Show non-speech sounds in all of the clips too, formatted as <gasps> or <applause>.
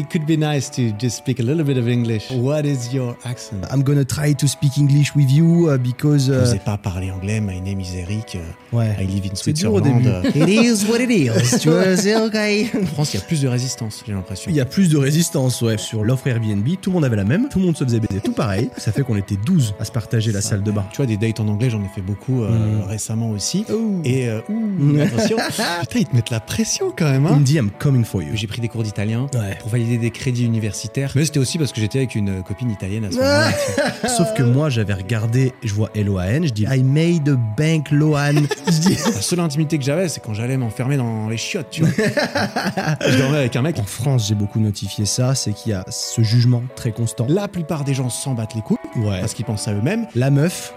it could be nice to just speak a little bit of English. What is your accent? I'm gonna try to speak English with you uh, because. Je uh, n'osais pas parler anglais. My name is Eric. euh, ouais. I live in C'est dur au Switzerland. début. It is what it is. tu <laughs> vois, c'est ok. En France, il y a plus de résistance, j'ai l'impression. Il y a plus de résistance, ouais. Sur l'offre Airbnb, tout le monde avait la même, tout le monde se faisait baiser, tout pareil. Ça fait qu'on était 12 à se partager la salle de bain. Tu vois, des dates en anglais, j'en ai fait beaucoup euh, Mm. récemment aussi. Oh. Et euh, ouh, <laughs> attention. Putain, ils te mettent la pression quand même. Il Hein me dit I'm coming for you. j'ai pris des cours d'italien Ouais. pour valider des crédits universitaires. Mais c'était aussi parce que j'étais avec une copine italienne à ce moment-là. <laughs> Sauf que moi, j'avais regardé, je vois L-O-A-N, je dis I made a bank Loan. je dis <laughs> La seule intimité que j'avais, c'est quand j'allais m'enfermer dans les chiottes, tu vois. <laughs> je dormais avec un mec. En France, j'ai beaucoup notifié ça, c'est qu'il y a ce jugement très constant. La plupart des gens s'en battent les couilles Ouais. parce qu'ils pensent à eux-mêmes. La meuf,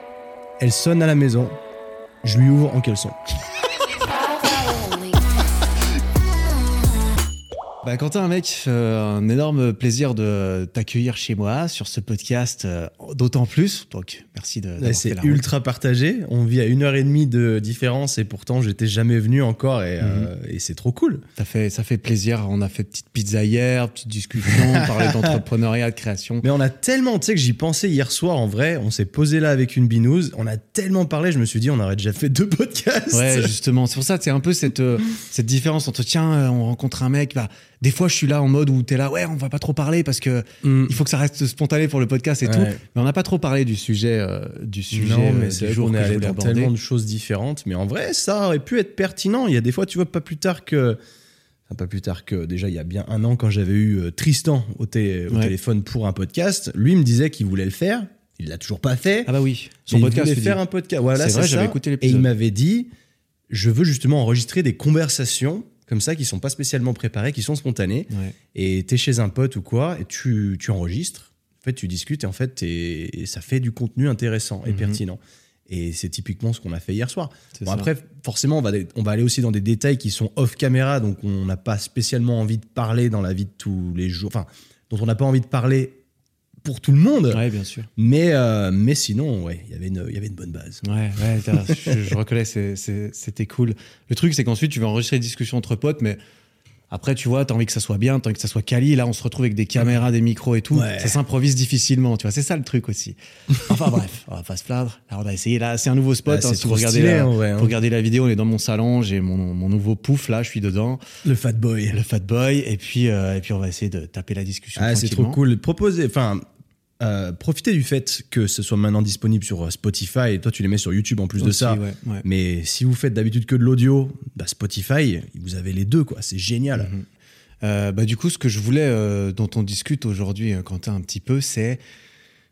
elle sonne à la maison, je lui ouvre en caleçon. Bah, Quentin, mec, euh, un énorme plaisir de t'accueillir chez moi sur ce podcast, euh, d'autant plus. Donc, merci de. Ouais, c'est route. ultra partagé. On vit à une heure et demie de différence et pourtant j'étais jamais venu encore et, euh, et c'est trop cool. Ça fait, ça fait plaisir. On a fait petite pizza hier, petite discussion, <laughs> parler d'entrepreneuriat, de création. Mais on a tellement, tu sais que j'y pensais hier soir en vrai, on s'est posé là avec une binouse, on a tellement parlé, je me suis dit on aurait déjà fait deux podcasts. Ouais, <laughs> justement. C'est pour ça, c'est un peu cette, cette différence entre tiens, on rencontre un mec, bah, des fois je suis là en mode où t'es là, ouais, on va pas trop parler parce que Mm. il faut que ça reste spontané pour le podcast et Ouais. tout. Mais on n'a pas trop parlé du sujet, euh, du sujet non, mais euh, c'est du vrai jour que est allé dans aborder. tellement de choses différentes, mais en vrai, ça aurait pu être pertinent. Il y a des fois, tu vois, pas plus tard que. Enfin, pas plus tard que déjà il y a bien un an quand j'avais eu euh, Tristan au, té- au Ouais. téléphone pour un podcast, lui me disait qu'il voulait le faire, il l'a toujours pas fait. Ah bah oui, son Mais podcast. il voulait dis. faire un podcast. Voilà, C'est vrai, c'est j'avais écouté Et l'épisode. il m'avait dit, je veux justement enregistrer des conversations comme ça qui sont pas spécialement préparées, qui sont spontanées. Ouais. Et t'es chez un pote ou quoi, et tu, tu enregistres. En fait, tu discutes et en fait, et ça fait du contenu intéressant et Mhm. pertinent. Et c'est typiquement ce qu'on a fait hier soir. Bon, après, forcément, on va, on va aller aussi dans des détails qui sont off caméra, donc on n'a pas spécialement envie de parler dans la vie de tous les jours, enfin, dont on n'a pas envie de parler pour tout le monde. Ouais, bien sûr. Mais, euh, mais sinon, ouais, il y avait une- il y avait une bonne base. Ouais, ouais, je, je reconnais, c'était cool. Le truc, c'est qu'ensuite, tu vas enregistrer des discussions entre potes, mais après, tu vois, t'as envie que ça soit bien, t'as envie que ça soit quali. Là, on se retrouve avec des caméras, des micros et tout. Ouais. Ça s'improvise difficilement, tu vois. C'est ça le truc aussi. <laughs> Enfin bref, on va pas se plaindre. Là, on a essayé. Là, c'est un nouveau spot. Hein, si vous regardez stylé, la, vrai, hein. vous regardez la vidéo, on est dans mon salon. J'ai mon, mon nouveau pouf là, je suis dedans. Le fat boy. Le fat boy. Et puis, euh, et puis, on va essayer de taper la discussion. Ah, c'est trop cool. Proposer, enfin, euh, profitez du fait que ce soit maintenant disponible sur euh, Spotify et toi tu les mets sur YouTube en plus de ça. ouais, ouais. Mais si vous faites d'habitude que de l'audio, bah Spotify, vous avez les deux quoi. C'est génial. Mhm. Euh, bah, du coup, ce que je voulais, euh, dont on discute aujourd'hui, Quentin, un petit peu, c'est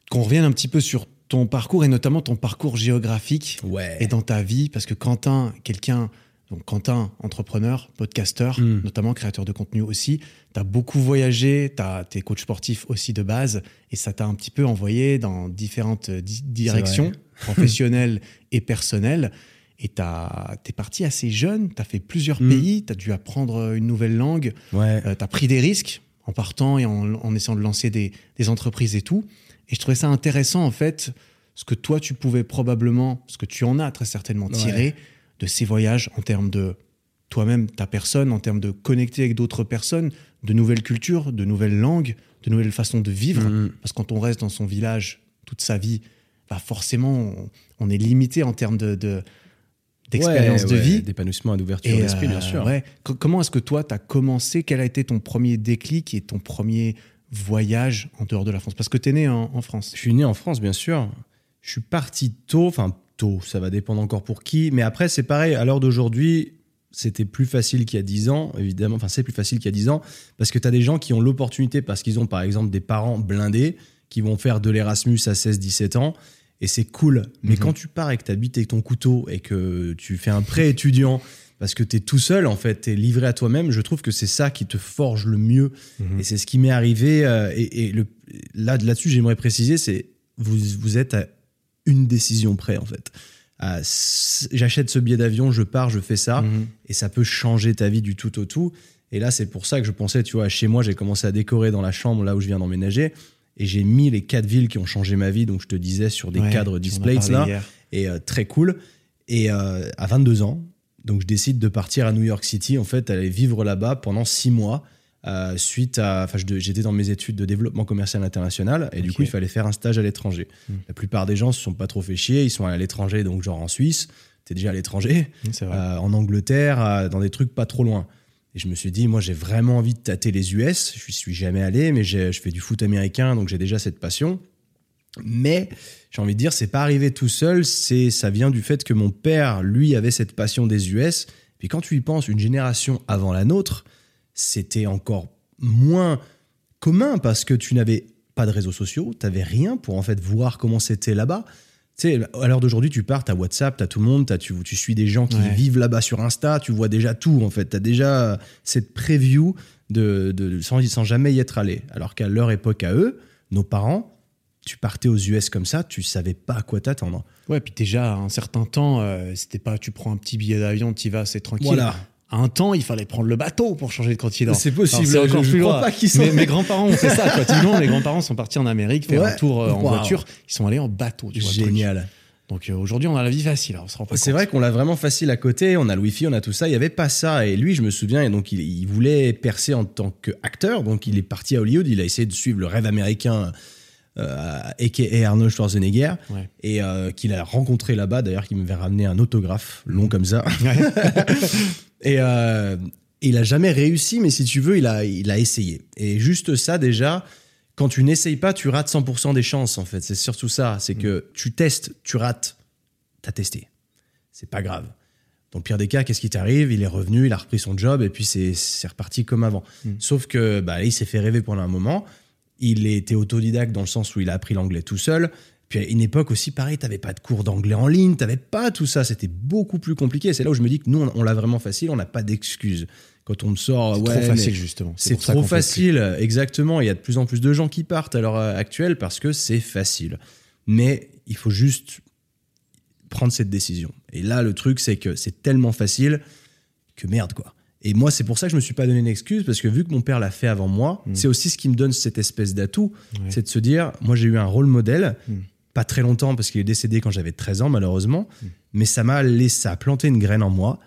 qu'on revienne un petit peu sur ton parcours et notamment ton parcours géographique Ouais. et dans ta vie, parce que Quentin, quelqu'un, donc Quentin, entrepreneur, podcasteur, Mm. notamment créateur de contenu aussi, tu as beaucoup voyagé, tu es coach sportif aussi de base, et ça t'a un petit peu envoyé dans différentes euh, di- directions, <laughs> professionnelles et personnelles. Et tu es parti assez jeune, tu as fait plusieurs Mm. pays, tu as dû apprendre une nouvelle langue, Ouais. tu as pris des risques en partant et en, en essayant de lancer des, des entreprises et tout. Et je trouvais ça intéressant, en fait, ce que toi, tu pouvais probablement, ce que tu en as très certainement tiré Ouais. De ces voyages en termes de toi-même, ta personne, en termes de connecter avec d'autres personnes, de nouvelles cultures, de nouvelles langues, de nouvelles façons de vivre. Mhm. Parce que quand on reste dans son village toute sa vie, bah forcément, on, on est limité en termes de, de- d'expérience Ouais, de ouais, vie. d'épanouissement et d'ouverture Et, d'esprit, bien euh, sûr. ouais. Co- comment est-ce que toi, tu as commencé? Quel a été ton premier déclic et ton premier voyage en dehors de la France? Parce que tu es né en, en France. Je suis né en France, bien sûr. Je suis parti tôt, enfin tôt, ça va dépendre encore pour qui. Mais après, c'est pareil, à l'heure d'aujourd'hui, c'était plus facile qu'il y a 10 ans, évidemment. Enfin, c'est plus facile qu'il y a 10 ans, parce que tu as des gens qui ont l'opportunité, parce qu'ils ont par exemple des parents blindés, qui vont faire de l'Erasmus à 16-17 ans. Et c'est cool. Mais Mhm. quand tu pars et que tu habites avec ton couteau et que tu fais un prêt étudiant, parce que tu es tout seul, en fait, tu es livré à toi-même, je trouve que c'est ça qui te forge le mieux Mhm. et c'est ce qui m'est arrivé. euh, et et le, là, là-dessus, j'aimerais préciser, c'est vous, vous êtes à une décision près, en fait. S- J'achète ce billet d'avion, je pars, je fais ça, Mhm. et ça peut changer ta vie du tout au tout. Et là, c'est pour ça que je pensais, tu vois, chez moi, j'ai commencé à décorer dans la chambre, là où je viens d'emménager, et j'ai mis les quatre villes qui ont changé ma vie, donc je te disais, sur des Ouais, cadres displays, là, hier. et euh, très cool. Et euh, à 22 ans, donc je décide de partir à New York City, en fait, aller vivre là-bas pendant six mois euh, suite à. Enfin, j'étais dans mes études de développement commercial international et du coup, il fallait faire un stage à l'étranger. Mm. La plupart des gens se sont pas trop fait chier. Ils sont allés à l'étranger, donc genre en Suisse. T'es déjà à l'étranger. Euh, en Angleterre, euh, dans des trucs pas trop loin. Et je me suis dit, moi, j'ai vraiment envie de tâter les US. Je suis jamais allé, mais je fais du foot américain, donc j'ai déjà cette passion. Mais j'ai envie de dire, c'est pas arrivé tout seul. C'est, ça vient du fait que mon père, lui, avait cette passion des US. Puis quand tu y penses, une génération avant la nôtre, c'était encore moins commun parce que tu n'avais pas de réseaux sociaux, tu n'avais rien pour en fait voir comment c'était là-bas. Tu sais, à l'heure d'aujourd'hui, tu pars, tu as WhatsApp, tu as tout le monde, t'as- tu, tu suis des gens qui Ouais. vivent là-bas sur Insta, tu vois déjà tout en fait. Tu as déjà cette preview de, de, sans, sans jamais y être allé. Alors qu'à leur époque, à eux, nos parents, tu partais aux US comme ça, tu savais pas à quoi t'attendre. Ouais, puis déjà, à un certain temps, euh, c'était pas tu prends un petit billet d'avion, tu vas, c'est tranquille. Voilà. À un temps, il fallait prendre le bateau pour changer de continent. C'est possible, Alors, encore je- plus crois loin. pas qu'ils sont- Mes, mes grands-parents ont fait ça. <laughs> Quoi. Typiquement, mes grands-parents sont partis en Amérique faire Ouais. un tour euh, en Wow. voiture. Ils sont allés en bateau. Tu vois. Génial. Donc euh, aujourd'hui, on a la vie facile. hein, on se rend pas C'est vrai qu'on l'a vraiment facile à côté, on a le wifi, on a tout ça. Il n'y avait pas ça. Et lui, je me souviens, et donc il, il voulait percer en tant qu'acteur. Donc il est parti à Hollywood, il a essayé de suivre le rêve américain, euh, a.k.a. Arnold Schwarzenegger, Ouais. et euh, qu'il a rencontré là-bas, d'ailleurs, qui m'avait ramené un autographe long comme ça. <laughs> et euh, il a jamais réussi, mais si tu veux, il a, il a essayé. Et juste ça, déjà, quand tu n'essayes pas, tu rates 100% des chances, en fait. C'est surtout ça. C'est que tu testes, tu rates, t'as testé. C'est pas grave. Dans le pire des cas, qu'est-ce qui t'arrive? Il est revenu, il a repris son job et puis c'est c'est reparti comme avant. Mm. Sauf que bah, il s'est fait rêver pendant un moment. Il était autodidacte dans le sens où il a appris l'anglais tout seul. Puis à une époque aussi, pareil, t'avais pas de cours d'anglais en ligne, t'avais pas tout ça. C'était beaucoup plus compliqué. C'est là où je me dis que nous, on, on l'a vraiment facile, on n'a pas d'excuses. Quand on me sort, C'est ouais, trop facile, justement. c'est trop facile, exactement. Il y a de plus en plus de gens qui partent à l'heure euh, actuelle parce que c'est facile. Mais il faut juste prendre cette décision. Et là, le truc, c'est que c'est tellement facile que merde, quoi. Et moi, c'est pour ça que je me suis pas donné une excuse, parce que vu que mon père l'a fait avant moi, Mm. c'est aussi ce qui me donne cette espèce d'atout, Ouais. c'est de se dire, moi j'ai eu un rôle modèle, Mm. Pas très longtemps, parce qu'il est décédé quand j'avais 13 ans, malheureusement, Mm. mais ça m'a laissé, ça a planté une graine en moi,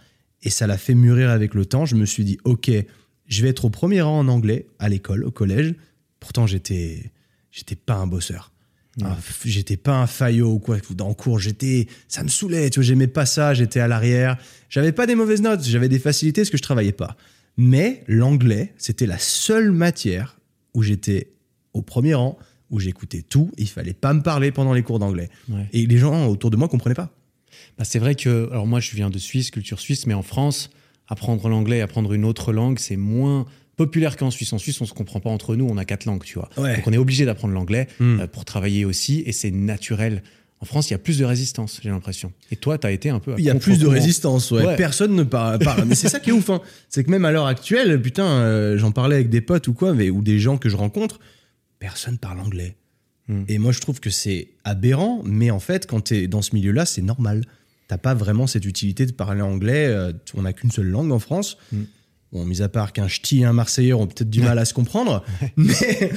et ça l'a fait mûrir avec le temps. Je me suis dit, ok, je vais être au premier rang en anglais à l'école, au collège. Pourtant, j'étais, j'étais pas un bosseur. Ah, j'étais pas un faillot ou quoi. Dans le cours, j'étais, ça me saoulait. Tu vois, j'aimais pas ça. J'étais à l'arrière. J'avais pas des mauvaises notes. J'avais des facilités parce que je travaillais pas. Mais l'anglais, c'était la seule matière où j'étais au premier rang, où j'écoutais tout. Il fallait pas me parler pendant les cours d'anglais. Ouais. Et les gens autour de moi comprenaient pas. Bah, c'est vrai que, alors moi je viens de Suisse, culture suisse, mais en France, apprendre l'anglais apprendre une autre langue, c'est moins populaire qu'en Suisse. En Suisse, on se comprend pas entre nous, on a quatre langues, tu vois. Ouais. Donc on est obligé d'apprendre l'anglais Hmm. euh, pour travailler aussi, et c'est naturel. En France, il y a plus de résistance, j'ai l'impression. Et toi, tu as été un peu. Il y a plus de résistance, ouais. Ouais. Personne ne parle. parle. Mais c'est ça qui est ouf, hein. C'est que même à l'heure actuelle, putain, euh, j'en parlais avec des potes ou quoi, mais, ou des gens que je rencontre, personne parle anglais. Hmm. Et moi, je trouve que c'est aberrant, mais en fait, quand tu es dans ce milieu-là, c'est normal. T'as pas vraiment cette utilité de parler anglais. euh, on n'a qu'une seule langue en France. Hmm. Bon, mis à part qu'un ch'ti et un marseillais ont peut-être du mal à se comprendre, <laughs> mais,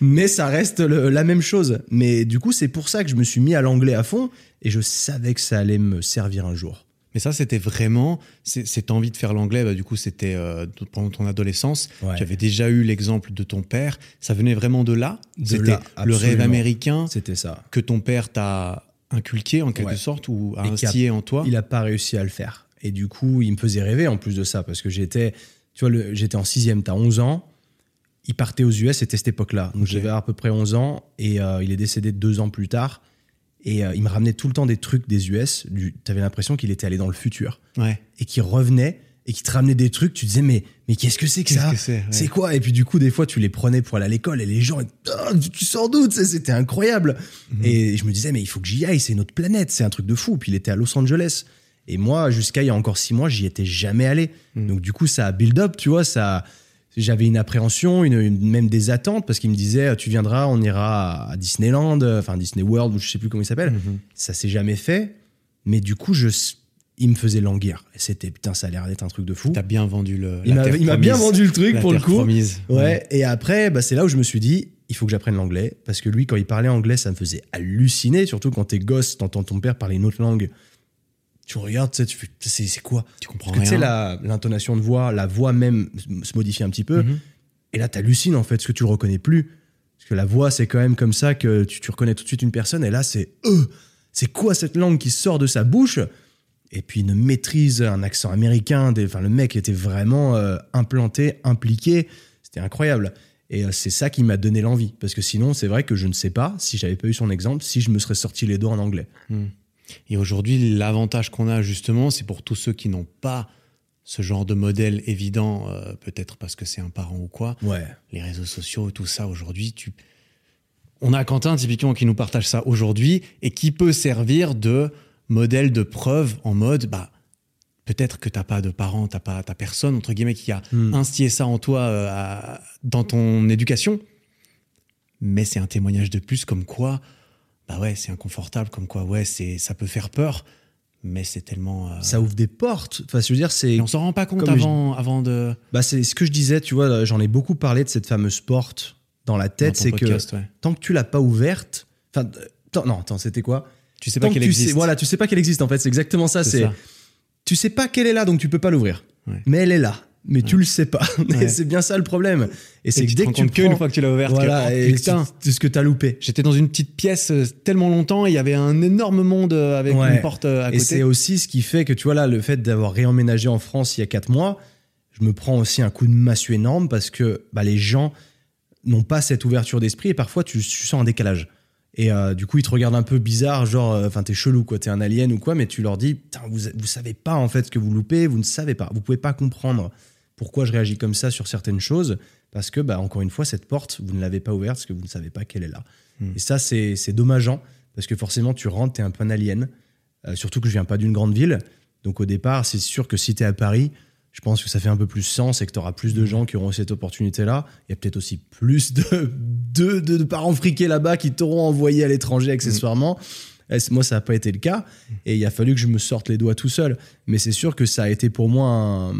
mais ça reste le- la même chose. Mais du coup, c'est pour ça que je me suis mis à l'anglais à fond et je savais que ça allait me servir un jour. Mais ça, c'était vraiment cette envie de faire l'anglais. Bah, du coup, c'était euh, pendant ton adolescence. Ouais. Tu avais déjà eu l'exemple de ton père. Ça venait vraiment de là. C'était le rêve américain C'était ça. que ton père t'a inculqué en quelque Ouais. sorte ou a instillé en toi. Il a pas réussi à le faire. Et du coup, il me faisait rêver en plus de ça, parce que j'étais, tu vois, j'étais en sixième, t'as 11 ans. Il partait aux US, c'était cette époque-là. Donc j'avais à peu près 11 ans, et euh, il est décédé deux ans plus tard. Et euh, il me ramenait tout le temps des trucs des US. Du, t'avais l'impression qu'il était allé dans le futur. Ouais. Et qu'il revenait, et qu'il te ramenait des trucs, tu disais, mais, mais qu'est-ce que c'est que Qu'est-ce ça que c'est ouais. C'est quoi? Et puis du coup, des fois, tu les prenais pour aller à l'école et les gens, Ah, tu Tu sais, C'était incroyable. Mhm. Et je me disais, mais il faut que j'y aille, c'est notre planète, c'est un truc de fou. Puis il était à Los Angeles. Et moi, jusqu'à il y a encore six mois, j'y étais jamais allé. Mhm. Donc du coup, ça a build up, tu vois, ça. J'avais une appréhension, une, une- même des attentes, parce qu'il me disait, tu viendras, on ira à Disneyland, enfin Disney World, ou je sais plus comment il s'appelle. Mhm. Ça s'est jamais fait. Mais du coup, je, il me faisait languir. C'était, putain, ça a l'air d'être un truc de fou. T'as bien vendu le. Il m'a bien vendu le truc La pour le coup. promise. Ouais. Et après, bah, c'est là où je me suis dit, il faut que j'apprenne l'anglais. Parce que lui, quand il parlait anglais, ça me faisait halluciner. Surtout quand t'es gosse, t'entends ton père parler une autre langue. Tu regardes, tu sais, tu fais, c'est quoi Tu comprends Parce que tu sais, rien. l'intonation de voix, la voix même se modifie un petit peu. Mhm. Et là, t'hallucines en fait, parce que tu le reconnais plus. Parce que la voix, c'est quand même comme ça que tu, tu reconnais tout de suite une personne. Et là, c'est eux. C'est quoi cette langue qui sort de sa bouche? Et puis une maîtrise, un accent américain. Des, enfin, le mec était vraiment euh, implanté, impliqué. C'était incroyable. Et euh, c'est ça qui m'a donné l'envie. Parce que sinon, c'est vrai que je ne sais pas, si j'avais pas eu son exemple, si je me serais sorti les doigts en anglais. Et aujourd'hui, l'avantage qu'on a justement, c'est pour tous ceux qui n'ont pas ce genre de modèle évident, euh, peut-être parce que c'est un parent ou quoi, Ouais. les réseaux sociaux, tout ça aujourd'hui, tu... on a Quentin typiquement qui nous partage ça aujourd'hui et qui peut servir de modèle de preuve en mode, bah, peut-être que t'as pas de parents, t'as pas, t'as personne entre guillemets qui a Hmm. instillé ça en toi euh, à- dans ton éducation, mais c'est un témoignage de plus comme quoi, bah ouais, c'est inconfortable, comme quoi, ouais, c'est, ça peut faire peur, mais c'est tellement. euh, Ça ouvre des portes. Enfin, je veux dire, c'est on s'en rend pas compte je- avant, avant de. bah, c'est ce que je disais, tu vois, j'en ai beaucoup parlé de cette fameuse porte dans la tête, c'est que ouais. tant que tu l'as pas ouverte, enfin, non, attends, c'était quoi? Tu sais Tant pas que qu'elle existe. sais, voilà, tu sais pas qu'elle existe en fait, c'est exactement ça. c'est tu sais pas qu'elle est là, donc tu peux pas l'ouvrir. Ouais. Mais elle est là, mais tu le sais pas. <laughs> Ouais. c'est bien ça le problème. Et c'est que tu dès que tu prends, qu'une fois que tu l'as ouverte, que, voilà, oh, et putain, c'est ce que t'as loupé. J'étais dans une petite pièce euh, tellement longtemps, il y avait un énorme monde euh, avec Ouais. une porte euh, à Et c'est côté. aussi ce qui fait que, tu vois, là, le fait d'avoir réemménagé en France il y a quatre mois, je me prends aussi un coup de massue énorme parce que bah, les gens n'ont pas cette ouverture d'esprit et parfois tu, tu sens un décalage. Et euh, du coup, ils te regardent un peu bizarre, genre, euh, enfin, t'es chelou, quoi, t'es un alien ou quoi, mais tu leur dis, vous, vous savez pas en fait ce que vous loupez, vous ne savez pas, vous pouvez pas comprendre pourquoi je réagis comme ça sur certaines choses, parce que, bah, encore une fois, cette porte, vous ne l'avez pas ouverte parce que vous ne savez pas qu'elle est là. Hmm. Et ça, c'est dommageant, parce que forcément, tu rentres, t'es un peu un alien, euh, surtout que je viens pas d'une grande ville. Donc au départ, c'est sûr que si tu es à Paris, je pense que ça fait un peu plus sens et que tu auras plus de gens qui auront cette opportunité-là. Il y a peut-être aussi plus de, de, de- de parents friqués là-bas qui t'auront envoyé à l'étranger accessoirement. Euh, c'est- Moi, ça n'a pas été le cas. Et il a fallu que je me sorte les doigts tout seul. Mais c'est sûr que ça a été pour moi un...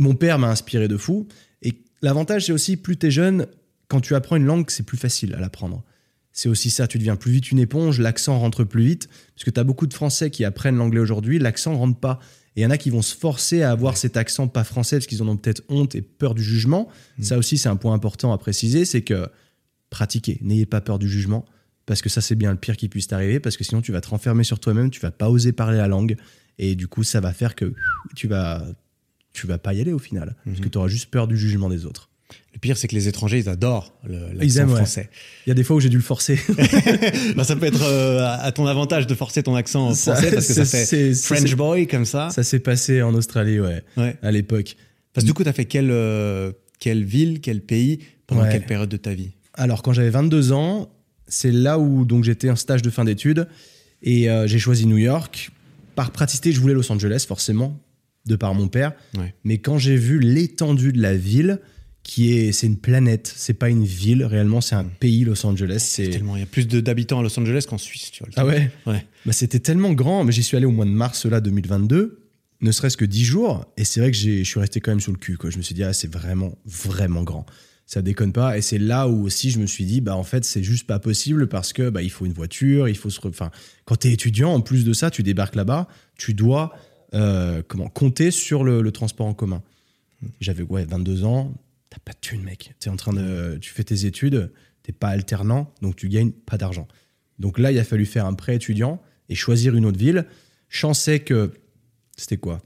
Mon père m'a inspiré de fou. Et l'avantage, c'est aussi, plus tu es jeune, quand tu apprends une langue, c'est plus facile à l'apprendre. C'est aussi ça, tu deviens plus vite une éponge, l'accent rentre plus vite, parce que tu as beaucoup de Français qui apprennent l'anglais aujourd'hui, l'accent rentre pas. Et il y en a qui vont se forcer à avoir cet accent pas français parce qu'ils en ont peut-être honte et peur du jugement. Ça aussi, c'est un point important à préciser, c'est que pratiquez, n'ayez pas peur du jugement, parce que ça, c'est bien le pire qui puisse t'arriver, parce que sinon, tu vas te renfermer sur toi-même, tu vas pas oser parler la langue, et du coup, ça va faire que tu vas, tu vas pas y aller au final, parce que tu auras juste peur du jugement des autres. Le pire, c'est que les étrangers, ils adorent l'accent ouais. français. Il y a des fois où j'ai dû le forcer. <laughs> bah, ça peut être euh, à ton avantage de forcer ton accent Ça, français parce que ça fait French boy comme ça. ça s'est passé en Australie, ouais, Ouais. à l'époque. Parce que du coup, t'as fait quelle, euh, quelle ville, quel pays, pendant Ouais. quelle période de ta vie? Alors, quand j'avais 22 ans, c'est là où donc j'étais en stage de fin d'études et euh, j'ai choisi New York. Par praticité, je voulais Los Angeles, forcément, de par mon père. Ouais. Mais quand j'ai vu l'étendue de la ville, qui est, c'est une planète, c'est pas une ville réellement, c'est un pays Los Angeles. C'est Tellement, il y a plus d'habitants à Los Angeles qu'en Suisse, tu vois. ah ouais. Ouais. Bah, c'était tellement grand, mais j'y suis allé au mois de mars là 2022, ne serait-ce que 10 jours, et c'est vrai que j'ai- je suis resté quand même sur le cul. Quoi. Je me suis dit, ah, c'est vraiment, vraiment grand. Ça déconne pas. Et c'est là où aussi je me suis dit, bah en fait, c'est juste pas possible parce que bah, il faut une voiture, il faut se. Enfin, quand tu es étudiant, en plus de ça, tu débarques là-bas, tu dois euh, comment compter sur le, transport en commun. J'avais ouais, 22 ans, t'as pas de thune, mec. Es en train de, tu fais tes études, t'es pas alternant, donc tu gagnes pas d'argent. Donc là, il a fallu faire un prêt étudiant et choisir une autre ville. Chance est que c'était quoi?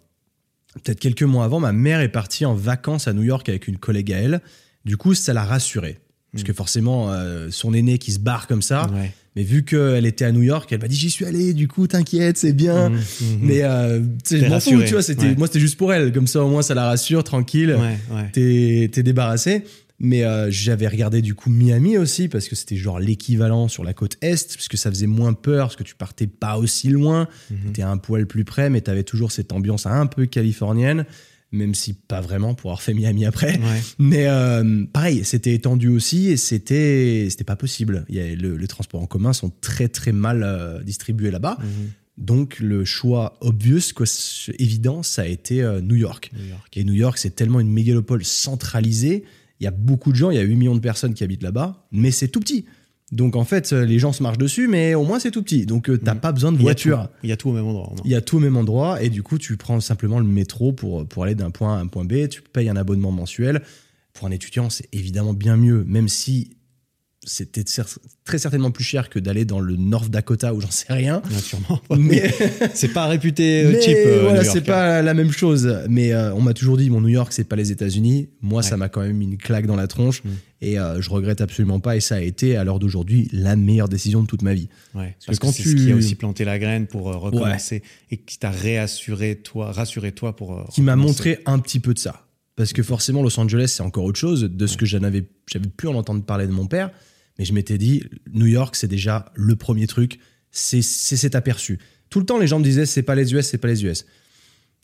Peut-être quelques mois avant, ma mère est partie en vacances à New York avec une collègue à elle. Du coup, ça l'a rassurée. Parce que forcément, euh, son aîné qui se barre comme ça, Ouais. mais vu qu'elle était à New York, elle m'a dit J'y suis allé, du coup, t'inquiète, c'est bien. Mhm, mhm. Mais euh, je m'en fous, tu vois. C'était, ouais. Moi, c'était juste pour elle. Comme ça, au moins, ça la rassure, tranquille. Ouais. T'es, t'es débarrassé. Mais euh, j'avais regardé du coup Miami aussi, parce que c'était genre l'équivalent sur la côte Est, parce que ça faisait moins peur, parce que tu partais pas aussi loin. Mhm. T'étais un poil plus près, mais t'avais toujours cette ambiance un peu californienne, même si pas vraiment pour avoir fait Miami après. Ouais. Mais euh, pareil, c'était étendu aussi et c'était c'était pas possible. Il y a, le, les transports en commun sont très très mal euh, distribués là-bas. Mhm. Donc le choix obvious, quoi, évident, ça a été euh, New York. New York. Et New York, c'est tellement une mégalopole centralisée. Il y a beaucoup de gens, il y a 8 millions de personnes qui habitent là-bas, mais c'est tout petit. Donc en fait, les gens se marchent dessus, mais au moins c'est tout petit. Donc euh, t'as Mhm. pas besoin de voiture. Il y a tout au même endroit. Il y a tout au même endroit et du coup, tu prends simplement le métro pour, pour aller d'un point A à un point B. Tu payes un abonnement mensuel. pour un étudiant, c'est évidemment bien mieux, même si c'était très certainement plus cher que d'aller dans le North Dakota ou j'en sais rien. Sûrement. Mais, <laughs> c'est pas réputé euh, mais cheap. euh, voilà, c'est pas la même chose. Mais euh, on m'a toujours dit, mon New York, c'est pas les États-Unis. Moi, ça m'a quand même mis une claque dans la tronche. Mm. Et euh, je regrette absolument pas. Et ça a été, à l'heure d'aujourd'hui, la meilleure décision de toute ma vie. Ouais, Parce parce que quand c'est tu- ce qui a aussi planté la graine pour recommencer et qui t'a réassuré toi, rassuré toi pour. Qui m'a montré un petit peu de ça. Parce que forcément, Los Angeles, c'est encore autre chose. De ce que j'avais pu en entendre parler de mon père. Mais je m'étais dit, New York, c'est déjà le premier truc. C'est cet aperçu. Tout le temps, les gens me disaient, c'est pas les US, c'est pas les US.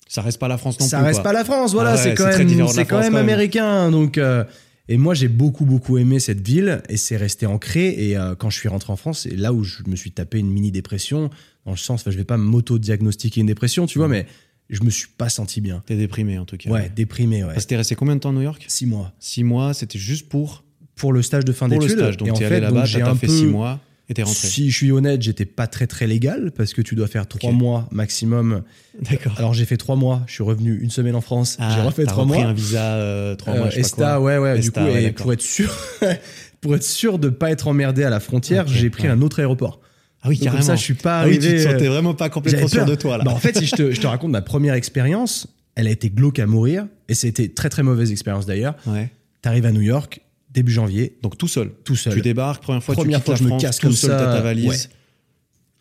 Ça reste pas la France non ça plus. reste quoi. pas la France, voilà, Ah ouais, c'est quand même, quand France, quand américain. Donc, euh, et moi, j'ai beaucoup, beaucoup aimé cette ville et c'est resté ancré. Et euh, quand je suis rentré en France, c'est là où je me suis tapé une mini dépression. Dans le sens, enfin, je vais pas m'auto-diagnostiquer une dépression, tu vois, mais je me suis pas senti bien. T'es déprimé en tout cas. Ouais, déprimé, ouais. Parce que t'es resté combien de temps à New York? Six mois Six mois, c'était juste pour, pour le stage de fin pour le d'études. stage. Donc t'es fait, allé là-bas, j'ai fait peu- six mois et t'es rentré. Si je suis honnête, j'étais pas très très légal parce que tu dois faire trois mois maximum. D'accord. Alors j'ai fait trois mois, je suis revenu une semaine en France, j'ai Ah, refait t'as trois mois. un visa euh, trois mois, Euh, je sais pas quoi. ouais, ouais, du coup, ouais, et pour être sûr, <laughs> pour être sûr de pas être emmerdé à la frontière, j'ai pris ouais. un autre aéroport. Ah oui, Donc, carrément. comme ça, je suis pas Ah oui, tu te euh, sentais vraiment pas complètement sûr de toi là. Bah, en fait, si je te, je te raconte ma première expérience, elle a été glauque à mourir, et c'était très très mauvaise expérience d'ailleurs. Ouais. T'arrives à New York début janvier, Donc tout seul. tout seul. Tu débarques, première fois, Première tu fois, la je me France, casse tout comme seul, ça, ta valise. ouais.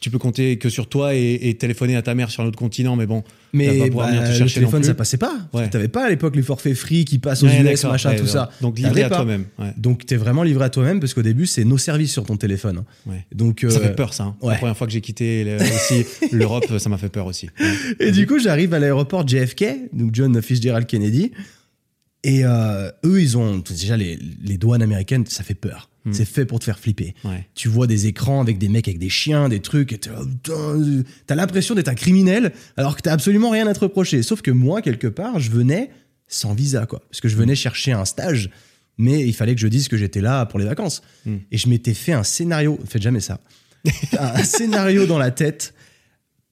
Tu peux compter que sur toi et, et téléphoner à ta mère sur un autre continent, mais bon. Mais bah, venir te le chercher non téléphone, ça passait pas. Ouais. que T'avais pas à l'époque les forfaits free qui passent aux Ouais, US, machin, tout ça. Donc livré à toi-même. Donc t'es vraiment livré à toi-même parce qu'au début c'est nos services sur ton téléphone. hein. Donc Ça euh, fait peur, ça. hein. La première fois que j'ai quitté le- <laughs> l'Europe, ça m'a fait peur aussi. Et du coup, j'arrive à l'aéroport JFK, donc John Fitzgerald Kennedy. Et euh, eux, ils ont déjà les, les douanes américaines, ça fait peur. Hmm. C'est fait pour te faire flipper. Ouais. Tu vois des écrans avec des mecs avec des chiens, des trucs. et Putain, T'as l'impression d'être un criminel alors que t'as absolument rien à te reprocher. Sauf que moi, quelque part, je venais sans visa, quoi. Parce que je venais chercher un stage, mais il fallait que je dise que j'étais là pour les vacances. Hmm. Et je m'étais fait un scénario. Faites jamais ça. <laughs> un scénario dans la tête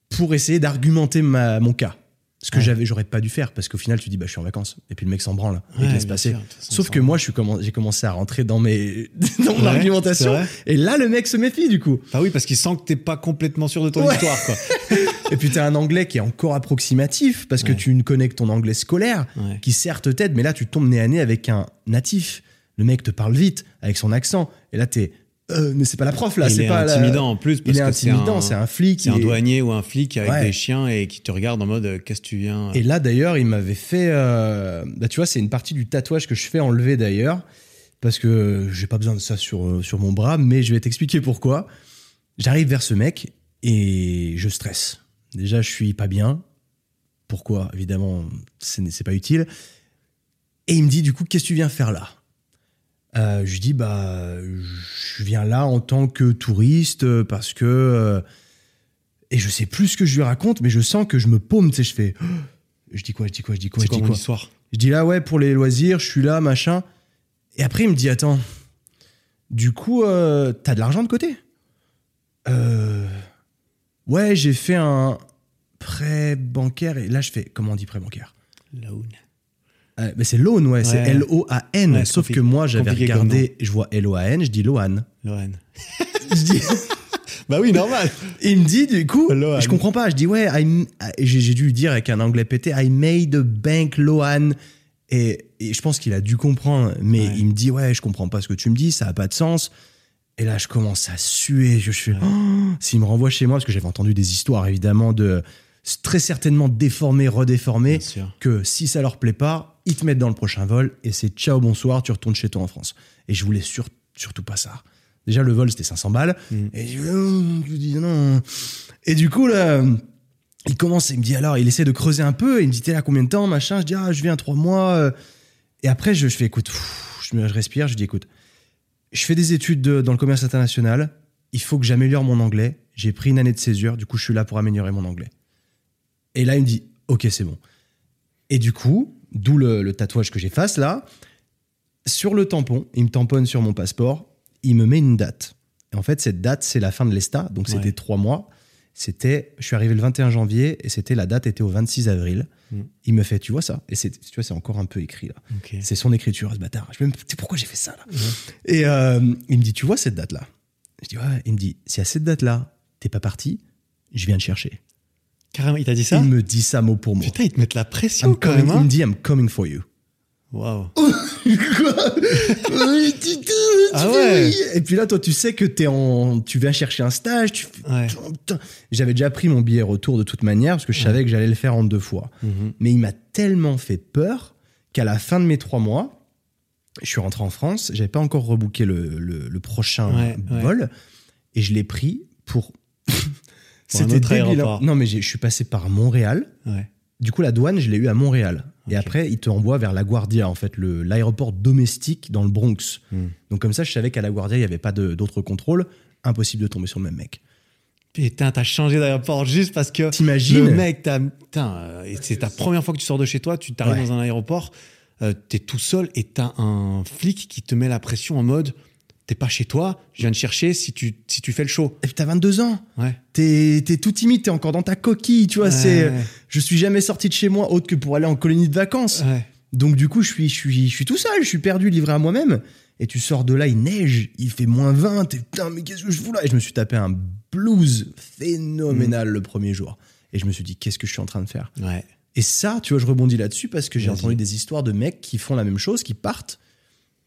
pour essayer d'argumenter mon cas. Ce que Ouais. j'avais, j'aurais pas dû faire parce qu'au final, tu dis, bah, je suis en vacances. Et puis le mec s'en branle. et Ouais, il laisse passer. sûr, Sauf que moi, je suis commen- j'ai commencé à rentrer dans mes, <laughs> dans mon Ouais, argumentation. Et là, le mec se méfie, du coup. Bah oui, parce qu'il sent que t'es pas complètement sûr de ton Ouais. histoire, quoi. <laughs> Et puis, t'as un anglais qui est encore approximatif parce que Ouais. tu ne connais que ton anglais scolaire, Ouais. qui certes t'aide, mais là, tu tombes nez à nez avec un natif. Le mec te parle vite, avec son accent. Et là, t'es, euh, mais c'est pas la prof, là. c'est est pas la- intimidant en plus. Parce Il est que intimidant, c'est un flic. C'est un est- douanier ou un flic avec Ouais. des chiens et qui te regarde en mode euh, qu'est-ce que tu viens. Et là, d'ailleurs, il m'avait fait. euh, bah, tu vois, c'est une partie du tatouage que je fais enlever d'ailleurs. Parce que j'ai pas besoin de ça sur, euh, sur mon bras, mais je vais t'expliquer pourquoi. J'arrive vers ce mec et je stresse. Déjà, je suis pas bien. Pourquoi? Évidemment, c'est pas utile. Et il me dit, du coup, qu'est-ce que tu viens faire là? Euh, Je lui dis, bah, je viens là en tant que touriste euh, parce que. euh, et je sais plus ce que je lui raconte, mais je sens que je me paume, tu sais, je fais. <gasps> Je dis quoi, je dis quoi, je dis quoi, je quoi dis quoi. histoire? Je dis là, ouais, pour les loisirs, je suis là, machin. Et après, il me dit, attends, du coup, euh, t'as de l'argent de côté? Euh, Ouais, j'ai fait un prêt bancaire. Et là, je fais, comment on dit prêt bancaire? Loan. Euh, mais c'est loan, ouais, c'est. L-O-A-N. Ouais, sauf que moi, j'avais regardé, je vois L-O-A-N, je dis Loan. Loan. <laughs> Je dis, <laughs> Bah oui, normal. Et il me dit, du coup, je comprends pas. Je dis, ouais, j'ai dû lui dire avec un anglais pété, I made a bank Loan. Et, et je pense qu'il a dû comprendre, mais Ouais. il me dit, ouais, je comprends pas ce que tu me dis, ça a pas de sens. Et là, je commence à suer. Je Oh, <gasps> s'il me renvoie chez moi, parce que j'avais entendu des histoires, évidemment, de très certainement déformés, redéformés, que si ça leur plaît pas, ils te mettent dans le prochain vol et c'est ciao, bonsoir, tu retournes chez toi en France. Et je voulais sur- surtout pas ça. Déjà, le vol, c'était 500 balles. Mm. Et je, euh, je dis non. Et du coup, là, il commence, il me dit alors, il essaie de creuser un peu. Il me dit, t'es là combien de temps, machin? Je dis, ah, je viens trois mois. euh. Et après, je, je fais, écoute, pff, je, respire. Je dis, écoute, je fais des études de- dans le commerce international. Il faut que j'améliore mon anglais. J'ai pris une année de césure. Du coup, je suis là pour améliorer mon anglais. Et là, il me dit, ok, c'est bon. Et du coup, d'où le, le tatouage que j'efface là, sur le tampon, il me tamponne sur mon passeport, il me met une date. Et en fait, cette date, c'est la fin de l'ESTA, donc c'était trois mois. C'était, je suis arrivé le 21 janvier et c'était la date était au 26 avril. Mm. Il me fait, tu vois ça? Et c'est, tu vois, c'est encore un peu écrit là. C'est son écriture, ce bâtard. Je me dis, pourquoi j'ai fait ça là? Et euh, il me dit, tu vois cette date là Je dis, ouais. Il me dit, si à cette date là, t'es pas parti, je viens te chercher. Carrément, il t'a dit ça Il me dit ça mot pour mot. Putain, ils te mettent la pression I'm quand coming- même. il me dit, I'm coming for you. Waouh. Quoi <laughs> Oui, tu- tu- tu Ah ouais. Et puis là, toi, tu sais que es en, tu viens chercher un stage. Tu Ouais. J'avais déjà pris mon billet retour de toute manière parce que je savais que j'allais le faire en deux fois. Mhm. Mais il m'a tellement fait peur qu'à la fin de mes trois mois, je suis rentré en France. J'avais pas encore rebooké le, le- le prochain Ouais, ouais. vol et je l'ai pris pour. Autre débile, hein. Non, mais je suis passé par Montréal. Ouais. Du coup, la douane, je l'ai eu à Montréal. Et après, il te envoie vers La Guardia, en fait, l'aéroport domestique dans le Bronx. Hmm. Donc, comme ça, je savais qu'à La Guardia, il n'y avait pas d'autres contrôles. Impossible de tomber sur le même mec. Putain, t'as changé d'aéroport juste parce que T'imagines le mec, t'as- putain, euh, c'est ta première fois que tu sors de chez toi, tu t'arrives Ouais. dans un aéroport, euh, t'es tout seul et t'as un flic qui te met la pression en mode t'es pas chez toi, je viens te chercher si tu, si tu fais le show. Et puis, t'as 22 ans. Ouais. T'es es tout timide, t'es encore dans ta coquille, tu vois. c'est Ouais. Je suis jamais sorti de chez moi autre que pour aller en colonie de vacances. Ouais. Donc, du coup, je suis, je, suis, je suis tout seul, je suis perdu, livré à moi-même. Et tu sors de là, il neige, il fait moins 20. Et putain, mais qu'est-ce que je fous là? Et je me suis tapé un blues phénoménal le premier jour. Et je me suis dit, qu'est-ce que je suis en train de faire? Ouais. Et ça, tu vois, je rebondis là-dessus parce que j'ai entendu des histoires de mecs qui font la même chose, qui partent,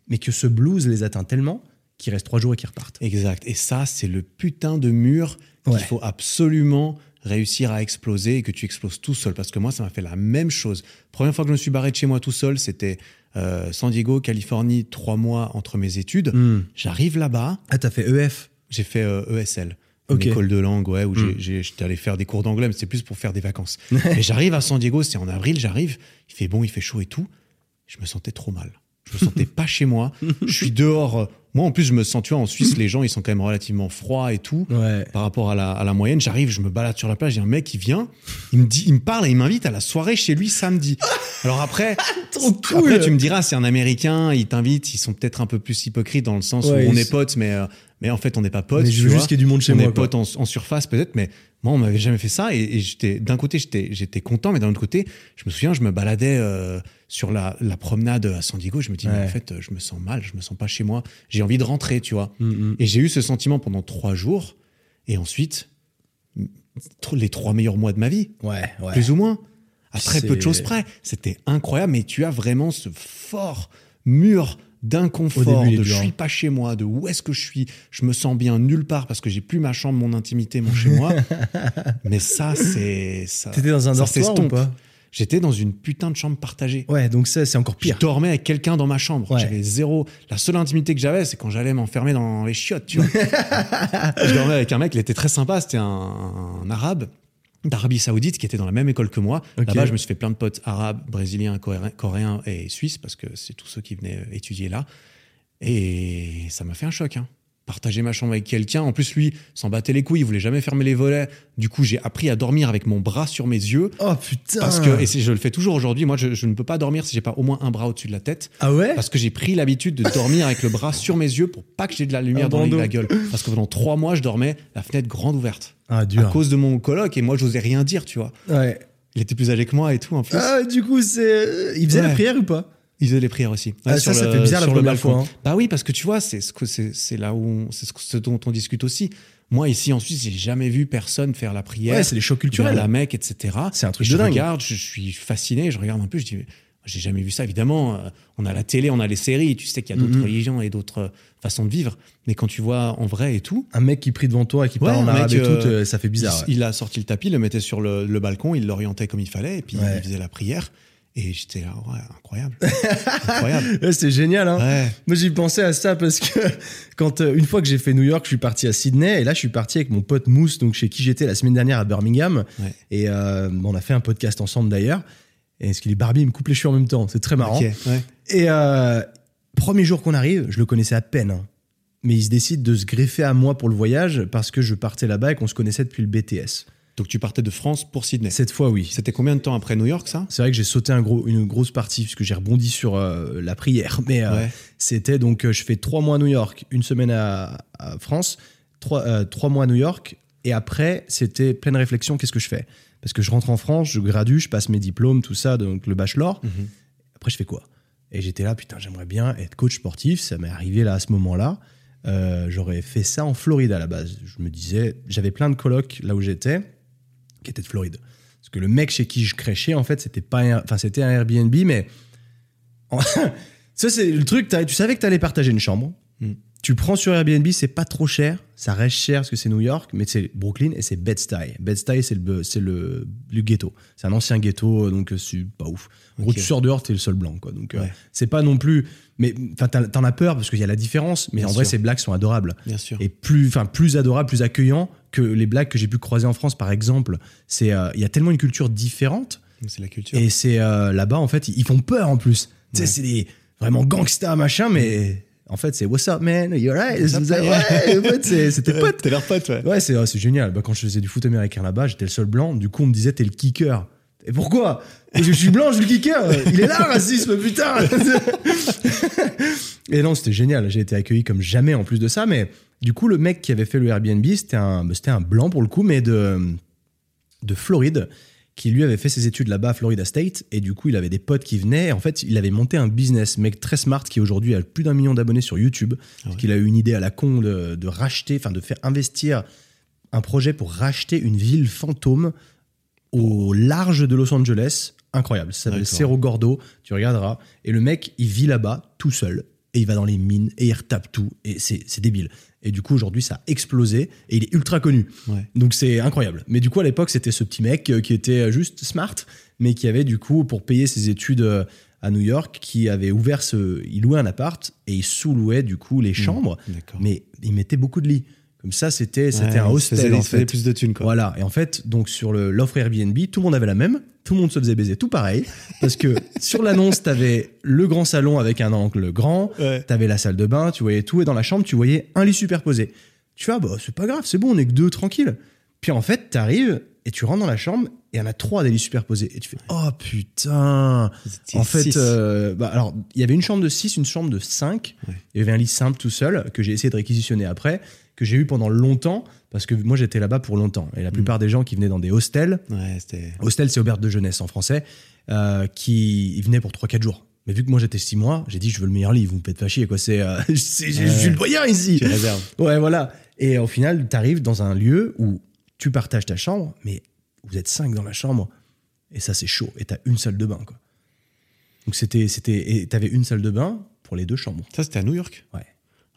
mais que ce blues les atteint tellement qu'ils restent trois jours et qu'ils repartent. Exact. Et ça, c'est le putain de mur qu'il faut absolument réussir à exploser et que tu exploses tout seul. Parce que moi, ça m'a fait la même chose. Première fois que je me suis barré de chez moi tout seul, c'était euh, San Diego, Californie, trois mois entre mes études. Hmm. J'arrive là-bas, Ah, t'as fait EF j'ai fait euh, ESL. Ok. Une école de langue, ouais, où Mm. j'ai- j'étais allé faire des cours d'anglais, mais c'est plus pour faire des vacances. <laughs> et j'arrive à San Diego, c'est en avril, j'arrive, il fait bon, il fait chaud et tout. Je me sentais trop mal. Je me sentais pas chez moi. <laughs> Je suis dehors. Moi, en plus, je me sens, tu vois, en Suisse, les gens, ils sont quand même relativement froids et tout. Ouais. Par rapport à la, à la moyenne, j'arrive, je me balade sur la plage, il y a un mec qui vient, il me dit, il me parle et il m'invite à la soirée chez lui samedi. <laughs> Alors après, <laughs> cool. après tu me diras, c'est un Américain, il t'invite, ils sont peut-être un peu plus hypocrites dans le sens Ouais, où on est potes, mais, euh, mais en fait, on n'est pas potes. Mais je veux juste qu'il y ait du monde chez on moi. est quoi. potes en, en surface peut-être, mais moi, on m'avait jamais fait ça. Et, et j'étais, d'un côté, j'étais, content, mais d'un autre côté, je me souviens, je me baladais euh, sur la, la promenade à San Diego. Je me dis, mais en fait, je me sens mal, je me sens pas chez moi. J'ai envie de rentrer, tu vois. Mm, mm. Et j'ai eu ce sentiment pendant trois jours. Et ensuite, les trois meilleurs mois de ma vie, Ouais, ouais. plus ou moins. À très peu de choses près. C'était incroyable, mais tu as vraiment ce fort mur d'inconfort, de je suis hein. pas chez moi, de où est-ce que je suis, je me sens bien nulle part parce que j'ai plus ma chambre, mon intimité, mon chez moi. <laughs> mais ça, c'est ça. T'étais dans un dortoir ou pas? J'étais dans une putain de chambre partagée. Ouais, donc ça, c'est encore Je pire. dormais avec quelqu'un dans ma chambre. Ouais. J'avais zéro. La seule intimité que j'avais, c'est quand j'allais m'enfermer dans les chiottes, tu vois. <laughs> je dormais avec un mec, il était très sympa. C'était un, un arabe d'Arabie Saoudite qui était dans la même école que moi. Là-bas, je me suis fait plein de potes arabes, brésiliens, coréens, coréens et suisses parce que c'est tous ceux qui venaient étudier là. Et ça m'a fait un choc. Hein. Partager ma chambre avec quelqu'un. En plus, lui, s'en battait les couilles. Il voulait jamais fermer les volets. Du coup, j'ai appris à dormir avec mon bras sur mes yeux. Oh putain. Parce que, et je le fais toujours aujourd'hui, moi je, je ne peux pas dormir si j'ai pas au moins un bras au-dessus de la tête. Ah ouais? Parce que j'ai pris l'habitude de dormir avec le bras sur mes yeux pour pas que j'ai de la lumière Un dans la gueule. Parce que pendant trois mois, je dormais la fenêtre grande ouverte. Ah À dur. cause de mon coloc et moi, j'osais rien dire, tu vois. Ouais. Il était plus âgé que moi et tout en plus. Ah, du coup, c'est. Il faisait la prière ou pas? Il faisait les prières aussi. Ah, Ouais, ça, ça le- fait bizarre la première fois. hein. Bah oui, parce que tu vois, c'est ce que c'est là où c'est ce, ce dont on discute aussi. Moi ici en Suisse, j'ai jamais vu personne faire la prière. Ouais, c'est les chocs culturels. la Mecque, etc. C'est un truc je de dingue. regarde, je suis fasciné, je regarde un peu, je dis, j'ai jamais vu ça. Évidemment, euh, on a la télé, on a les séries, tu sais qu'il y a d'autres Mhm. religions et d'autres euh, façons de vivre. Mais quand tu vois en vrai et tout, Un mec qui prie devant toi et qui Ouais, parle en arabe et tout, euh, ça fait bizarre. il, il a sorti le tapis, il le mettait sur le, le balcon, il l'orientait comme il fallait, et puis Ouais. il faisait la prière. Et j'étais là, ouais, incroyable. <laughs> incroyable. Ouais, génial, hein. Ouais. Moi, j'ai pensé à ça parce que quand euh, une fois que j'ai fait New York, je suis parti à Sydney et là, je suis parti avec mon pote Mousse, donc chez qui j'étais la semaine dernière à Birmingham. Ouais. Et euh, on a fait un podcast ensemble d'ailleurs. Et ce qu'il est Barbie, il me coupe les cheveux en même temps. C'est très marrant. Et euh, premier jour qu'on arrive, je le connaissais à peine. hein. Mais il se décide de se greffer à moi pour le voyage parce que je partais là-bas et qu'on se connaissait depuis le BTS. Donc tu partais de France pour Sydney. Cette fois, oui. C'était combien de temps après New York, ça? C'est vrai que j'ai sauté un gros, une grosse partie puisque j'ai rebondi sur euh, la prière. <laughs> Mais euh, Ouais. c'était donc, euh, je fais trois mois à New York, une semaine à, à France, trois, trois mois à New York, Et après, c'était pleine réflexion, qu'est-ce que je fais? Parce que je rentre en France, je gradue, je passe mes diplômes, tout ça, donc le bachelor. Mhm. Après, je fais quoi? Et j'étais là, putain, j'aimerais bien être coach sportif. Ça m'est arrivé là à ce moment-là. J'aurais fait ça en Floride à la base. Je me disais, j'avais plein de colocs là où j'étais qui étaient de Floride. Parce que le mec chez qui je crêchais, en fait, c'était pas, un- enfin, c'était un Airbnb, mais <laughs> ça c'est le truc. Tu savais que tu allais partager une chambre. Mm. Tu prends sur Airbnb, c'est pas trop cher. Ça reste cher parce que c'est New York, mais c'est Brooklyn et c'est Bed-Stuy. Bed-Stuy, c'est le, c'est le, le ghetto. C'est un ancien ghetto, donc euh, c'est pas ouf. En gros, tu sors dehors, t'es le seul blanc, quoi. Donc, euh, c'est pas non plus. Mais enfin, t'en as peur parce qu'il y a la différence. Mais Bien en vrai, ces blagues sont adorables Bien sûr. et plus, enfin, plus adorable, plus accueillant que les blagues que j'ai pu croiser en France, par exemple. C'est, euh, il y a tellement une culture différente C'est la culture. et c'est euh, là-bas en fait, ils font peur en plus. Tu sais, Ouais. c'est des vraiment gangsta machin, mais en fait, c'est what's up man, you're right. C'est- man? ouais, <laughs> en fait, c'est- c'était Ouais, pote. T'es leur pote, ouais. Ouais, c'est ouais, c'est génial. Bah, quand je faisais du foot américain là-bas, j'étais le seul blanc. Du coup, on me disait t'es le kicker. Et pourquoi? Parce que je suis blanc, je suis le kicker. Il est là, racisme, putain. <laughs> Et non, c'était génial. J'ai été accueilli comme jamais en plus de ça. Mais du coup, le mec qui avait fait le Airbnb, c'était un, bah, c'était un blanc pour le coup, mais de, de Floride, qui lui avait fait ses études là-bas à Florida State. Et du coup, il avait des potes qui venaient. Et en fait, il avait monté un business, mec très smart, qui aujourd'hui a plus d'un million d'abonnés sur YouTube. Parce qu'il a eu une idée à la con de, de racheter, enfin de faire investir un projet pour racheter une ville fantôme au large de Los Angeles. Incroyable. Ça s'appelle. Cerro Gordo. Tu regarderas. Et le mec, il vit là-bas tout seul. Et il va dans les mines et il retape tout. Et c'est c'est débile. Et du coup, aujourd'hui, ça a explosé. Et il est ultra connu. Ouais. Donc c'est incroyable. Mais du coup, à l'époque, c'était ce petit mec euh, qui était euh, juste smart, mais qui avait du coup, pour payer ses études euh, à New York, qui avait ouvert ce. Il louait un appart et il sous-louait du coup les chambres, D'accord. mais il mettait beaucoup de lits. Comme ça, c'était un hostel en fait. plus de thunes, quoi. Voilà. Et en fait, donc sur l'offre Airbnb, tout le monde avait la même. Tout le monde se faisait baiser tout pareil. Parce que <laughs> sur l'annonce, t'avais le grand salon avec un angle grand. Ouais. T'avais la salle de bain, tu voyais tout. Et dans la chambre, tu voyais un lit superposé. Tu vois, bah, c'est pas grave, c'est bon, on est que deux, tranquille. Puis en fait, t'arrives et tu rentres dans la chambre et il y en a trois des lits superposés. Et tu fais, oh putain. En fait, euh, bah, alors, il y avait une chambre de 6, une chambre de 5. Ouais. Il y avait un lit simple tout seul que j'ai essayé de réquisitionner après, que j'ai eu pendant longtemps, parce que moi j'étais là-bas pour longtemps. Et la plupart des gens qui venaient dans des hostels, Ouais, c'était. hostel c'est auberge de jeunesse en français, euh, qui ils venaient pour 3-4 jours. Mais vu que moi j'étais 6 mois, j'ai dit je veux le meilleur lit, vous me faites pas chier quoi. C'est, euh, je suis le doyen ici. Ouais, voilà. Et au final, tu arrives dans un lieu où tu partages ta chambre, mais vous êtes cinq dans la chambre, et ça, c'est chaud. Et tu as une salle de bain, quoi. Donc, c'était. c'était et tu avais une salle de bain pour les deux chambres. Ça, c'était à New York? Ouais.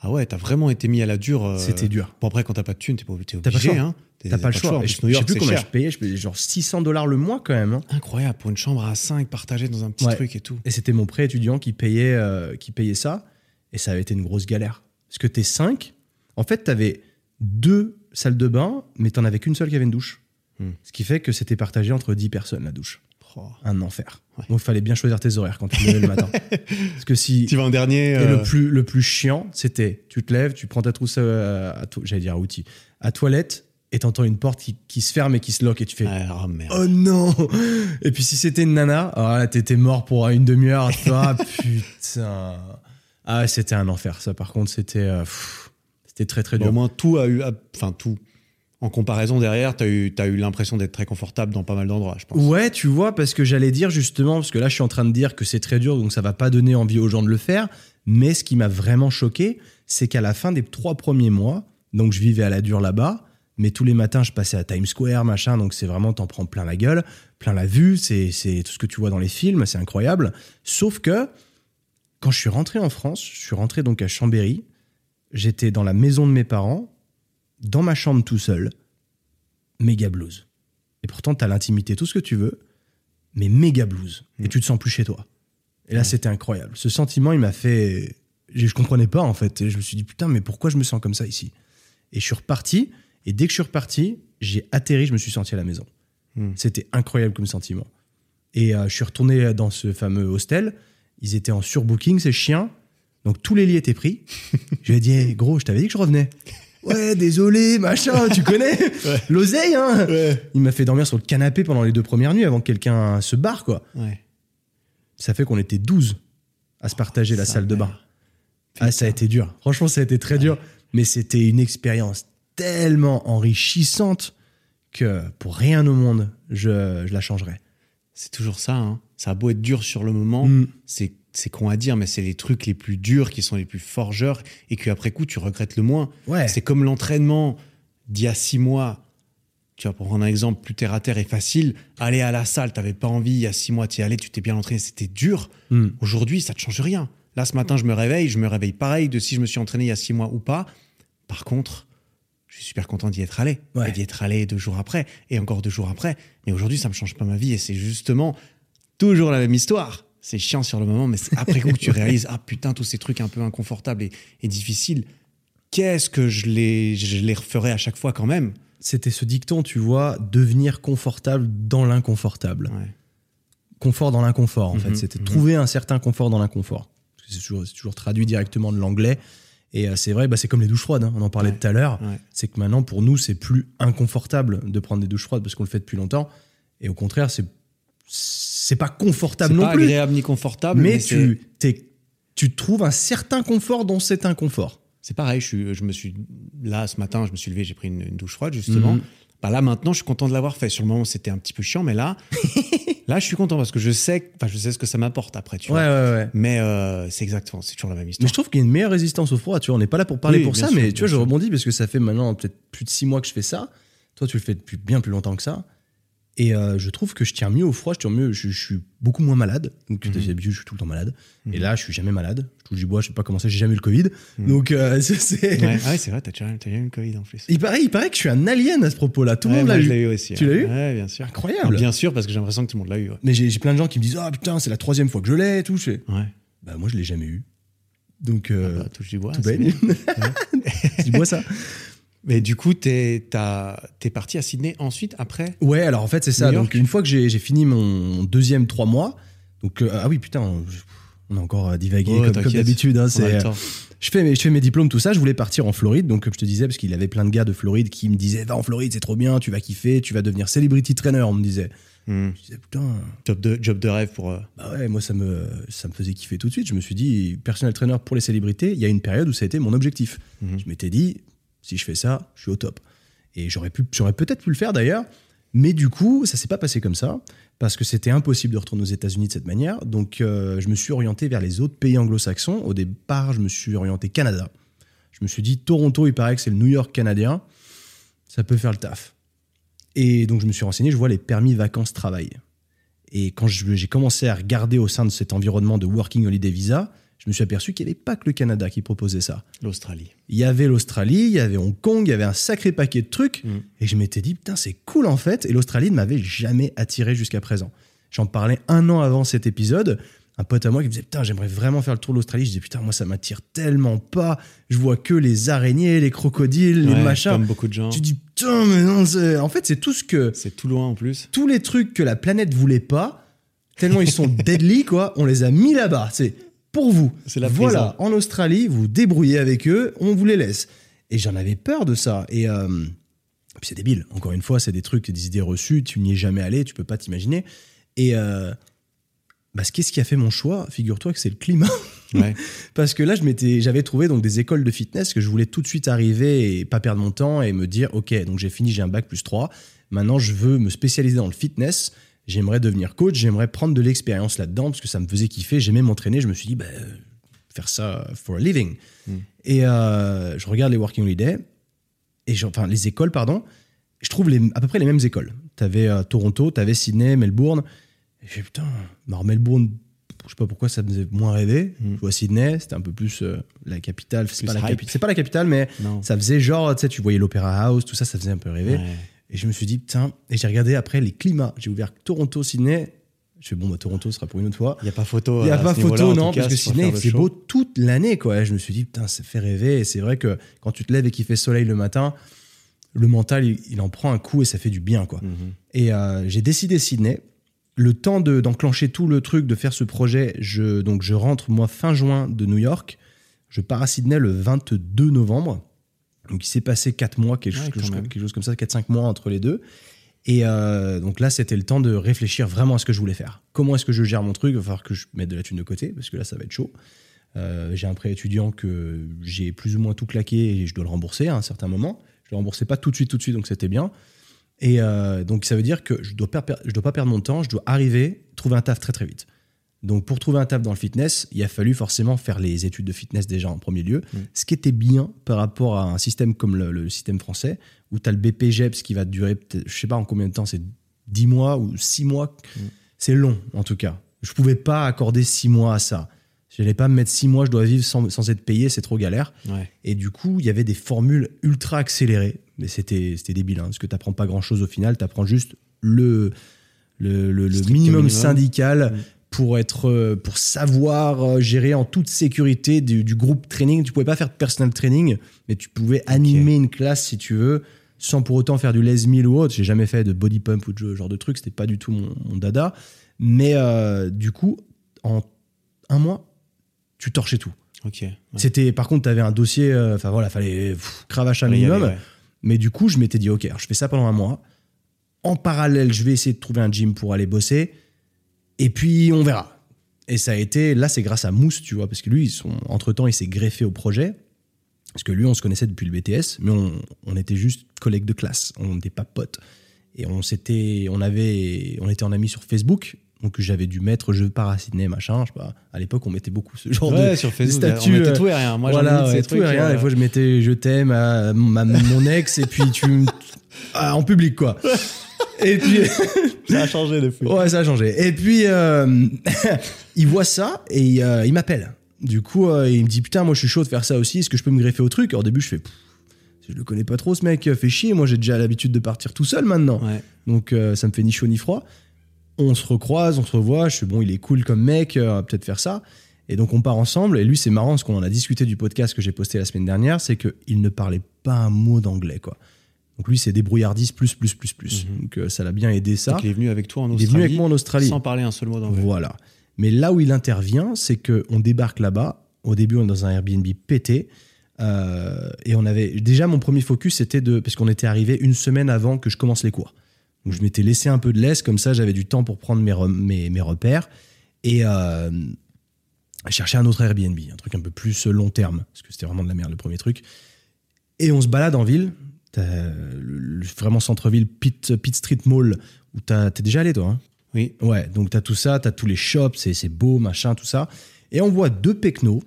Ah ouais, t'as vraiment été mis à la dure. euh, C'était dur. Bon, après, quand t'as pas de thunes, t'es pas t'es T'as pas le obligé. choix. hein. T'es- T'as pas le choix. Je, New sais plus combien cher. je payais. Je payais genre 600 dollars le mois, quand même. hein. Incroyable, pour une chambre à 5 partagée dans un petit Ouais. truc et tout. Et c'était mon prêt étudiant qui payait, euh, qui payait ça. Et ça avait été une grosse galère. Parce que t'es 5. En fait, t'avais deux salles de bain, mais t'en avais qu'une seule qui avait une douche. Hmm. Ce qui fait que c'était partagé entre 10 personnes, la douche. Oh. un enfer. Ouais. Donc il fallait bien choisir tes horaires quand tu te levais le matin. <laughs> Parce que si Tu vas en dernier. et euh, le plus le plus chiant, c'était tu te lèves, tu prends ta trousse à, à j'allais dire à outils, à toilette et t'entends une porte qui, qui se ferme et qui se lock et tu fais Ah, oh merde. oh non. Et puis si c'était une nana, là t'étais mort pour une demi-heure. <laughs> Ah putain. Ah c'était un enfer. Ça par contre c'était euh, c'était très très Bon, dur. au moins, tout a eu. Enfin, tout. En comparaison derrière, t'as eu, t'as eu l'impression d'être très confortable dans pas mal d'endroits, je pense. Ouais, tu vois, parce que j'allais dire justement, parce que là, je suis en train de dire que c'est très dur, donc ça va pas donner envie aux gens de le faire. Mais ce qui m'a vraiment choqué, c'est qu'à la fin des trois premiers mois, donc je vivais à la dure là-bas, mais tous les matins, je passais à Times Square, machin, donc c'est vraiment, t'en prends plein la gueule, plein la vue, c'est c'est tout ce que tu vois dans les films, c'est incroyable. Sauf que, quand je suis rentré en France, je suis rentré donc à Chambéry, j'étais dans la maison de mes parents, dans ma chambre tout seul, méga blues. Et pourtant, t'as l'intimité, tout ce que tu veux, mais méga blues. Et tu te sens plus chez toi. Et là, Ouais. c'était incroyable. Ce sentiment, il m'a fait. Je, je comprenais pas, en fait. Et je me suis dit, putain, mais pourquoi je me sens comme ça ici? Et je suis reparti. Et dès que je suis reparti, j'ai atterri, je me suis senti à la maison. Hmm. C'était incroyable comme sentiment. Et euh, je suis retourné dans ce fameux hostel. Ils étaient en surbooking, ces chiens. Donc tous les lits étaient pris. je lui ai dit, Hey, gros, je t'avais dit que je revenais. Ouais, désolé, machin, tu connais? <laughs> L'oseille, hein? Ouais. Il m'a fait dormir sur le canapé pendant les deux premières nuits avant que quelqu'un se barre, quoi. Ouais. Ça fait qu'on était 12 à se partager la Sa salle de bain. Ah, ça a été dur. Franchement, ça a été très dur. Mais c'était une expérience tellement enrichissante que pour rien au monde, je, je la changerais. C'est toujours ça. Hein. Ça a beau être dur sur le moment, Mm. c'est c'est con à dire, mais c'est les trucs les plus durs qui sont les plus forgeurs et qu'après coup, tu regrettes le moins. Ouais. C'est comme l'entraînement d'il y a six mois. Tu vois, pour prendre un exemple plus terre à terre et facile, aller à la salle, t'avais pas envie, il y a six mois, tu y allais, tu t'es bien entraîné, c'était dur. Mm. Aujourd'hui, ça te change rien. Là, ce matin, je me réveille, je me réveille pareil de si je me suis entraîné il y a six mois ou pas. Par contre, je suis super content d'y être allé. Ouais. Et d'y être allé deux jours après, et encore deux jours après. Mais aujourd'hui, ça me change pas ma vie, et c'est justement toujours la même histoire. C'est chiant sur le moment, mais c'est après coup que tu <laughs> réalises, ah putain, tous ces trucs un peu inconfortables et, et difficiles, qu'est-ce que je les, je les referais à chaque fois quand même? C'était ce dicton, tu vois, devenir confortable dans l'inconfortable. Ouais. Confort dans l'inconfort, en Mhm, fait. C'était mhm. trouver un certain confort dans l'inconfort. C'est toujours, toujours traduit directement de l'anglais. Et euh, c'est vrai, bah, c'est comme les douches froides, hein, on en parlait Ouais. tout à l'heure. Ouais. C'est que maintenant, pour nous, c'est plus inconfortable de prendre des douches froides parce qu'on le fait depuis longtemps. Et au contraire, c'est c'est pas confortable non pas plus. agréable ni confortable, mais mais, tu, t'es- tu trouves un certain confort dans cet inconfort. C'est pareil, je, suis, je me suis là ce matin, je me suis levé, j'ai pris une, une douche froide justement. Mhm. Bah là maintenant, je suis content de l'avoir fait. Sur le moment, c'était un petit peu chiant, mais là, <laughs> là, je suis content parce que je sais, enfin, je sais ce que ça m'apporte après, tu Ouais, vois. ouais, ouais. Mais euh, c'est exactement, c'est toujours la même Mais histoire. je trouve qu'il y a une meilleure résistance au froid. Tu vois, on n'est pas là pour parler Oui, pour ça, sûr, mais tu vois, je rebondis parce que ça fait maintenant peut-être plus de six mois que je fais ça. Toi, tu le fais depuis bien plus longtemps que ça. Et euh, je trouve que je tiens mieux au froid, je tiens mieux, je, je suis beaucoup moins malade. Donc, Mhm. d'habitude, je suis tout le temps malade. Et Mhm. là, je suis jamais malade. Je touche du bois, je sais pas comment ça, j'ai jamais eu le Covid. Mhm. Donc, euh, <laughs> c'est-. Ouais. Ah ouais, c'est vrai, t'as déjà, eu le Covid en plus. Il, paraît, il paraît que je suis un alien à ce propos-là. Tout le Ouais, monde l'a eu. aussi. Tu l'as eu Ouais, bien sûr. Incroyable. Bien sûr, parce que j'ai l'impression que tout le monde l'a eu. Mais j'ai plein de gens qui me disent Ah putain, c'est la troisième fois que je l'ai et tout. Ouais. Bah, moi, je l'ai jamais eu. Donc, euh, Bah, touche du bois. tout baigne. <laughs> tu vois ça Mais du coup, t'es, parti à Sydney ensuite, après Ouais, alors en fait, c'est ça. Donc, une fois que j'ai fini mon deuxième trois mois, donc, euh, ah oui, putain, on, on a encore euh, divagué comme- comme, d'habitude. hein, On a c'est, le euh, temps. je, fais mes, je fais mes diplômes, tout ça. Je voulais partir en Floride, donc, comme je te disais, parce qu'il y avait plein de gars de Floride qui me disaient Va en Floride, c'est trop bien, tu vas kiffer, tu vas devenir celebrity trainer, on me disait. Hmm. Je disais Putain, Job, de, job de rêve pour. euh, bah ouais, moi, ça me, ça me faisait kiffer tout de suite. Je me suis dit Personnel trainer pour les célébrités, il y a une période où ça a été mon objectif. Mhm. Je m'étais dit, si je fais ça, je suis au top. Et j'aurais pu, j'aurais peut-être pu le faire d'ailleurs, mais du coup, ça s'est pas passé comme ça parce que c'était impossible de retourner aux États-Unis de cette manière. Donc, euh, je me suis orienté vers les autres pays anglo-saxons. Au départ, je me suis orienté Canada. Je me suis dit, Toronto, il paraît que c'est le New York canadien. Ça peut faire le taf. Et donc, je me suis renseigné, je vois les permis vacances-travail. Et quand j'ai commencé à regarder au sein de cet environnement de Working Holiday Visa, je me suis aperçu qu'il n'y avait pas que le Canada qui proposait ça. l'Australie. Il y avait l'Australie, il y avait Hong Kong, il y avait un sacré paquet de trucs. Mm. Et je m'étais dit, putain, c'est cool en fait. Et l'Australie ne m'avait jamais attiré jusqu'à présent. J'en parlais un an avant cet épisode. Un pote à moi qui me disait, putain, j'aimerais vraiment faire le tour de l'Australie. Je disais, putain, moi, ça m'attire tellement pas. Je vois que les araignées, les crocodiles, les Ouais, machins. Comme beaucoup de gens. Tu dis, putain, mais non, c'est- en fait, c'est tout ce que C'est tout loin en plus. tous les trucs que la planète voulait pas, tellement ils sont <laughs> deadly, quoi, on les a mis là-bas. C'est pour vous. C'est la Voilà, en Australie, vous débrouillez avec eux, on vous les laisse. Et j'en avais peur de ça. Et euh, puis c'est débile. Encore une fois, c'est des trucs, des idées reçues, tu n'y es jamais allé, tu peux pas t'imaginer. Et euh, bah, ce qu'est-ce qui a fait mon choix? Figure-toi que c'est le climat. <laughs> Ouais. Parce que là, je m'étais, j'avais trouvé donc des écoles de fitness que je voulais tout de suite arriver et pas perdre mon temps et me dire, ok, donc j'ai fini, j'ai un bac plus 3. Maintenant, je veux me spécialiser dans le fitness. J'aimerais devenir coach, j'aimerais prendre de l'expérience là-dedans parce que ça me faisait kiffer. J'aimais m'entraîner. Je me suis dit, bah, euh, faire ça for a living. Mm. Et euh, je regarde les Working Holiday, et je- enfin les écoles, pardon. Je trouve les, à peu près les mêmes écoles. Tu avais Toronto, tu avais Sydney, Melbourne. Et je putain, alors Melbourne, je sais pas pourquoi ça me faisait moins rêver. Mm. Je vois Sydney, c'était un peu plus euh, la capitale. C'est pas, la capi- pas la capitale, mais Non. ça faisait genre, tu sais, tu voyais l'Opéra House, tout ça, ça faisait un peu rêver. Ouais. Et je me suis dit, putain, et j'ai regardé après les climats. J'ai ouvert Toronto, Sydney. Je fais, bon, bah, Toronto ce sera pour une autre fois. Il n'y a pas photo. Il n'y a à pas photo, non, cas, parce que Sydney, il show. beau toute l'année, quoi. Et je me suis dit, putain, ça fait rêver. Et c'est vrai que quand tu te lèves et qu'il fait soleil le matin, le mental, il, il en prend un coup et ça fait du bien, quoi. Mhm. Et euh, j'ai décidé Sydney. Le temps de- d'enclencher tout le truc, de faire ce projet, je, donc je rentre, moi, fin juin de New York. Je pars à Sydney le 22 novembre. Donc il s'est passé 4 mois, quelque, Ouais, chose, quand quelque chose- même. quelque chose comme ça, 4-5 mois entre les deux. Et euh, donc là, c'était le temps de réfléchir vraiment à ce que je voulais faire. Comment est-ce que je gère mon truc? Il va falloir que je mette de la thune de côté, parce que là, ça va être chaud. Euh, j'ai un prêt étudiant que j'ai plus ou moins tout claqué et je dois le rembourser à un certain moment. Je le remboursais pas tout de suite, tout de suite, donc c'était bien. Et euh, donc ça veut dire que je dois, per- per- je dois pas perdre mon temps, je dois arriver, trouver un taf très très vite. Donc pour trouver un taf dans le fitness, il a fallu forcément faire les études de fitness déjà en premier lieu, Mm. ce qui était bien par rapport à un système comme le, le système français, où tu as le BPGEPS qui va durer, je sais pas en combien de temps, c'est 10 mois ou 6 mois. Mm. C'est long en tout cas. Je pouvais pas accorder 6 mois à ça. Je n'allais pas me mettre 6 mois, je dois vivre sans, sans être payé, c'est trop galère. Ouais. Et du coup, il y avait des formules ultra accélérées. Mais c'était débile, hein, parce que tu n'apprends pas grand-chose au final. Tu apprends juste le, le, le- le Strict minimum, minimum. syndical Mm. Pour, être, euh, pour savoir euh, gérer en toute sécurité du, du groupe training. Tu pouvais pas faire de personal training, mais tu pouvais animer une classe si tu veux, sans pour autant faire du les meal ou autre. J'ai jamais fait de body pump ou de ce genre de truc. C'était pas du tout mon, mon dada. Mais euh, du coup, en un mois, tu torchais tout. Ok. Ouais. C'était par contre, tu avais un dossier, euh, enfin voilà, fallait pff, cravache un minimum. ouais. Mais du coup, je m'étais dit, ok, alors je fais ça pendant un mois. En parallèle, je vais essayer de trouver un gym pour aller bosser. Et puis, on verra. Et ça a été, là, c'est grâce à Mousse, tu vois, parce que lui, entre-temps, il s'est greffé au projet. Parce que lui, on se connaissait depuis le BTS, mais on, on était juste collègues de classe. On n'était pas potes. Et on s'était, on avait, on était en amis sur Facebook. Donc, j'avais dû mettre je pars à Sydney, machin. Je sais pas. À l'époque, on mettait beaucoup ce genre de, Ouais, sur Facebook, on mettait tout et rien. Moi, voilà, de ouais, tout et rien. euh, Des fois, je mettais je t'aime à ma- mon ex et puis tu m- <laughs> ah, en public quoi. Et <laughs> puis Ça a changé depuis. ouais, ça a changé. Et puis euh, <laughs> il voit ça et euh, il m'appelle. Du coup, euh, il me dit putain, moi je suis chaud de faire ça aussi. Est-ce que je peux me greffer au truc? Alors, Au début, je fais Pff, je le connais pas trop ce mec, fait chier. Moi, j'ai déjà l'habitude de partir tout seul maintenant. Ouais. Donc ça me fait ni chaud ni froid. On se recroise, on se revoit. Je suis bon, il est cool comme mec, on va peut-être faire ça. Et donc on part ensemble. Et lui, c'est marrant, parce qu'on en a discuté du podcast que j'ai posté la semaine dernière, c'est qu'il ne parlait pas un mot d'anglais, quoi. Donc lui, c'est débrouillardise plus, plus, plus, plus. Mhm. Donc euh, ça l'a bien aidé ça. Donc, il est venu avec toi en Il Australie. est venu avec moi en Australie. Sans parler un seul mot d'anglais. Voilà. Mais là où il intervient, c'est qu'on débarque là-bas. Au début, on est dans un Airbnb pété. Euh, et on avait. Déjà, mon premier focus, c'était de. Parce qu'on était arrivé une semaine avant que je commence les cours. Donc, je m'étais laissé un peu de laisse, comme ça, j'avais du temps pour prendre mes, mes, mes repères. Et euh, chercher un autre Airbnb, un truc un peu plus long terme. Parce que c'était vraiment de la merde, le premier truc. Et on se balade en ville. T'as le- vraiment centre-ville, Pitt, Pitt Street Mall, où t'as- t'es déjà allé, toi hein? Oui. Ouais, donc t'as tout ça, t'as tous les shops, c'est c'est beau, machin, tout ça. Et on voit deux pecnos,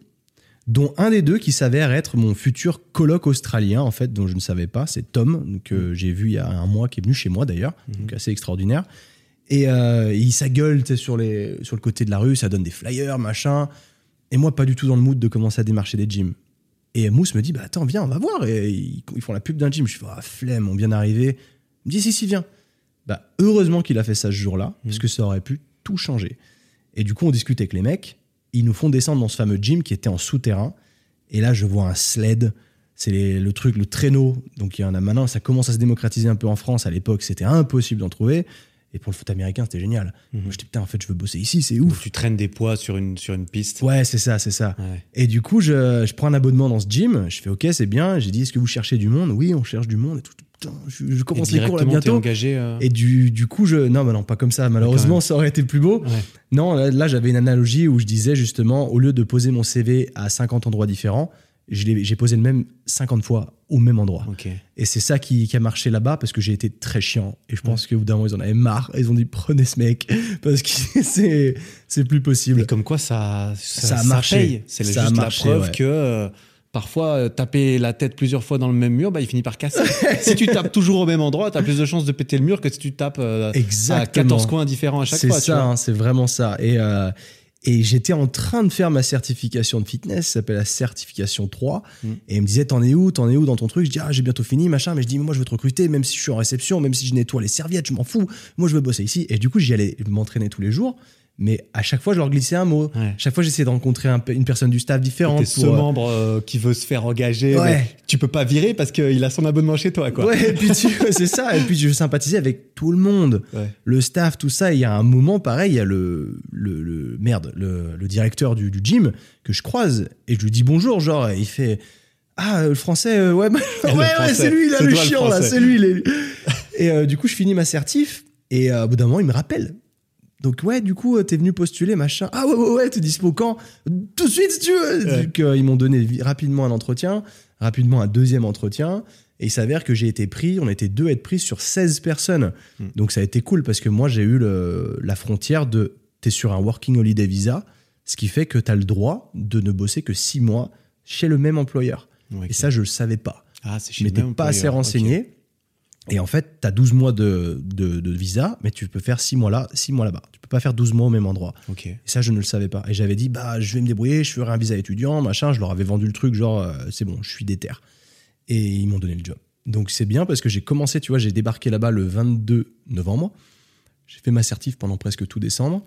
dont un des deux qui s'avère être mon futur coloc australien, en fait, dont je ne savais pas, c'est Tom, que j'ai vu il y a un mois, qui est venu chez moi d'ailleurs, donc assez extraordinaire. Et euh, il s'agueule sur, les, sur le côté de la rue, ça donne des flyers, machin. Et moi, pas du tout dans le mood de commencer à démarcher des gyms. Et Mousse me dit, bah attends, viens, on va voir. Et ils, ils font la pub d'un gym. Je fais, ah, flemme, on vient d'arriver. Il me dit, si, si, viens. Bah, heureusement qu'il a fait ça ce jour-là, parce que ça aurait pu tout changer. Et du coup, on discute avec les mecs. Ils nous font descendre dans ce fameux gym qui était en souterrain. Et là, je vois un sled. C'est le truc, le traîneau. Donc, il y en a maintenant, ça commence à se démocratiser un peu en France. À l'époque, c'était impossible d'en trouver. Et pour le foot américain, c'était génial. Mhm. Moi, j'étais, putain, en fait, je veux bosser ici, c'est ouf. tu traînes des poids sur une, sur une piste. Ouais, c'est ça, c'est ça. Ouais. Et du coup, je, je prends un abonnement dans ce gym. Je fais OK, c'est bien. J'ai dit, est-ce que vous cherchez du monde? Oui, on cherche du monde. Et tout. Putain, je, je Et commence les cours là bientôt. engagé. euh, Et du, du coup, je. Non, bah non, pas comme ça. Malheureusement, ça aurait été plus beau. Ouais. Non, là, là, j'avais une analogie où je disais justement, au lieu de poser mon CV à 50 endroits différents, j'ai posé le même 50 fois au même endroit. Et c'est ça qui, qui a marché là-bas parce que j'ai été très chiant. Et je pense qu'au bout d'un moment, ils en avaient marre. Ils ont dit prenez ce mec <laughs> parce que <laughs> c'est c'est plus possible. Et comme quoi ça, ça, Ça a marché. C'est a juste marché, la preuve ouais. que euh, parfois euh, taper la tête plusieurs fois dans le même mur, bah, il finit par casser. <laughs> si tu tapes toujours au même endroit, tu as plus de chances de péter le mur que si tu tapes euh, à Exactement. 14 coins différents à chaque C'est fois. tu ça, hein, c'est vraiment ça. Et, euh, et j'étais en train de faire ma certification de fitness, ça s'appelle la certification 3. Mm. Et il me disait, t'en es où T'en es où dans ton truc? Je dis, ah, j'ai bientôt fini, machin. Mais je dis, mais moi, je veux te recruter, même si je suis en réception, même si je nettoie les serviettes, je m'en fous. Moi, je veux bosser ici. Et du coup, j'y allais m'entraîner tous les jours. Mais à chaque fois, je leur glissais un mot. Ouais. Chaque fois, j'essayais de rencontrer un une personne du staff différente. T'es ce pour, euh, membre euh, qui veut se faire engager, Ouais. mais tu peux pas virer parce qu'il a son abonnement chez toi. Quoi. Ouais, et puis tu- c'est ça. Et puis je sympathisais avec tout le monde. Le staff, tout ça. Il y a un moment, pareil, il y a le, le, le- merde, le, le directeur du, du gym que je croise et je lui dis bonjour, genre, et il fait ah euh, le français, euh, ouais, bah, <laughs> ouais, ouais, c'est lui là, le chiant là, c'est lui. <laughs> Et euh, du coup, je finis ma certif et au bout d'un moment, il me rappelle. Donc ouais, du coup, euh, t'es venu postuler, machin. Ah ouais, ouais, ouais, t'es dispo quand? Tout de suite, si tu veux. Ouais. Donc, euh, ils m'ont donné rapidement un entretien, rapidement un deuxième entretien. Et il s'avère que j'ai été pris, on était deux à être pris sur 16 personnes. Mm. Donc ça a été cool parce que moi, j'ai eu le- la frontière de. Tu es sur un working holiday visa, ce qui fait que tu as le droit de ne bosser que six mois chez le même employeur. Ouais, Et ça, je le savais pas. ah, c'est Je chez le m'étais pas assez renseigné. Et en fait, tu as 12 mois de, de- de visa, mais tu peux faire 6 mois là, 6 mois là-bas. Tu peux pas faire 12 mois au même endroit. Et ça, je ne le savais pas. Et j'avais dit, bah, je vais me débrouiller, je ferai un visa étudiant, machin. Je leur avais vendu le truc, genre, euh, c'est bon, je suis déter. Et ils m'ont donné le job. Donc c'est bien parce que j'ai commencé, tu vois, j'ai débarqué là-bas le 22 novembre. J'ai fait ma certif pendant presque tout décembre.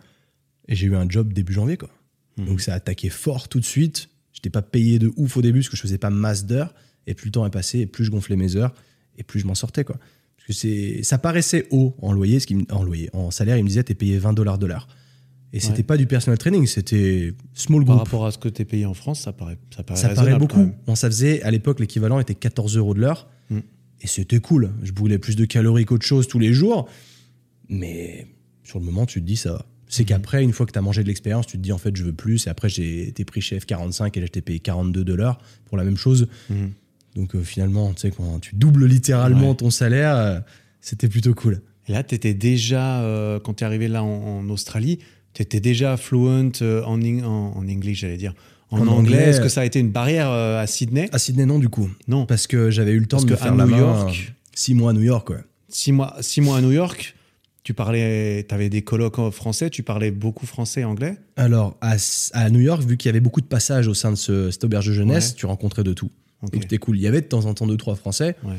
Et j'ai eu un job début janvier, quoi. Mhm. Donc ça a attaqué fort tout de suite. J'étais pas payé de ouf au début parce que je faisais pas masse d'heures. Et plus le temps est passé, et plus je gonflais mes heures, et plus je m'en sortais, quoi. Parce que c'est, ça paraissait haut en loyer, ce qui, en loyer, en salaire, il me disait, t'es payé 20 dollars de l'heure. Et c'était Ouais. pas du personal training, c'était small Par group. rapport à ce que tu es payé en France, ça paraît, ça paraît, Ça paraît beaucoup. Bon, ça faisait, à l'époque, l'équivalent était 14 euros de l'heure. Mm. Et c'était cool. Je brûlais plus de calories qu'autre chose tous les jours. Mais sur le moment, tu te dis ça va. C'est Mhm. qu'après, une fois que tu as mangé de l'expérience, tu te dis en fait, je veux plus. Et après, j'ai été pris chez F45 et là, j'étais payé 42 de l'heure pour la même chose. Mhm. Donc euh, finalement, tu sais, quand tu doubles littéralement Ouais. ton salaire, euh, c'était plutôt cool. Et là, tu étais déjà, euh, quand tu es arrivé là en, en Australie, tu étais déjà fluent en, ing- en, en English, j'allais dire. En, En anglais, anglais, est-ce que ça a été une barrière à Sydney? À Sydney, non, du coup. Non. Parce que j'avais eu le temps Parce de me faire à la New main, York- six mois à New York, ouais. Six mois, six mois à New York, tu parlais, tu avais des colloques en français, tu parlais beaucoup français et anglais? Alors, à, à New York, vu qu'il y avait beaucoup de passages au sein de ce, cette auberge de jeunesse, Ouais. tu rencontrais de tout. Donc c'était cool. Il y avait de temps en temps deux, trois Français, Ouais.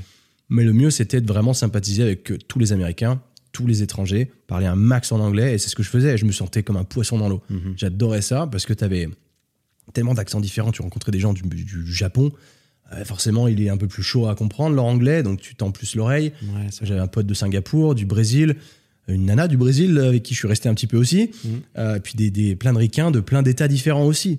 mais le mieux, c'était de vraiment sympathiser avec euh, tous les Américains, tous les étrangers, parler un max en anglais, et c'est ce que je faisais. Je me sentais comme un poisson dans l'eau. Mhm. J'adorais ça parce que tu avais tellement d'accents différents. Tu rencontrais des gens du, Japon. Euh, forcément, il est un peu plus chaud à comprendre leur anglais, donc tu tends plus l'oreille. Ouais, J'avais un pote de Singapour, du Brésil, une nana du Brésil avec qui je suis resté un petit peu aussi, Mhm. Euh, puis des, des, plein de ricains de plein d'états différents aussi.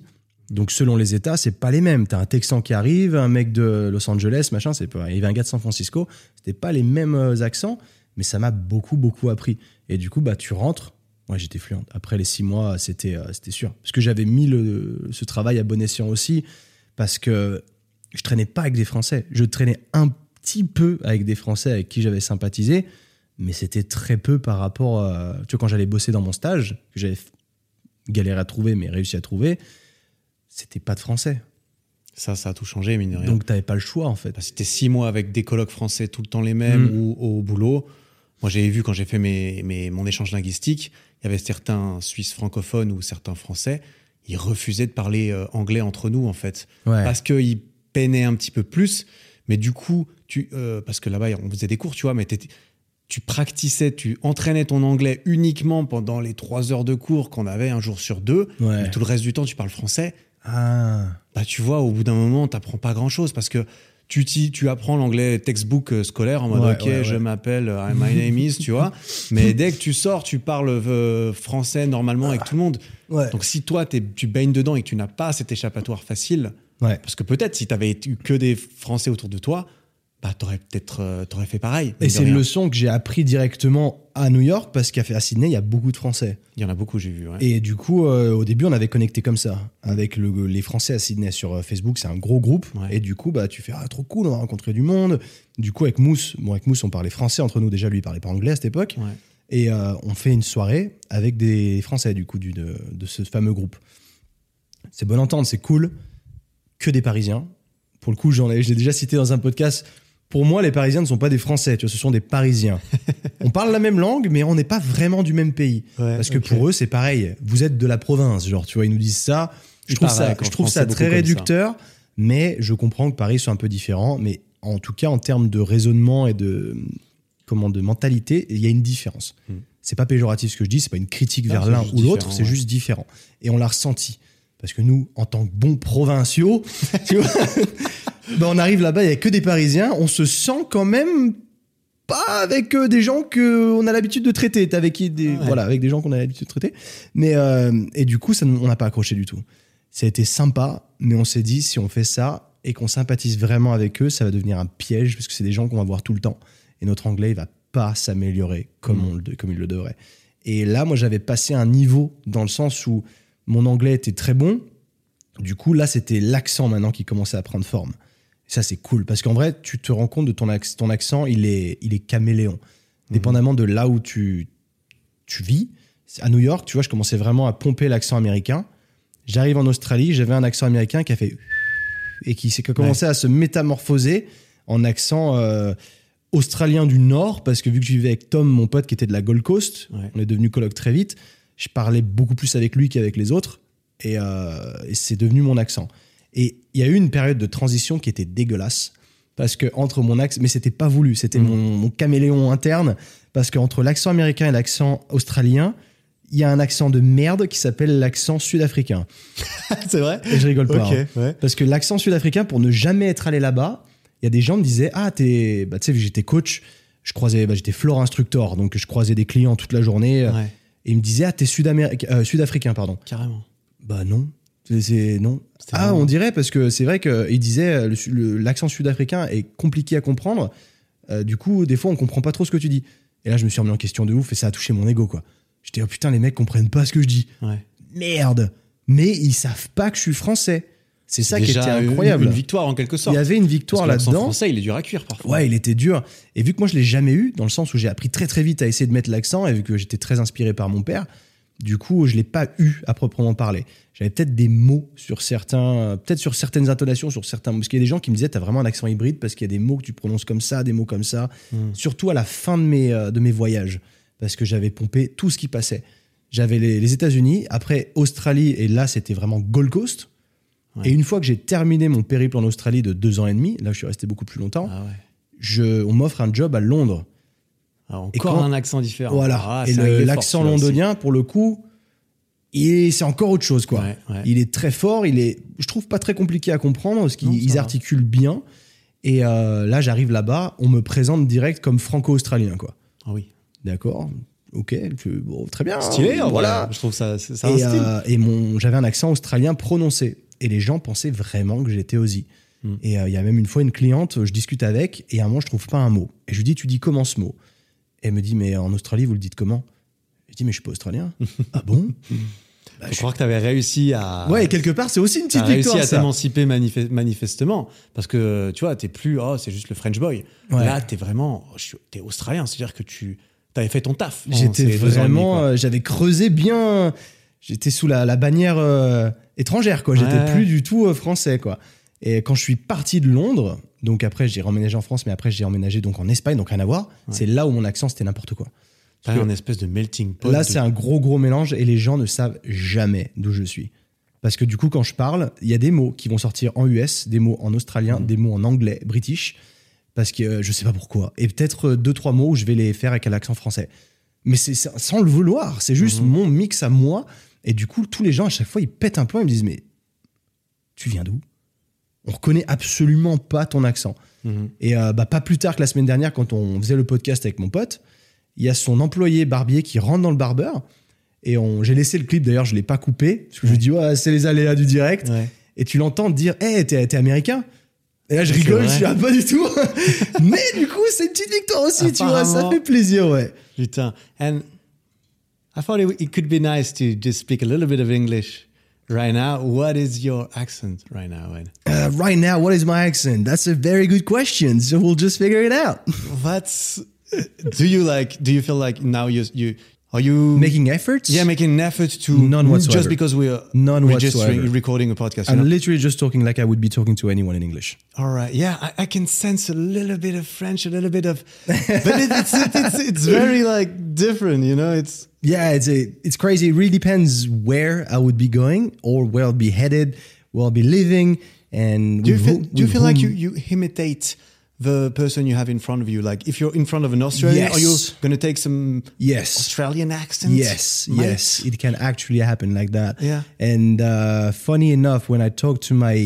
Donc selon les états, c'est pas les mêmes. T'as un Texan qui arrive, un mec de Los Angeles, machin, c'est pas. Il y avait un gars de San Francisco, c'était pas les mêmes euh, accents, mais ça m'a beaucoup beaucoup appris. Et du coup, bah tu rentres. Ouais, j'étais fluente. Après les six mois, c'était euh, c'était sûr, parce que j'avais mis le, ce travail à bon escient aussi, parce que je traînais pas avec des Français. Je traînais un petit peu avec des Français avec qui j'avais sympathisé, mais c'était très peu par rapport à. Tu vois, quand j'allais bosser dans mon stage, que j'avais galéré à trouver, mais réussi à trouver, c'était pas de Français. Ça, ça a tout changé, mine de rien. Donc t'avais pas le choix, en fait. Bah, t'es six mois avec des colloques français tout le temps les mêmes Mm. ou au boulot, moi j'ai vu quand j'ai fait mes, mes- mon échange linguistique, il y avait certains Suisses francophones ou certains Français, ils refusaient de parler euh, anglais entre nous en fait, Ouais. parce qu'ils peinaient un petit peu plus. Mais du coup, tu, euh, parce que là-bas on faisait des cours, tu vois, mais tu pratiquais, tu entraînais ton anglais uniquement pendant les trois heures de cours qu'on avait un jour sur deux. Ouais. Mais tout le reste du temps, tu parles français Ah. bah tu vois, au bout d'un moment, t'apprends pas grand chose parce que tu, tu apprends l'anglais textbook euh, scolaire en mode Ouais, ok, ouais, je m'appelle, euh, my name is, tu vois. <laughs> Mais dès que tu sors, tu parles euh, français normalement avec tout le monde. Donc si toi, tu baignes dedans et que tu n'as pas cet échappatoire facile, parce que peut-être si t'avais eu que des Français autour de toi, bah t'aurais peut-être euh, t'aurais fait pareil. Et c'est une leçon que j'ai appris directement à New York parce qu'à Sydney, il y a beaucoup de Français. Il y en a beaucoup, j'ai vu. ouais. Et du coup, euh, au début, on avait connecté comme ça avec le- les Français à Sydney sur euh, Facebook. C'est un gros groupe. Ouais. Et du coup, bah, tu fais ah, trop cool, on va rencontrer du monde. Du coup, avec Mousse, bon, avec Mousse, on parlait français entre nous. Déjà, lui, il parlait pas anglais à cette époque. Ouais. Et euh, on fait une soirée avec des Français, du coup, du, de, de ce fameux groupe. C'est bon entendre, c'est cool. Que des Parisiens. Pour le coup, j'en ai, je l'ai déjà cité dans un podcast. Pour moi, les Parisiens ne sont pas des Français, tu vois, ce sont des Parisiens. <laughs> on parle la même langue, mais on n'est pas vraiment du même pays. Ouais, Parce que pour eux, c'est pareil. Vous êtes de la province, genre, tu vois, ils nous disent ça. Je trouve ça, je trouve très ça. réducteur, mais je comprends que Paris soit un peu différent. Mais en tout cas, en termes de raisonnement et de, comment, de mentalité, il y a une différence. Hmm. C'est pas péjoratif ce que je dis, c'est pas une critique Non, vers l'un ou l'autre, c'est ouais. juste différent. Et on l'a ressenti. Parce que nous, en tant que bons provinciaux, <laughs> tu vois, ben on arrive là-bas, il n'y a que des Parisiens, on se sent quand même pas avec euh, des gens qu'on a l'habitude de traiter. T'es avec, des, Ouais. voilà, avec des gens qu'on a l'habitude de traiter. Mais, euh, et du coup, ça, on n'a pas accroché du tout. Ça a été sympa, mais on s'est dit, si on fait ça et qu'on sympathise vraiment avec eux, ça va devenir un piège, parce que c'est des gens qu'on va voir tout le temps. Et notre anglais, il va pas s'améliorer comme, Mm. on le- comme il le devrait. Et là, moi, j'avais passé un niveau dans le sens où mon anglais était très bon. Du coup, là, c'était l'accent maintenant qui commençait à prendre forme. Ça, c'est cool parce qu'en vrai, tu te rends compte de ton, acc- ton accent, il est, il est caméléon. Dépendamment de là où tu, tu vis. À New York, tu vois, je commençais vraiment à pomper l'accent américain. J'arrive en Australie, j'avais un accent américain qui a fait <laughs> et qui s'est commencé à se métamorphoser en accent euh, australien du Nord parce que vu que je vivais avec Tom, mon pote qui était de la Gold Coast, Ouais. on est devenu coloc très vite. Je parlais beaucoup plus avec lui qu'avec les autres et, euh, et c'est devenu mon accent. Et il y a eu une période de transition qui était dégueulasse parce que entre mon accent, mais c'était pas voulu, c'était Mhm. mon, mon caméléon interne parce qu'entre l'accent américain et l'accent australien, il y a un accent de merde qui s'appelle l'accent sud-africain. <laughs> c'est vrai Et je rigole pas. hein. ouais. Parce que l'accent sud-africain, pour ne jamais être allé là-bas, il y a des gens me disaient Ah, t'es. Bah, tu sais, vu que j'étais coach, je croisais. Bah, j'étais floor instructor, donc je croisais des clients toute la journée. Ouais, Et ils me disaient Ah, t'es euh, sud-africain, pardon. carrément. Bah non. C'est- non. Ah, vraiment- on dirait parce que c'est vrai qu'il disait euh, l'accent sud-africain est compliqué à comprendre. Euh, du coup, des fois, on comprend pas trop ce que tu dis. Et là, je me suis remis en question de ouf et ça a touché mon ego, quoi. J'étais oh putain, les mecs comprennent pas ce que je dis. Ouais. Merde. Mais ils savent pas que je suis français. C'est ça qui était Déjà une- incroyable. Une, victoire en quelque Il sorte. y avait une victoire là-dedans. français, il est dur à cuire parfois. Ouais, il était dur. Et vu que moi, je l'ai jamais eu, dans le sens où j'ai appris très très vite à essayer de mettre l'accent, et vu que j'étais très inspiré par mon père, du coup, je l'ai pas eu à proprement parler. J'avais peut-être des mots sur certains, peut-être sur certaines intonations, sur certains. Parce qu'il y a des gens qui me disaient, t'as vraiment un accent hybride parce qu'il y a des mots que tu prononces comme ça, des mots comme ça. Mm. Surtout à la fin de mes, euh, de mes voyages, parce que j'avais pompé tout ce qui passait. J'avais les, les États-Unis, après Australie, et là, c'était vraiment Gold Coast. Ouais. Et une fois que j'ai terminé mon périple en Australie de deux ans et demi, là, je suis resté beaucoup plus longtemps Ah ouais. je, on m'offre un job à Londres. Alors, Et encore quand- un accent différent. Voilà. Ah, et l'accent londonien, pour le coup, c'est encore autre chose, quoi. Ouais, ouais. Il est très fort. Il est, je trouve pas très compliqué à comprendre parce qu'ils ça articulent bien. Et euh, là, j'arrive là-bas, on me présente direct comme franco-australien, quoi. Ah oui. D'accord. Ok. bon, très bien. Stylé, en voilà. Je trouve ça, c'est c'est un Et, style. euh, et mon, j'avais un accent australien prononcé. Et les gens pensaient vraiment que j'étais Aussie. Hmm. Et euh, il y a même une fois une cliente, je discute avec, et à un moment, je trouve pas un mot. Et je lui dis, tu dis comment ce mot? Et elle me dit, mais en Australie, vous le dites comment? Je dis, mais je suis pas australien. <laughs> ah bon? Bah, je- croire que tu avais réussi à. Ouais, quelque part, c'est aussi une petite réussi victoire, à ça. t'émanciper manifes- manifestement parce que tu vois t'es plus oh c'est juste le French boy Ouais. là t'es vraiment suis- t'es australien c'est à dire que tu t'avais fait ton taf J'étais vraiment, euh, j'avais creusé bien. J'étais sous la, la bannière euh, étrangère, quoi. J'étais Ouais. plus du tout euh, français, quoi. Et quand je suis parti de Londres, donc après j'ai emménagé en France, mais après j'ai emménagé donc en Espagne, donc rien à voir. C'est là où mon accent c'était n'importe quoi. T'as un espèce de melting pot Là, de- c'est un gros, gros mélange et les gens ne savent jamais d'où je suis. Parce que du coup, quand je parle, il y a des mots qui vont sortir en US, des mots en australien, Mhm. des mots en anglais, british, parce que euh, je sais pas pourquoi. Et peut-être euh, deux, trois mots où je vais les faire avec un accent français. Mais c'est c'est sans le vouloir, c'est juste Mhm. mon mix à moi. Et du coup, tous les gens, à chaque fois, ils pètent un plomb, ils me disent Mais tu viens d'où? On reconnaît absolument pas ton accent. Mhm. Et euh, bah, pas plus tard que la semaine dernière, quand on faisait le podcast avec mon pote, il y a son employé barbier qui rentre dans le barbeur. Et on, j'ai laissé le clip, d'ailleurs, je l'ai pas coupé. Parce que je lui dis, ouais, c'est les aléas du direct. Ouais. Et tu l'entends dire, hé, t'es, t'es américain? Et là, je rigole, je suis ah, pas du tout. <laughs> Mais du coup, c'est une petite victoire aussi, tu vois, ça fait plaisir, ouais. putain and I thought it, it could be nice to just speak a little bit of English right now what is your accent right now Ed? Uh, right now, what is my accent? That's a very good question. So we'll just figure it out. <laughs> what's do you like do you feel like now you you are you Making efforts? yeah making an effort to None whatsoever. just because we're None registering whatsoever. recording a podcast I'm know? literally just talking like I would be talking to anyone in English. All right. Yeah, I, I can sense a little bit of French, a little bit of, but it, it's, it's it's very like different. You know, it's Yeah, it's a, it's crazy. It really depends where I would be going or where I'll be headed, where I'll be living, and do you feel who- do you feel like you you imitate the person you have in front of you? Like if you're in front of an Australian, are you gonna take some Yes. Australian accent? Yes, mate? yes, it can actually happen like that. Yeah. And uh, funny enough, when I talked to my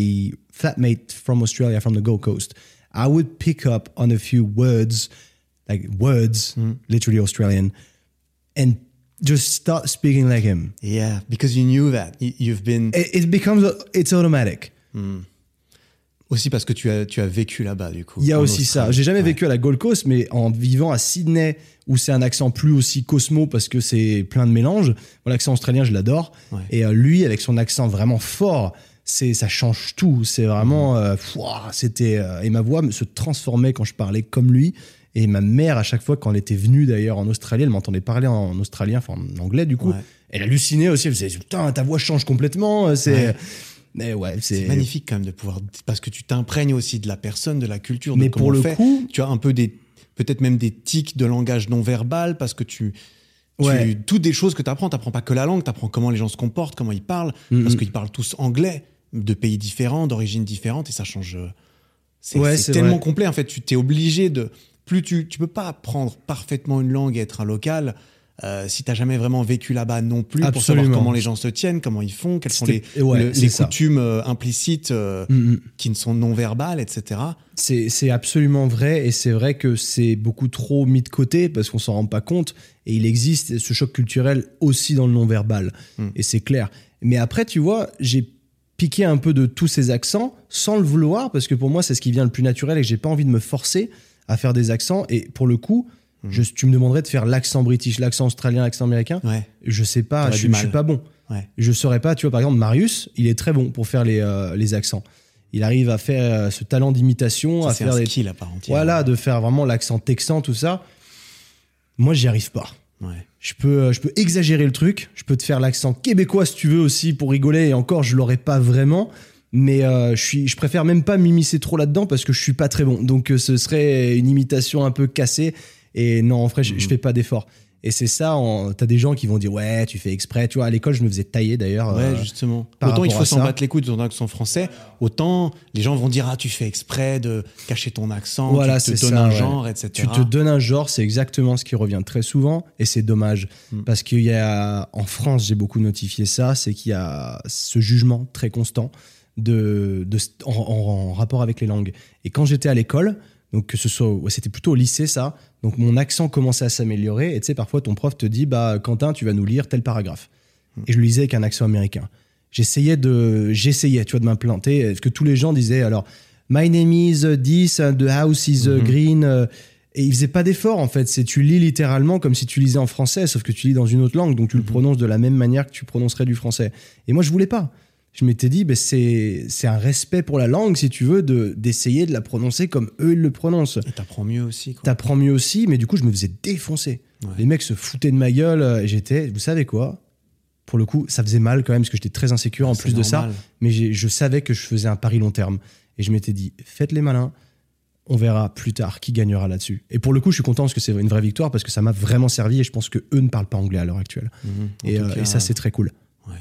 flatmate from Australia, from the Gold Coast, I would pick up on a few words, like words, Mm. literally Australian, and just start speaking like him. Yeah, because you knew that You- you've been It, it becomes, it's automatic. aussi parce que tu as tu as vécu là-bas du coup. Il y a aussi ça. J'ai jamais Ouais. vécu à la Gold Coast, mais en vivant à Sydney, où c'est un accent plus aussi cosmo parce que c'est plein de mélanges. Bon, L'accent australien, je l'adore. Ouais. Et euh, lui, avec son accent vraiment fort, c'est ça change tout. C'est vraiment, euh, fouah, c'était euh, et ma voix se transformait quand je parlais comme lui. Et ma mère, à chaque fois, quand elle était venue d'ailleurs en Australie, elle m'entendait parler en australien, enfin en anglais du coup. Ouais. Elle hallucinait aussi. Elle faisait putain, ta voix change complètement. C'est, Ouais. mais ouais, C'est c'est magnifique quand même de pouvoir. Parce que tu t'imprègnes aussi de la personne, de la culture, de Mais comment pour on le fait. coup, Tu as un peu des. Peut-être même des tics de langage non verbal parce que tu. tu- Ouais. toutes des choses que tu apprends, tu pas que la langue, tu apprends comment les gens se comportent, comment ils parlent, parce qu'ils parlent tous anglais, de pays différents, d'origines différentes, et ça change. euh, C'est Ouais, c'est c'est tellement vrai. complet, en fait, tu t'es obligé de. Plus tu, tu peux pas apprendre parfaitement une langue et être un local euh, si t'as jamais vraiment vécu là-bas non plus pour savoir comment les gens se tiennent, comment ils font, quelles sont les, ouais, le- les coutumes euh, implicites euh, Mm, mm. qui ne sont non verbales, etc. C'est absolument vrai et c'est vrai que c'est beaucoup trop mis de côté parce qu'on s'en rend pas compte et il existe ce choc culturel aussi dans le non-verbal Mm. et c'est clair. Mais après, tu vois, j'ai piqué un peu de tous ces accents sans le vouloir parce que pour moi, c'est ce qui vient le plus naturel et que j'ai pas envie de me forcer à faire des accents et pour le coup, Mm. je- tu me demanderais de faire l'accent british, l'accent australien, l'accent américain. Ouais, Je sais pas, je, je suis pas bon. ouais. Je saurais pas, tu vois, par exemple, Marius, il est très bon pour faire les, euh, les accents. Il arrive à faire euh, ce talent d'imitation, à faire un des. skill à part entière. Voilà, de faire vraiment l'accent texan, tout ça. Moi, j'y arrive pas. Ouais. Je peux, euh, je peux exagérer le truc. Je peux te faire l'accent québécois si tu veux aussi pour rigoler. Et encore, je l'aurais pas vraiment. Mais euh, je, suis, je préfère même pas m'immiscer trop là-dedans parce que je suis pas très bon. Donc euh, ce serait une imitation un peu cassée. Et non, en vrai, je, Mhm. je fais pas d'effort. Et c'est ça, t'as des gens qui vont dire ouais, tu fais exprès. Tu vois, à l'école, je me faisais tailler d'ailleurs. Ouais, euh, justement. Autant il faut s'en battre les couilles de ton accent français, autant les gens vont dire Ah, tu fais exprès de cacher ton accent, Voilà, tu te donnes ça, un ouais. genre, etc. Tu te donnes un genre, c'est exactement ce qui revient très souvent, et c'est dommage. Mm. Parce qu'il y a, en France, j'ai beaucoup notifié ça, c'est qu'il y a ce jugement très constant de, de, en, rapport avec les langues. Et quand j'étais à l'école, donc que ce soit, ouais, c'était plutôt au lycée ça, donc mon accent commençait à s'améliorer, et tu sais, parfois ton prof te dit, bah, Quentin, tu vas nous lire tel paragraphe. Et je le lisais avec un accent américain. J'essayais de, j'essayais, tu vois, de m'implanter, parce que tous les gens disaient, alors, My name is this, the house is Mhm. green. uh, et ils faisaient pas d'effort en fait. C'est tu lis littéralement comme si tu lisais en français, sauf que tu lis dans une autre langue, donc tu le Mhm. prononces de la même manière que tu prononcerais du français. Et moi je voulais pas. Je m'étais dit, ben, c'est c'est un respect pour la langue si tu veux de d'essayer de la prononcer comme eux ils le prononcent. Et t'apprends mieux aussi. Quoi. T'apprends mieux aussi, mais du coup je me faisais défoncer. Ouais. Les mecs se foutaient de ma gueule euh, et j'étais, vous savez quoi? Pour le coup, ça faisait mal quand même parce que j'étais très insécure en C'est plus de ça mais j'ai- je savais que je faisais un pari long terme. Et je m'étais dit, faites les malins, on verra plus tard qui gagnera là-dessus. Et pour le coup, je suis content parce que c'est une vraie victoire, parce que ça m'a vraiment servi et je pense que eux ne parlent pas anglais à l'heure actuelle. Mhm. Et, euh, cas, et ça, c'est très cool. ouais.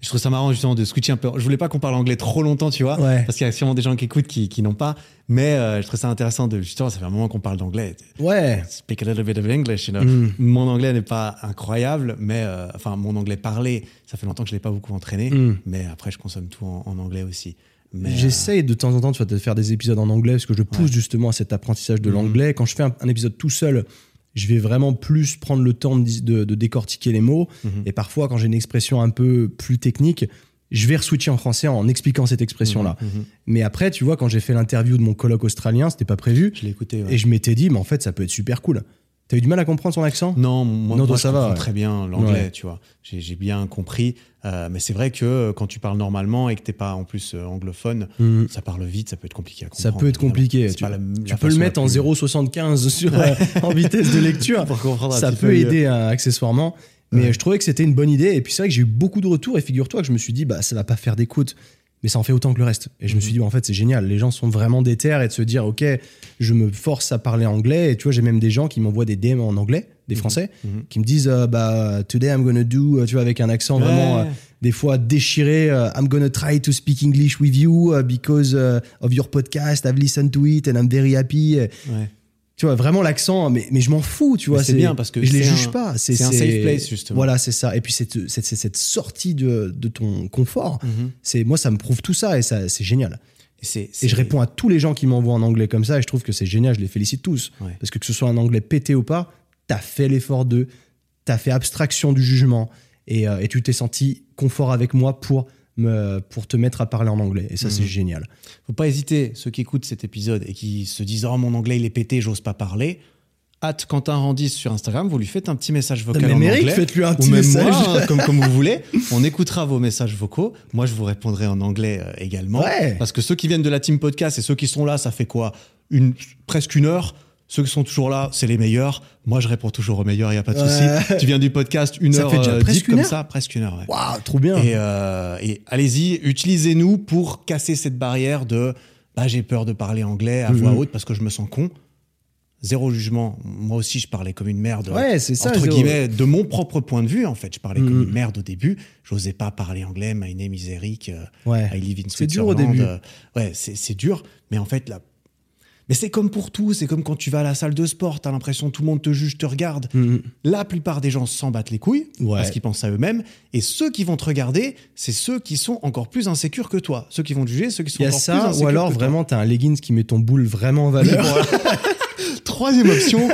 Je trouve ça marrant justement de switcher un peu. Je voulais pas qu'on parle anglais trop longtemps, tu vois, Ouais. parce qu'il y a sûrement des gens qui écoutent qui, qui n'ont pas. Mais euh, je trouve ça intéressant de justement, ça fait un moment qu'on parle d'anglais. Ouais. Speak a little bit of English, you know. Mm. Mon anglais n'est pas incroyable, mais euh, enfin mon anglais parlé, ça fait longtemps que je l'ai pas beaucoup entraîné, Mm. mais après je consomme tout en, en anglais aussi. Euh, J'essaye de temps en temps de faire des épisodes en anglais parce que je pousse justement à cet apprentissage de Mhm. l'anglais. Quand je fais un, un épisode tout seul, je vais vraiment plus prendre le temps de, de- de décortiquer les mots. Mhm. Et parfois, quand j'ai une expression un peu plus technique, je vais re-switcher en français en expliquant cette expression-là. Mhm, mhm. Mais après, tu vois, quand j'ai fait l'interview de mon colloque australien, c'était pas prévu. Je l'ai écouté. ouais. Et je m'étais dit, mais en fait, ça peut être super cool. T'as eu du mal à comprendre son accent? Non, moi, Non, moi, je ça va, comprends très bien l'anglais, Ouais. tu vois. J'ai bien compris. Euh, mais c'est vrai que euh, quand tu parles normalement et que t'es pas en plus euh, anglophone, Mhm. ça parle vite, ça peut être compliqué à Ça comprendre. peut être compliqué. Tu, la- peux le mettre en plus- 0,75 sur, <laughs> en vitesse de lecture. <laughs> pour comprendre un ça peut aider accessoirement. Mais Ouais. je trouvais que c'était une bonne idée. Et puis c'est vrai que j'ai eu beaucoup de retours. Et figure-toi que je me suis dit, bah, ça va pas faire d'écoute. Mais ça en fait autant que le reste. Et je me Mhm. suis dit, bah, en fait, c'est génial. Les gens sont vraiment déter et de se dire, OK, je me force à parler anglais. Et tu vois, j'ai même des gens qui m'envoient des DM en anglais, des Mhm. Français, Mhm. qui me disent, euh, bah, today I'm gonna do, euh, tu vois, avec un accent vraiment, euh, des fois déchiré, euh, I'm gonna try to speak English with you uh, because of your podcast. I've listened to it and I'm very happy. Ouais. Tu vois, vraiment l'accent, mais, mais je m'en fous, tu vois. c'est bien parce que je les juge un- pas. c'est un safe place, justement. Voilà, c'est ça. Et puis cette, cette, cette- sortie de, de ton confort, Mhm. c'est moi, ça me prouve tout ça et ça, c'est génial. Et, Et je réponds à tous les gens qui m'envoient en anglais comme ça et je trouve que c'est génial. Je les félicite tous Ouais. parce que que ce soit un anglais pété ou pas, t'as fait l'effort de, t'as fait abstraction du jugement et, euh, et tu t'es senti confort avec moi pour pour te mettre à parler en anglais. Et ça, c'est Mhm. génial. Faut pas hésiter, ceux qui écoutent cet épisode et qui se disent Oh, mon anglais, il est pété, j'ose pas parler. at Quentin Randis sur Instagram, vous lui faites un petit message vocal mais en anglais. faites-lui un ou petit même message. moi, hein, comme, comme vous voulez. <laughs> On écoutera vos messages vocaux. Moi, je vous répondrai en anglais euh, également. Ouais. Parce que ceux qui viennent de la team podcast et ceux qui sont là, ça fait quoi? Une, Presque une heure. Ceux qui sont toujours là, c'est les meilleurs. Moi, je réponds toujours aux meilleurs, il n'y a pas de Ouais. souci. Tu viens du podcast, une Ça heure euh, presque deep une comme heure ça, presque une heure. ouais. Waouh, trop bien. Et, euh, et allez-y, utilisez-nous pour casser cette barrière de bah, j'ai peur de parler anglais à voix Mhm. haute parce que je me sens con. Zéro jugement. Moi aussi, je parlais comme une merde. Ouais, c'est ça, Entre zéro. guillemets, de mon propre point de vue, en fait. Je parlais comme Mhm. une merde au début. J'osais pas parler anglais. My name is Eric. euh, Ouais. I live in C'est dur au Switzerland. début. Euh, ouais, c'est dur. Mais en fait, là. Mais c'est comme pour tout. C'est comme quand tu vas à la salle de sport. T'as l'impression que tout le monde te juge, te regarde. Mhm. La plupart des gens s'en battent les couilles Ouais. parce qu'ils pensent à eux-mêmes. Et ceux qui vont te regarder, c'est ceux qui sont encore plus insécures que toi. Ceux qui vont te juger, ceux qui sont Il y a encore plus ça, insécures. ou alors que vraiment, t'as un leggings qui met ton boule vraiment en valeur. <laughs> Troisième option,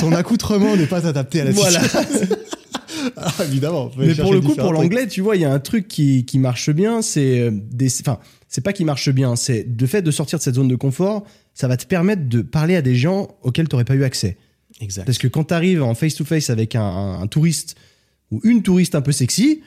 ton accoutrement n'est pas adapté à la Voilà. situation. <laughs> Ah, évidemment. Mais pour le coup, pour l'anglais, tu vois, il y a un truc qui, qui marche bien, c'est euh, des, enfin, c'est pas qui marche bien, c'est le fait de sortir de cette zone de confort, ça va te permettre de parler à des gens auxquels tu n'aurais pas eu accès. Exact. Parce que quand tu arrives en face-to-face avec un, un- un touriste ou une touriste un peu sexy,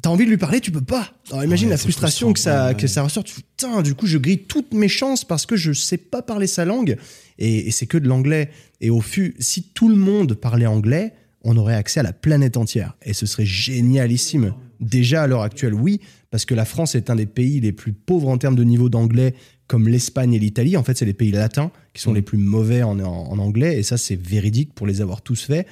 t'as envie de lui parler, tu peux pas. Alors imagine Ouais, la frustration que ça, ouais, que ouais. ça ressort. Putain, du coup, je grille toutes mes chances parce que je sais pas parler sa langue et, et c'est que de l'anglais. Et au fut, si tout le monde parlait anglais, on aurait accès à la planète entière et ce serait génialissime. Déjà à l'heure actuelle, oui, parce que la France est un des pays les plus pauvres en termes de niveau d'anglais, comme l'Espagne et l'Italie. En fait, c'est les pays latins qui sont Mm. les plus mauvais en, en- en anglais, et ça, c'est véridique pour les avoir tous faits.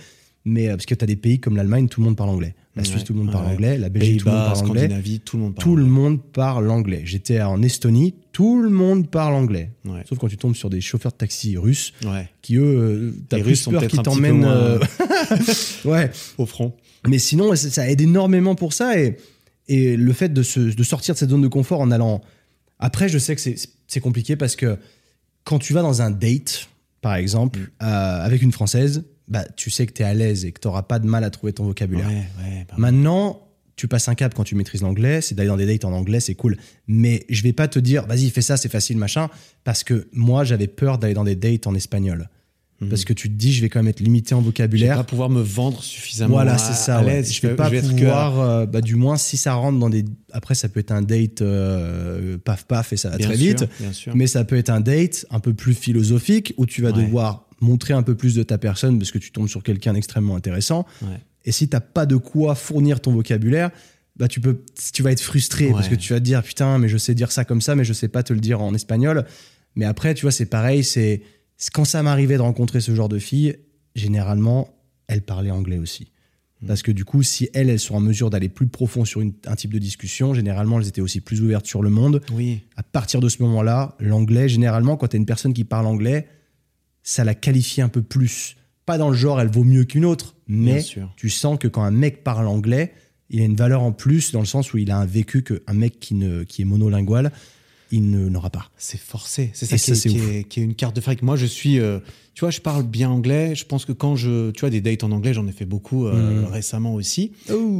Mais euh, parce que tu as des pays comme l'Allemagne, tout le monde parle anglais. La Ouais, Suisse, tout le monde ouais, parle anglais. La Belgique, tout le monde parle anglais. Tout le monde parle Tout le anglais. monde parle anglais. J'étais en Estonie, tout le monde parle anglais. Ouais. Sauf quand tu tombes sur des chauffeurs de taxi russes, qui eux, euh, t'as plus Russes peur qu'ils t'emmènent. moins- euh, <laughs> ouais. <laughs> Au front. Mais sinon, ça, ça aide énormément pour ça. Et, et le fait de, se, de sortir de cette zone de confort en allant. Après, je sais que c'est- c'est compliqué parce que quand tu vas dans un date, par exemple, Mm. euh, avec une Française, bah, tu sais que tu es à l'aise et que tu n'auras pas de mal à trouver ton vocabulaire. ouais. Maintenant, tu passes un cap quand tu maîtrises l'anglais, c'est d'aller dans des dates en anglais, c'est cool. Mais je vais pas te dire, vas-y, fais ça, c'est facile, machin, parce que moi, j'avais peur d'aller dans des dates en espagnol. Mhm. Parce que tu te dis, je vais quand même être limité en je vais vocabulaire. pas pouvoir me vendre suffisamment Voilà, c'est ça. à ouais. l'aise. Je vais pas je vais que- pouvoir, euh, bah, du moins, si ça rentre dans des. Après, ça peut être un date euh, paf paf et ça va Bien très sûr, vite. Bien sûr. Mais ça peut être un date un peu plus philosophique où tu vas Ouais. devoir montrer un peu plus de ta personne parce que tu tombes sur quelqu'un d'extrêmement intéressant. Ouais. Et si t'as pas de quoi fournir ton vocabulaire, bah tu peux, tu vas être frustré Ouais. parce que tu vas te dire putain, mais je sais dire ça comme ça, mais je sais pas te le dire en espagnol. Mais après, tu vois, c'est pareil. C'est quand ça m'arrivait de rencontrer ce genre de filles, généralement, elles parlaient anglais aussi. Mm. Parce que du coup, si elles, elles sont en mesure d'aller plus profond sur une- un type de discussion, généralement, elles étaient aussi plus ouvertes sur le monde. Oui. À partir de ce moment-là, l'anglais, généralement, quand tu as une personne qui parle anglais, ça la qualifie un peu plus. Pas dans le genre, elle vaut mieux qu'une autre, mais tu sens que quand un mec parle anglais, il a une valeur en plus dans le sens où il a un vécu qu'un mec qui, ne, qui est monolingual, il n'aura pas. C'est forcé. C'est ça, qui, ça, est, c'est qui ouf. est- qui est une carte de fabrique. Moi, je suis. euh, tu vois, je parle bien anglais. Je pense que quand je. Tu vois, des dates en anglais, j'en ai fait beaucoup euh, Mhm. récemment aussi.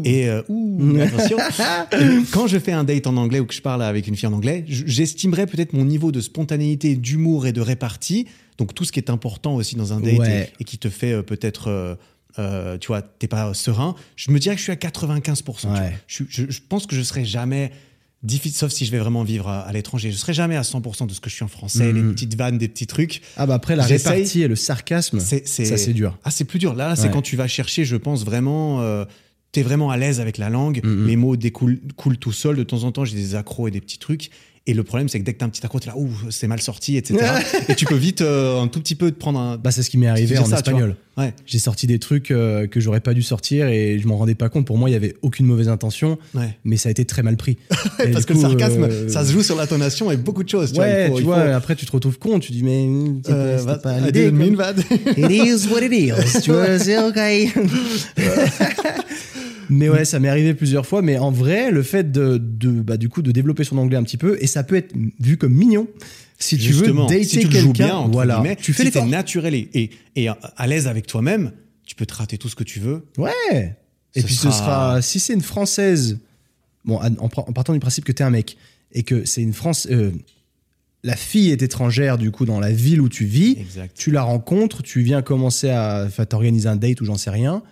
Et Et. euh, ouh, attention. <laughs> Et quand je fais un date en anglais ou que je parle avec une fille en anglais, j'estimerais peut-être mon niveau de spontanéité, d'humour et de répartie. Donc, tout ce qui est important aussi dans un date Ouais. et, et qui te fait peut-être. euh, tu vois, t'es pas serein. Je me dirais que je suis à 95%. tu vois. Ouais. Je, suis- je- je pense que je serai jamais difficile, sauf si je vais vraiment vivre à, à l'étranger. Je serai jamais à 100% de ce que je suis en français, Mhm. les petites vannes, des petits trucs. ah bah après, la répartie et le sarcasme, C'est, ça c'est dur. Ah, c'est plus dur. Là, c'est quand tu vas chercher, je pense vraiment. Euh, T'es vraiment à l'aise avec la langue, Mhm. les mots découlent coulent tout seul. De temps en temps, j'ai des accros et des petits trucs. Et le problème, c'est que dès que t'as un petit accro, t'es là, ouh, c'est mal sorti, etc. <laughs> et tu peux vite euh, un tout petit peu te prendre un. Bah, c'est ce qui m'est arrivé en ça, espagnol. Ouais, J'ai sorti des trucs euh, que j'aurais pas dû sortir et je m'en rendais pas compte. Pour moi, il y avait aucune mauvaise intention, ouais. mais ça a été très mal pris. <laughs> Parce que le sarcasme, euh, ça se joue sur l'intonation et beaucoup de choses. Tu ouais, faut- tu vois, faut- après tu te retrouves con, tu dis mais c'était Euh, va- pas I l'idée. didn't quoi. mean that. <laughs> It is what it is. tu vois, c'est ok. Mais ouais, ça m'est arrivé plusieurs fois. Mais en vrai, le fait de, de bah, du coup, de développer son anglais un petit peu, et ça peut être vu comme mignon. Si tu Justement, veux dater si tu le joues quelqu'un, bien, entre voilà, tu fais si t'es naturel et, et, et à l'aise avec toi-même, tu peux te rater tout ce que tu veux. Ouais. Et puis sera- ce sera, si c'est une française, bon, en, en partant du principe que t'es un mec et que c'est une France, euh, la fille est étrangère du coup dans la ville où tu vis. Exact. Tu la rencontres, tu viens commencer à t'organiser un date ou j'en sais rien.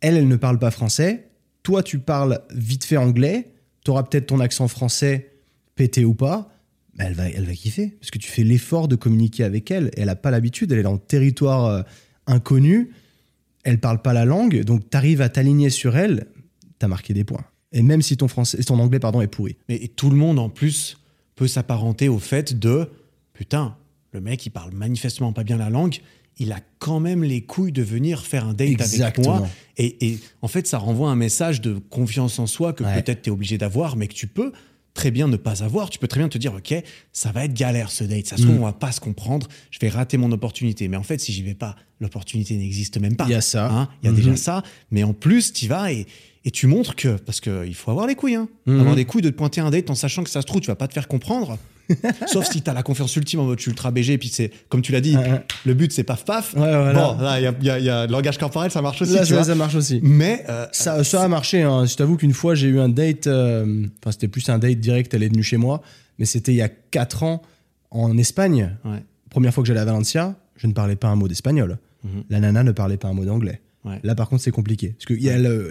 Elle, elle ne parle pas français. Toi, tu parles vite fait anglais. Tu auras peut-être ton accent français pété ou pas. Mais elle va, elle va kiffer parce que tu fais l'effort de communiquer avec elle. Elle n'a pas l'habitude. Elle est dans le territoire euh, inconnu. Elle parle pas la langue. Donc, tu arrives à t'aligner sur elle. Tu as marqué des points. Et même si ton, français, ton anglais pardon, est pourri. Mais tout le monde en plus peut s'apparenter au fait de putain, le mec il parle manifestement pas bien la langue, il a quand même les couilles de venir faire un date avec moi. Et, et en fait, ça renvoie un message de confiance en soi que Ouais. peut-être tu es obligé d'avoir, mais que tu peux très bien ne pas avoir. Tu peux très bien te dire, OK, ça va être galère ce date. Ça se trouve, Mm. on va pas se comprendre. Je vais rater mon opportunité. Mais en fait, si j'y vais pas, l'opportunité n'existe même pas. Il y a ça. Hein, Il y a déjà ça. Mais en plus, tu vas et, et tu montres que. Parce qu'il faut avoir les couilles. Hein. Mhm. Avoir des couilles de te pointer un date en sachant que ça se trouve, tu vas pas te faire comprendre. <laughs> Sauf si tu as la confiance ultime en mode je suis ultra BG. Et puis, c'est comme tu l'as dit, Ouais, le but, c'est paf paf. Ouais, voilà. Bon, là, il y a, y a- il y a le langage corporel, ça marche aussi. Là, tu ça, vois. ça marche aussi. Mais. euh, Ça, ça a marché. Hein. Je t'avoue qu'une fois, j'ai eu un date. euh, Enfin, c'était plus un date direct. Elle est venue chez moi. Mais c'était il y a 4 ans en Espagne. ouais. Première fois que j'allais à Valencia, je ne parlais pas un mot d'espagnol. Mhm. La nana ne parlait pas un mot d'anglais. Ouais. Là, par contre, c'est compliqué. Parce qu'il y,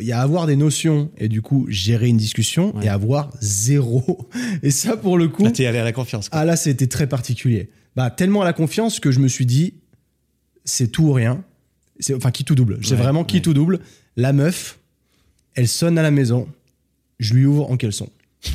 y a avoir des notions et du coup, gérer une discussion Ouais. et avoir zéro. <laughs> Et ça, pour le coup. Là, t'es allé à la confiance. quoi. Ah là, c'était très particulier. Bah, tellement à la confiance que je me suis dit, c'est tout ou rien. C'est, enfin, qui tout double. C'est Ouais, vraiment qui tout double. La meuf, elle sonne à la maison. Je lui ouvre en caleçon. <laughs>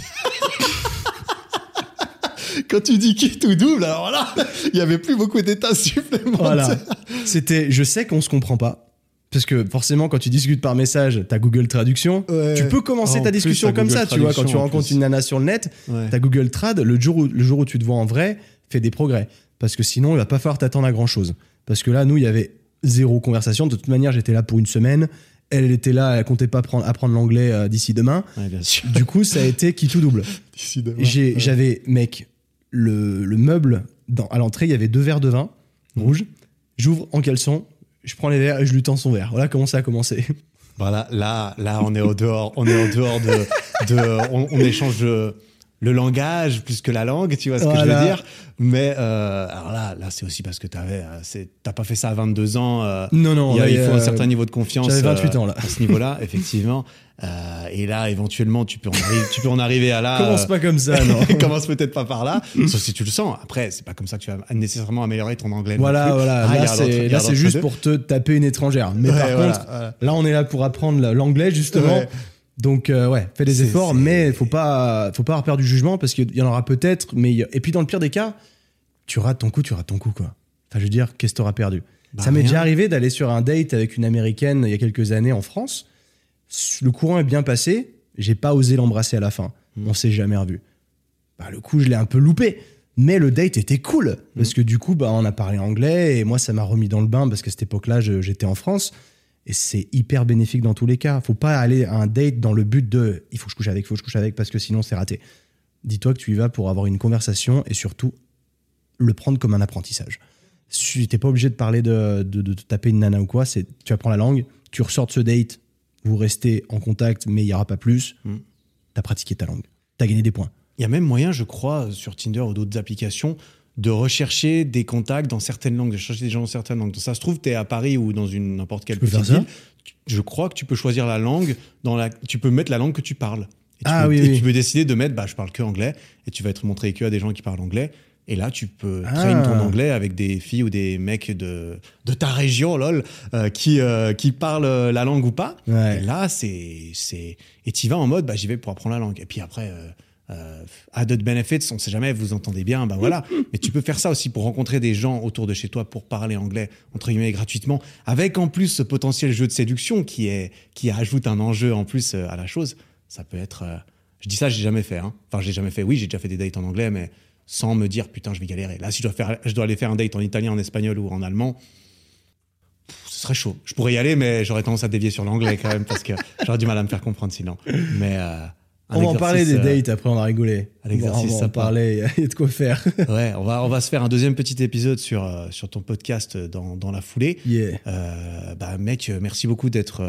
Quand tu dis qui tout double, alors là, <laughs> il y avait plus beaucoup d'états supplémentaires. Voilà. C'était, je sais qu'on se comprend pas. Parce que forcément, quand tu discutes par message, t'as Google Traduction. Ouais. Tu peux commencer En ta discussion comme Google ça, tu vois. Quand tu rencontres plus. une nana sur le net, Ouais. t'as Google Trad. Le jour, où, le jour où tu te vois en vrai, fais des progrès. Parce que sinon, il va pas falloir t'attendre à grand chose. Parce que là, nous, il y avait zéro conversation. De toute manière, j'étais là pour une semaine. Elle, était là, elle comptait pas prendre- apprendre l'anglais euh, d'ici demain. Ouais, bien sûr. <laughs> Du coup, ça a été qui tout double. <laughs> J'avais, mec, le, le meuble, dans, à l'entrée, il y avait deux verres de vin rouge. J'ouvre en caleçon, je prends les verres et je lui tends son verre. Voilà comment ça a commencé. Voilà, là, là, on est au dehors, on est au dehors de, de on, on échange de- le langage plus que la langue, tu vois ce que je veux dire. Mais euh, alors là, là, c'est aussi parce que t'avais, euh, t'as pas fait ça à 22 ans. euh, Non, non, il, a- faut un certain niveau de confiance. j'avais 28 euh, ans, là. À ce niveau-là, <laughs> effectivement. Et là, éventuellement, tu peux en arriver, tu peux en arriver à là. Commence pas comme ça, non. <laughs> commence peut-être pas par là, sauf si tu le sens. Après, c'est pas comme ça que tu vas nécessairement améliorer ton anglais. Voilà, voilà. Ah, là, c'est, là, juste pour te taper une étrangère. Mais Ouais, par voilà, contre, voilà. là, on est là pour apprendre la- l'anglais, justement. Ouais. Donc, euh, ouais, fais des efforts, mais faut pas, faut pas avoir peur du jugement parce qu'il y en aura peut-être. Mais il y a- et puis, dans le pire des cas, tu rates ton coup, tu rates ton coup, quoi. Enfin, je veux dire, qu'est-ce que t'auras perdu? Bah, Ça m'est déjà arrivé d'aller sur un date avec une américaine il y a quelques années en France. Le courant est bien passé. J'ai pas osé l'embrasser à la fin. Mm. On s'est jamais revu. Bah, le coup, je l'ai un peu loupé. Mais le date était cool. Parce que du coup, bah, on a parlé anglais et moi, ça m'a remis dans le bain parce qu'à cette époque-là, j'étais en France. Et c'est hyper bénéfique dans tous les cas. Faut pas aller à un date dans le but de il faut que je couche avec, il faut que je couche avec parce que sinon c'est raté. Dis-toi que tu y vas pour avoir une conversation et surtout le prendre comme un apprentissage. Tu n'es pas obligé de parler de, de, de te taper une nana ou quoi. C'est tu apprends la langue, tu ressors de ce date, vous restez en contact, mais il n'y aura pas plus. Mm. Tu as pratiqué ta langue. Tu as gagné des points. Il y a même moyen, je crois, sur Tinder ou d'autres applications, de rechercher des contacts dans certaines langues, de chercher des gens dans certaines langues. Donc, ça se trouve, tu es à Paris ou dans une n'importe quelle petite ville. Je crois que tu peux choisir la langue dans la. Tu peux mettre la langue que tu parles. Et tu Ah peux, oui, et oui. tu peux décider de mettre, bah, je parle que anglais, et tu vas être montré que à des gens qui parlent anglais. Et là, tu peux Ah. traîner ton anglais avec des filles ou des mecs de, de ta région, lol, euh, qui, euh, qui parlent euh, la langue ou pas. Ouais. Et là, c'est. c'est- Et tu vas en mode, bah, j'y vais pour apprendre la langue. Et puis après, euh, euh, added benefits, on sait jamais, vous entendez bien, bah voilà. <laughs> Mais tu peux faire ça aussi pour rencontrer des gens autour de chez toi pour parler anglais, entre guillemets, gratuitement, avec en plus ce potentiel jeu de séduction qui, est, qui ajoute un enjeu en plus euh, à la chose. Ça peut être. euh, Je dis ça, j'ai jamais fait. Hein. Enfin, j'ai jamais fait. Oui, j'ai déjà fait des dates en anglais, mais sans me dire, putain, je vais galérer. Là, si je dois, faire, je dois aller faire un date en italien, en espagnol ou en allemand, ce serait chaud. Je pourrais y aller, mais j'aurais tendance à dévier sur l'anglais quand même parce que j'aurais du mal à me faire comprendre sinon. Mais euh, On va en parler des euh, dates, après on a rigolé. un exercice on sympa. parler, <laughs> il y a de quoi faire. <laughs> Ouais, on va, on va se faire un deuxième petit épisode sur, euh, sur ton podcast dans, dans la foulée. yeah. Euh, bah, mec, merci beaucoup d'être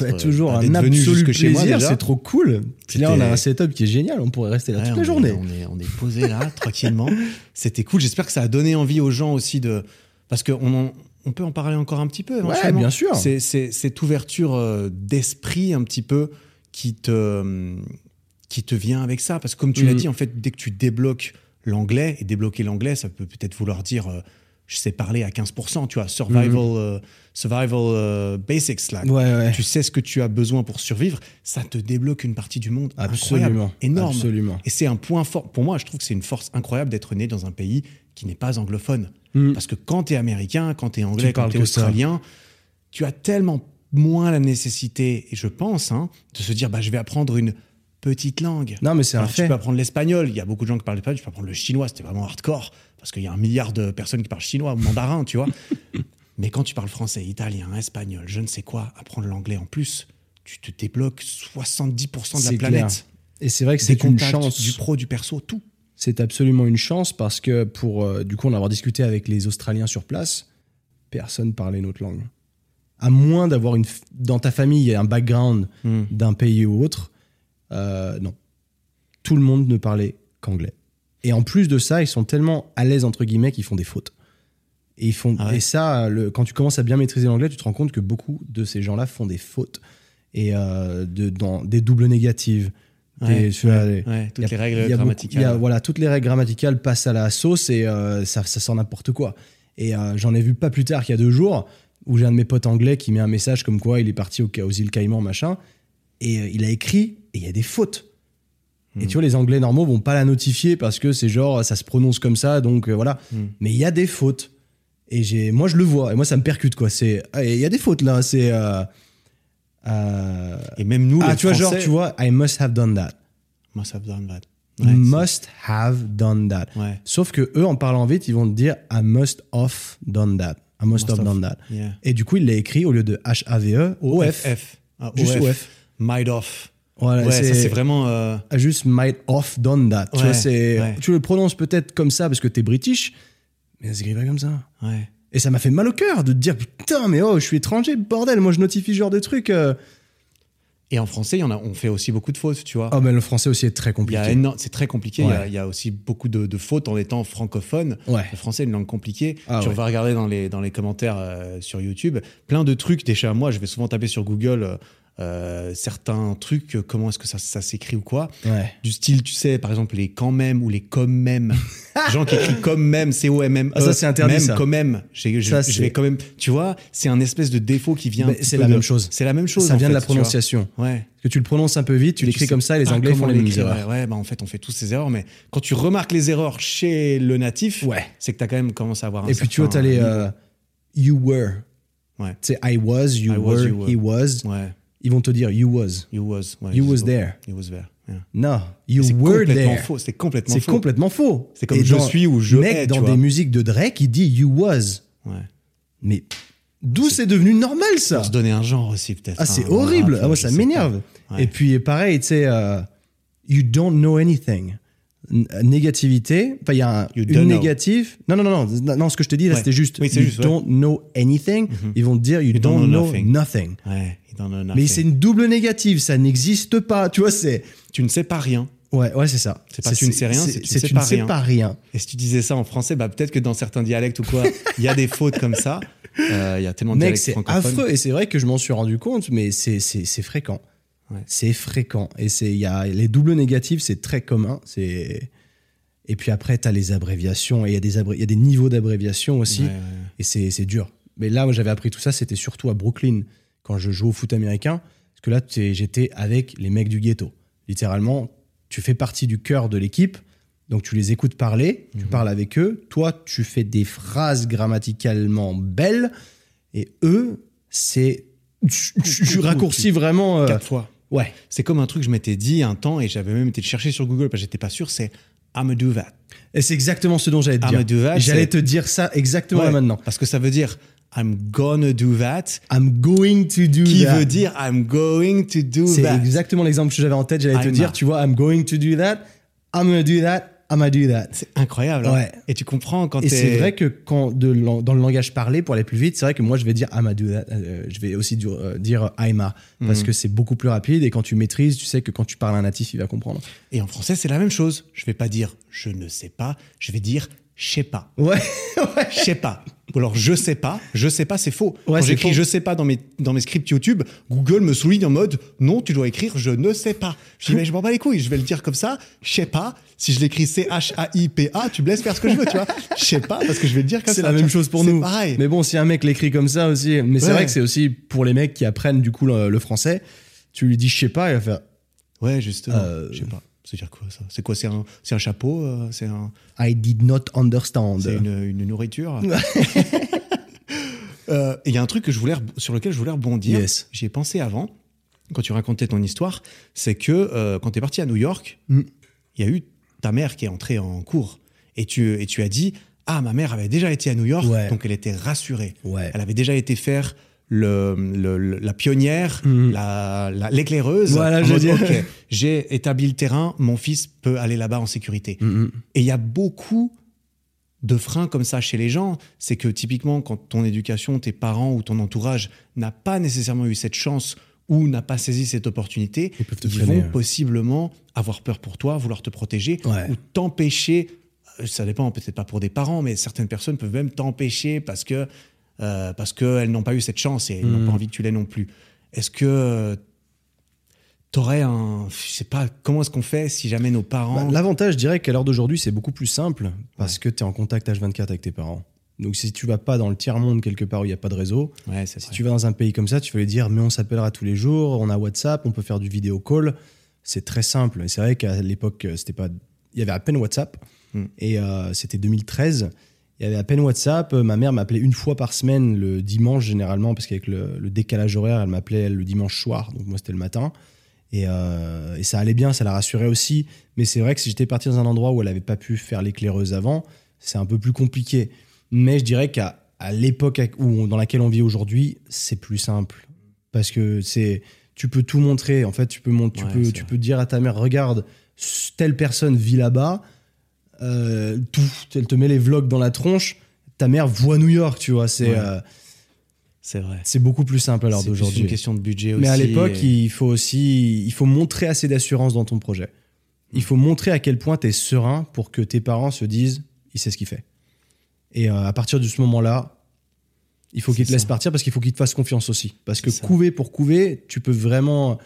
Ouais, toujours bah, un absolu plaisir, c'est trop cool. Là, on a un setup qui est génial, on pourrait rester là Ouais, toute la est- journée. On est, on est posé là, <laughs> tranquillement. C'était cool. J'espère que ça a donné envie aux gens aussi de. Parce qu'on en- on peut en parler encore un petit peu. éventuellement. bien sûr. C'est cette ouverture d'esprit un petit peu qui te, qui te vient avec ça. Parce que comme tu l'as Mhm. dit, en fait, dès que tu débloques l'anglais, et débloquer l'anglais, ça peut peut-être vouloir dire. euh, je sais parler à 15%, tu vois, survival, euh, survival euh, basics, là. Ouais, ouais. Tu sais ce que tu as besoin pour survivre, ça te débloque une partie du monde incroyable, Absolument. énorme. Absolument. Et c'est un point fort. Pour moi, je trouve que c'est une force incroyable d'être né dans un pays qui n'est pas anglophone. Mm. Parce que quand tu es américain, quand tu es anglais, Tu quand tu es ça. australien, tu as tellement moins la nécessité, et je pense, hein, de se dire bah, je vais apprendre une petite langue. Non, mais c'est un Alors, tu fait. peux apprendre l'espagnol. Il y a beaucoup de gens qui parlent l'espagnol. Tu peux apprendre le chinois. C'était vraiment hardcore. Parce qu'il y a un milliard de personnes qui parlent chinois ou mandarin, tu vois. <laughs> Mais quand tu parles français, italien, espagnol, je ne sais quoi, apprendre l'anglais en plus, tu te débloques 70% de la planète. clair. Et c'est vrai que c'est une chance. Du pro, du perso, tout. C'est absolument une chance parce que pour euh, du coup en avoir discuté avec les Australiens sur place, personne parlait notre langue. À moins d'avoir une dans ta famille il y a un background Hmm. d'un pays ou autre, euh, non. Tout le monde ne parlait qu'anglais. Et en plus de ça, ils sont tellement à l'aise entre guillemets qu'ils font des fautes. Et ils font Ah ouais. et ça, le- quand tu commences à bien maîtriser l'anglais, tu te rends compte que beaucoup de ces gens-là font des fautes et euh, de, dans des doubles négatives. des- Ouais, toutes a- les y règles a grammaticales. il y a, voilà, toutes les règles grammaticales passent à la sauce et euh, ça, ça sort n'importe quoi. Et j'en ai vu pas plus tard qu'il y a deux jours où j'ai un de mes potes anglais qui met un message comme quoi il est parti au, aux îles Caïmans, machin, et il a écrit et il y a des fautes. Et tu vois, les anglais normaux vont pas la notifier parce que c'est genre, ça se prononce comme ça, donc euh, voilà. Hmm. Mais il y a des fautes. Et j'ai, moi, je le vois. Et moi, ça me percute, quoi. C'est, ah, il y a des fautes là. C'est, euh, euh, Et même nous, ah, les tu vois, genre, tu vois, I must have done that. must have done that. Ouais, must have done that. ouais, Sauf que eux, en parlant vite, ils vont te dire I must have done that. I must, Must have have. done that. yeah. Et du coup, il l'a écrit au lieu de H-A-V-E, O-F. F. Ah, Juste. OF. Might off. Voilà, ouais, c'est vraiment. euh, Juste might have done that. tu, vois, ouais. tu le prononces peut-être comme ça parce que t'es british, mais ça s'écrit pas comme ça. ouais. Et ça m'a fait mal au cœur de te dire putain, mais oh, je suis étranger, bordel, moi je notifie ce genre de trucs. euh. Et en français, y en a, on fait aussi beaucoup de fautes, tu vois. Oh, mais le français aussi est très compliqué. c'est très compliqué. Il y a- Ouais. il y, a aussi beaucoup de, de fautes en étant francophone. Ouais. Le français est une langue compliquée. Ah tu ouais. vas regarder dans les, dans les commentaires euh, sur YouTube, plein de trucs. Déjà, moi, je vais souvent taper sur Google euh, euh, certains trucs, euh, comment est-ce que ça, ça s'écrit ou quoi. Ouais. Du style, tu sais, par exemple, les quand même ou les comme même. <laughs> Gens qui écrivent comme même, C-O-M-M. Ah, ça, c'est interdit, Même, ça. quand même. Je, Ça, je c'est- vais quand même. Tu vois, c'est un espèce de défaut qui vient. c'est la de- même chose. C'est la même chose. ça en vient de la tu prononciation. Ouais. Parce que tu le prononces un peu vite, tu l'écris sais comme ça et les pas Anglais font les mêmes erreurs. Ouais, bah en fait, on fait tous ces erreurs, mais quand tu remarques les erreurs chez le natif, Ouais. c'est que tu as quand même commencé à avoir un Et puis tu vois, t'as certain les euh, you were. Ouais. Tu sais, I was, you I was, were, you were. he was. Ouais, Ils vont te dire you was. you was. ouais, You was there. You was there. yeah. Non, you C'est were there. C'est complètement C'est faux. complètement faux. C'est comme Et je dans- suis ou je mec, dans des musiques de Drake, il dit you was. Ouais. Mais d'où c'est devenu normal ça? Pour se donner un genre aussi, peut-être. Ah, c'est hein, le horrible. rap, Ah, moi, ça m'énerve. Ouais. Et puis, pareil, tu sais, euh, you don't know anything. Négativité. Enfin, il y a un, une don't know. négative. Non, non, non, non, non, ce que je te dis là, Ouais. c'était juste. Oui, c'est you juste, ouais. don't know anything. Ils vont te dire you, don't, know, nothing. Ouais, you don't know Mais nothing. c'est une double négative, ça n'existe pas. Tu vois, c'est. Tu ne sais pas rien. Ouais, ouais, c'est ça. C'est pas tu ne sais rien, c'est tu ne sais tu pas ne sais rien. pas rien. Et si tu disais ça en français, bah, peut-être que dans certains dialectes ou quoi, il y a des fautes comme ça. Euh, Il y a tellement de Mec, dialectes c'est francophones. affreux. Et c'est vrai que je m'en suis rendu compte, mais c'est c'est- c'est fréquent. Ouais. C'est fréquent. Et c'est y a les doubles négatifs, c'est très commun. C'est et puis après, tu as les abréviations et il y, a des abré- y a des niveaux d'abréviation aussi. Ouais, ouais. Et c'est c'est dur. Mais là, moi, j'avais appris tout ça, c'était surtout à Brooklyn, quand je jouais au foot américain. Parce que là, t'es- j'étais avec les mecs du ghetto. Littéralement, tu fais partie du cœur de l'équipe. Donc, tu les écoutes parler, tu parles avec eux. Toi, tu fais des phrases grammaticalement belles. Et eux, c'est. Je raccourcis vraiment. euh, Quatre fois. Ouais. C'est comme un truc que je m'étais dit un temps et j'avais même été chercher sur Google parce que j'étais pas sûr, c'est I'm a do that. Et c'est exactement ce dont j'allais te Ah, dire. J'allais c'est- te dire ça exactement là maintenant. Parce que ça veut dire I'm gonna do that, I'm going to do qui that. veut dire I'm going to do C'est that. exactement l'exemple que j'avais en tête. J'allais te I'm dire, tu vois, I'm going to do that. I'm gonna do that. I'ma do that. C'est incroyable. hein. Ouais. Et tu comprends quand Et c'est vrai que quand de, dans le langage parlé, pour aller plus vite, c'est vrai que moi je vais dire I'ma do that. Euh, je vais aussi du- euh, dire I'ma parce Mhm. que c'est beaucoup plus rapide et quand tu maîtrises, tu sais que quand tu parles à un natif, il va comprendre. Et en français, c'est la même chose. Je vais pas dire je ne sais pas, je vais dire je sais pas. Ouais, <laughs> ouais. Je sais pas. Ou alors je sais pas, je sais pas, c'est faux. Ouais, Quand j'écris je sais pas dans mes, dans mes scripts YouTube, Google me souligne en mode non, tu dois écrire je ne sais pas. Je dis mais je m'en bats les couilles, je vais le dire comme ça, je sais pas. Si je l'écris C-H-A-I-P-A, tu me laisses faire ce que je veux, tu vois. Je sais pas parce que je vais le dire comme ça. C'est la même chose pour nous. pareil. Mais bon, si un mec l'écrit comme ça aussi, mais c'est Ouais. vrai que c'est aussi pour les mecs qui apprennent du coup le, le français, tu lui dis je sais pas, il va faire Ouais, justement. Euh, Je sais pas. C'est quoi ça? C'est quoi C'est un, un chapeau euh, C'est un, I did not understand. c'est une, une nourriture? <laughs> Euh, Il y a un truc que je voulais, sur lequel je voulais rebondir. Yes. J'y ai pensé avant, quand tu racontais ton histoire, c'est que euh, quand tu es parti à New York, Mm. il y a eu ta mère qui est entrée en cours. Et tu, et tu as dit Ah, ma mère avait déjà été à New York, Ouais. donc elle était rassurée. Ouais. Elle avait déjà été faire le, le- le- la pionnière, Mhm. la- la- l'éclaireuse. Voilà, j'ai établi le terrain, mon fils peut aller là-bas en sécurité. Mhm. Et il y a beaucoup de freins comme ça chez les gens. C'est que typiquement, quand ton éducation, tes parents ou ton entourage n'a pas nécessairement eu cette chance ou n'a pas saisi cette opportunité, Ils te vont possiblement avoir peur pour toi, vouloir te protéger Ouais. ou t'empêcher. euh, Ça dépend peut-être pas pour des parents, mais certaines personnes peuvent même t'empêcher parce que euh, parce qu'elles n'ont pas eu cette chance et elles n'ont pas envie que tu l'aies non plus. Est-ce que T'aurais un. Je sais pas, comment est-ce qu'on fait si jamais nos parents. Bah, L'avantage, je dirais qu'à l'heure d'aujourd'hui, c'est beaucoup plus simple parce que tu es en contact H24 avec tes parents. Donc si tu vas pas dans le tiers-monde quelque part où il n'y a pas de réseau, ouais, si vrai. tu vas dans un pays comme ça, tu vas lui dire mais on s'appellera tous les jours, on a WhatsApp, on peut faire du vidéo call. C'est très simple. Et c'est vrai qu'à l'époque, euh, c'était pas, il y avait à peine WhatsApp. Mm. Et euh, c'était 2013. Il y avait à peine WhatsApp. Euh, Ma mère m'appelait une fois par semaine le dimanche généralement parce qu'avec le, le décalage horaire, elle m'appelait le dimanche soir. Donc moi c'était le matin. Et, euh, et ça allait bien, ça la rassurait aussi. Mais c'est vrai que si j'étais parti dans un endroit où elle n'avait pas pu faire l'éclaireuse avant, c'est un peu plus compliqué. Mais je dirais qu'à l'époque où, dans laquelle on vit aujourd'hui, c'est plus simple. Parce que c'est, tu peux tout montrer. En fait, tu peux, tu Ouais, peux, c'est tu vrai. peux dire à ta mère, regarde, telle personne vit là-bas, euh, tout, elle te met les vlogs dans la tronche. Ta mère voit New York, tu vois. C'est, Ouais. euh, C'est vrai. c'est beaucoup plus simple à l'heure C'est d'aujourd'hui. une question de budget aussi. Mais à l'époque, et- il faut aussi il faut montrer assez d'assurance dans ton projet. Il faut montrer à quel point tu es serein pour que tes parents se disent il sait ce qu'il fait. Et euh, à partir de ce moment-là, il faut qu'il te laisse partir parce qu'il faut qu'il te fasse confiance aussi. Parce que ça. couver pour couver, tu peux vraiment.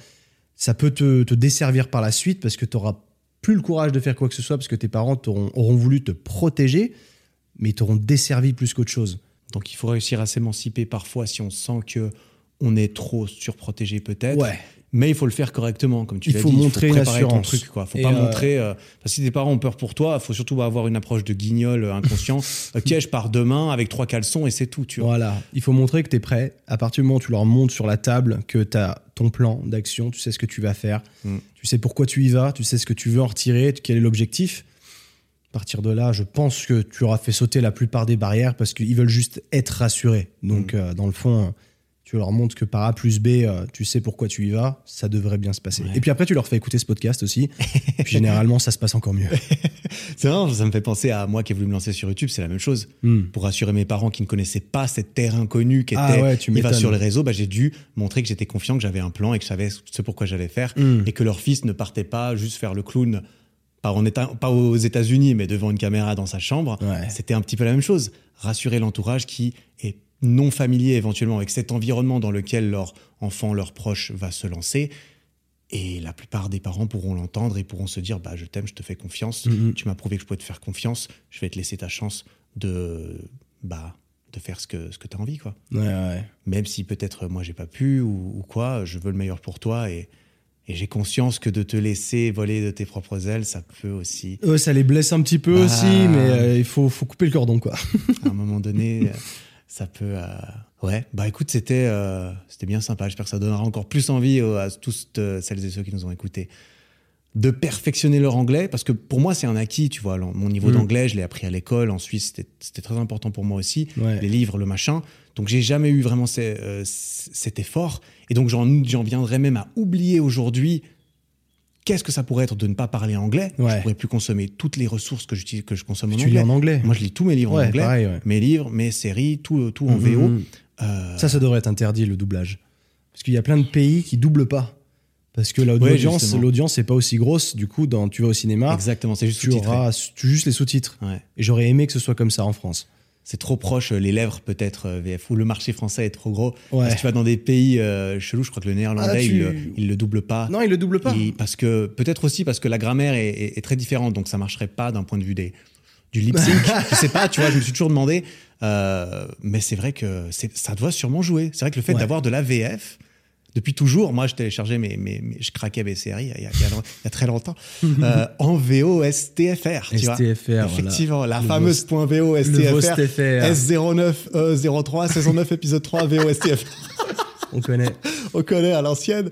Ça peut te, te desservir par la suite parce que tu n'auras plus le courage de faire quoi que ce soit parce que tes parents auront voulu te protéger, mais ils t'auront desservi plus qu'autre chose. Donc il faut réussir à s'émanciper parfois si on sent que on est trop surprotégé peut-être. Ouais. Mais il faut le faire correctement, comme tu Il l'as faut dit. montrer une préparer ton assurance. truc, quoi. Faut Et pas euh, montrer. euh, si tes parents ont peur pour toi, il faut surtout avoir une approche de guignol euh, inconscient. <laughs> ok, je pars demain avec trois caleçons et c'est tout, tu vois. Voilà, il faut montrer que tu es prêt. À partir du moment où tu leur montres sur la table que tu as ton plan d'action, tu sais ce que tu vas faire, Mm. tu sais pourquoi tu y vas, tu sais ce que tu veux en retirer, quel est l'objectif. À partir de là, je pense que tu auras fait sauter la plupart des barrières parce qu'ils veulent juste être rassurés. Donc, Mm. euh, dans le fond, tu leur montres que par A plus B, euh, tu sais pourquoi tu y vas, ça devrait bien se passer. Ouais. Et puis après, tu leur fais écouter ce podcast aussi. puis généralement, ça se passe encore mieux. <laughs> C'est vrai, ça me fait penser à moi qui ai voulu me lancer sur YouTube, c'est la même chose. Mm. Pour rassurer mes parents qui ne connaissaient pas cette terre inconnue qui était Ah ouais, tu il va sur les réseaux, bah, j'ai dû montrer que j'étais confiant, que j'avais un plan et que je savais ce pourquoi j'allais faire. Mm. et que leur fils ne partait pas juste faire le clown, pas, en État- pas aux États-Unis, mais devant une caméra dans sa chambre. Ouais. C'était un petit peu la même chose. Rassurer l'entourage qui est non familier éventuellement avec cet environnement dans lequel leur enfant, leur proche va se lancer. Et la plupart des parents pourront l'entendre et pourront se dire bah, Je t'aime, je te fais confiance, Mhm. tu m'as prouvé que je pouvais te faire confiance, je vais te laisser ta chance de, bah, de faire ce que, ce que tu as envie. quoi Ouais, ouais. même si peut-être moi j'ai pas pu ou, ou quoi, je veux le meilleur pour toi et, et j'ai conscience que de te laisser voler de tes propres ailes, ça peut aussi, Ouais, ça les blesse un petit peu Bah. aussi, mais euh, il faut, faut couper le cordon, quoi. à un moment donné, euh, <laughs> ça peut. euh, Ouais, bah écoute, c'était euh, c'était bien sympa. J'espère que ça donnera encore plus envie à tous euh, celles et ceux qui nous ont écoutés de perfectionner leur anglais parce que pour moi c'est un acquis, tu vois. Mon niveau Mm. d'anglais, je l'ai appris à l'école. En Suisse, c'était- très important pour moi aussi. Ouais. les livres, le machin. Donc j'ai jamais eu vraiment ces- euh, cet effort. Et donc j'en j'en viendrais même à oublier aujourd'hui qu'est-ce que ça pourrait être de ne pas parler anglais? Ouais. Je pourrais plus consommer toutes les ressources que, j'utilise- que je consomme en Tu lis anglais. en anglais. Moi, je lis tous mes livres en anglais, pareil, ouais. mes livres, mes séries, tout, tout en VO. Mhm. Euh, Ça, ça devrait être interdit, le doublage. Parce qu'il y a plein de pays qui doublent pas. Parce que l'audience, l'audience n'est pas aussi grosse. Du coup, dans, tu vas au cinéma, exactement, c'est juste tu auras tu- juste les sous-titres. Et j'aurais aimé que ce soit comme ça en France. C'est trop proche, euh, les lèvres peut-être euh, VF, ou le marché français est trop gros. Ouais. Si tu vas dans des pays euh, chelous, je crois que le néerlandais, Ah, tu- il, le- il le double pas. Non, il le double pas. Il- parce que peut-être aussi parce que la grammaire est, est- est très différente, donc ça marcherait pas d'un point de vue des du lip sync. <laughs> je sais pas, tu vois, je me suis toujours demandé. Euh, mais c'est vrai que ça doit sûrement jouer. C'est vrai que le fait Ouais. d'avoir de la VF depuis toujours, moi je téléchargeais mes, mes, mes- je craquais mes séries il y a, il y a- il y a très longtemps <laughs> euh, en VO STFR. Tu vois. STFR, voilà. Effectivement, la Le fameuse point VO STFR. VOSTFR. S09 euh, 03 saison 9 épisode 3 VOSTF. On connaît. <laughs> On connaît à l'ancienne.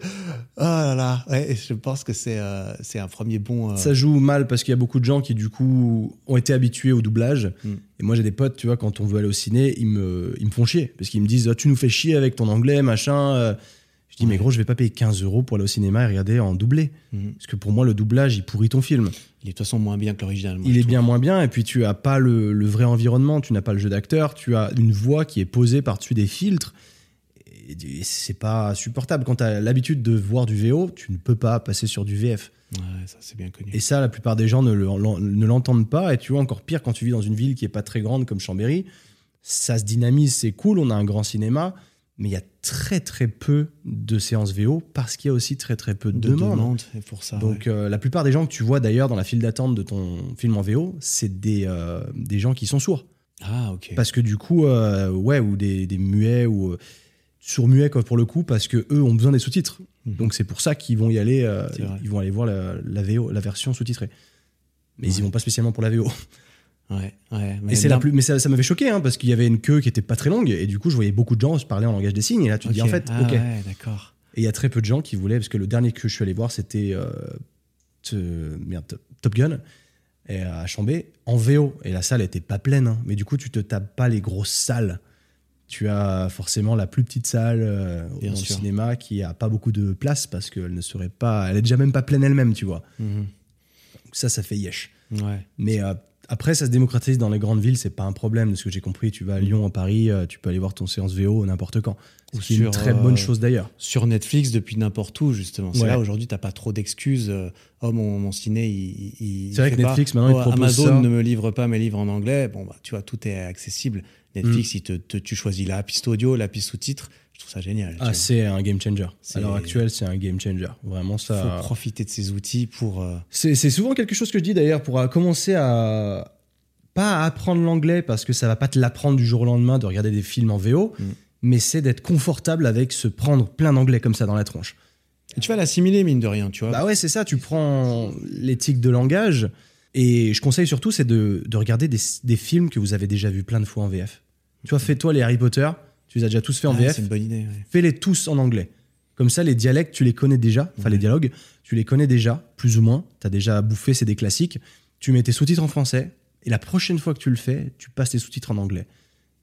Ah là là, ouais, je pense que c'est euh, c'est un premier bon. euh, Ça joue mal parce qu'il y a beaucoup de gens qui, du coup, ont été habitués au doublage. Mm. Et moi, j'ai des potes, tu vois, quand on veut aller au ciné, ils me, ils me font chier. Parce qu'ils me disent, Ah, tu nous fais chier avec ton anglais, machin. Dis, mais gros, je vais pas payer 15 euros pour aller au cinéma et regarder en doublé. Mhm. Parce que pour moi, le doublage, il pourrit ton film. Il est de toute façon moins bien que l'original. il est bien moins bien. Et puis, tu as pas le, le vrai environnement, tu n'as pas le jeu d'acteur, tu as une voix qui est posée par-dessus des filtres. Et c'est pas supportable. Quand tu as l'habitude de voir du VO, tu ne peux pas passer sur du VF. Ouais, ça c'est bien connu. Et ça, la plupart des gens ne le- ne l'entendent pas. Et tu vois, encore pire, quand tu vis dans une ville qui est pas très grande comme Chambéry, ça se dynamise, c'est cool, on a un grand cinéma, mais il y a très très peu de séances VO parce qu'il y a aussi très très peu de, de demandes. demande et pour ça. Donc euh, la plupart des gens que tu vois d'ailleurs dans la file d'attente de ton film en VO, c'est des, euh, des gens qui sont sourds. Ah ok. Parce que du coup, euh, ouais, ou des, des muets, ou sourds-muets quoi, pour le coup, parce que eux ont besoin des sous-titres. Mhm. Donc c'est pour ça qu'ils vont y aller, ils vont aller voir la, la VO, la version sous-titrée. Mais ils y vont pas spécialement pour la VO. Ouais, ouais. Et c'est la plus, mais ça, ça m'avait choqué, hein, parce qu'il y avait une queue qui était pas très longue, et du coup je voyais beaucoup de gens se parler en langage des signes, et là tu te dis en fait, Ah ok. ouais, d'accord. Et il y a très peu de gens qui voulaient, parce que le dernier que je suis allé voir, c'était euh, te- merde, Top- Gun et à Chambé en VO. Et la salle était pas pleine, hein. mais du coup, tu te tapes pas les grosses salles. Tu as forcément la plus petite salle euh, le cinéma qui a pas beaucoup de place parce qu'elle ne serait pas, elle est déjà même pas pleine elle-même, tu vois. Mhm. Donc ça, ça fait yesh. Ouais. Mais euh, après, ça se démocratise dans les grandes villes, c'est pas un problème. De ce que j'ai compris, tu vas à Lyon, à Paris, euh, tu peux aller voir ton séance VO n'importe quand. Ce qui est une très euh, bonne chose d'ailleurs. Sur Netflix depuis n'importe où justement. C'est Ouais. là aujourd'hui t'as pas trop d'excuses. euh, oh mon, mon ciné il. il- C'est vrai que pas. Netflix, maintenant, il Oh, propose Amazon ça. ne me livre pas mes livres en anglais. Bon bah tu vois tout est accessible. Netflix il te, te- tu choisis la piste audio, la piste sous-titre. Je trouve ça génial. Ah, c'est un game changer. À l'heure actuelle, c'est un game changer. Vraiment, faut ça. profiter de ces outils pour. euh, C'est souvent quelque chose que je dis d'ailleurs pour euh, commencer à. Pas à apprendre l'anglais parce que ça va pas te l'apprendre du jour au lendemain de regarder des films en VO, Mm. mais c'est d'être confortable avec se prendre plein d'anglais comme ça dans la tronche. Et tu vas l'assimiler mine de rien, tu vois. Bah ouais, c'est ça. Tu prends l'éthique de langage et je conseille surtout, c'est de, de regarder des, des films que vous avez déjà vus plein de fois en VF. Tu vois, fais-toi les Harry Potter, tu les as déjà tous fait en Ah, VF. c'est une bonne idée. ouais. fais-les tous en anglais. Comme ça, les dialectes, tu les connais déjà. Enfin, les dialogues, tu les connais déjà, plus ou moins. Tu as déjà bouffé, c'est des classiques. Tu mets tes sous-titres en français. Et la prochaine fois que tu le fais, tu passes tes sous-titres en anglais.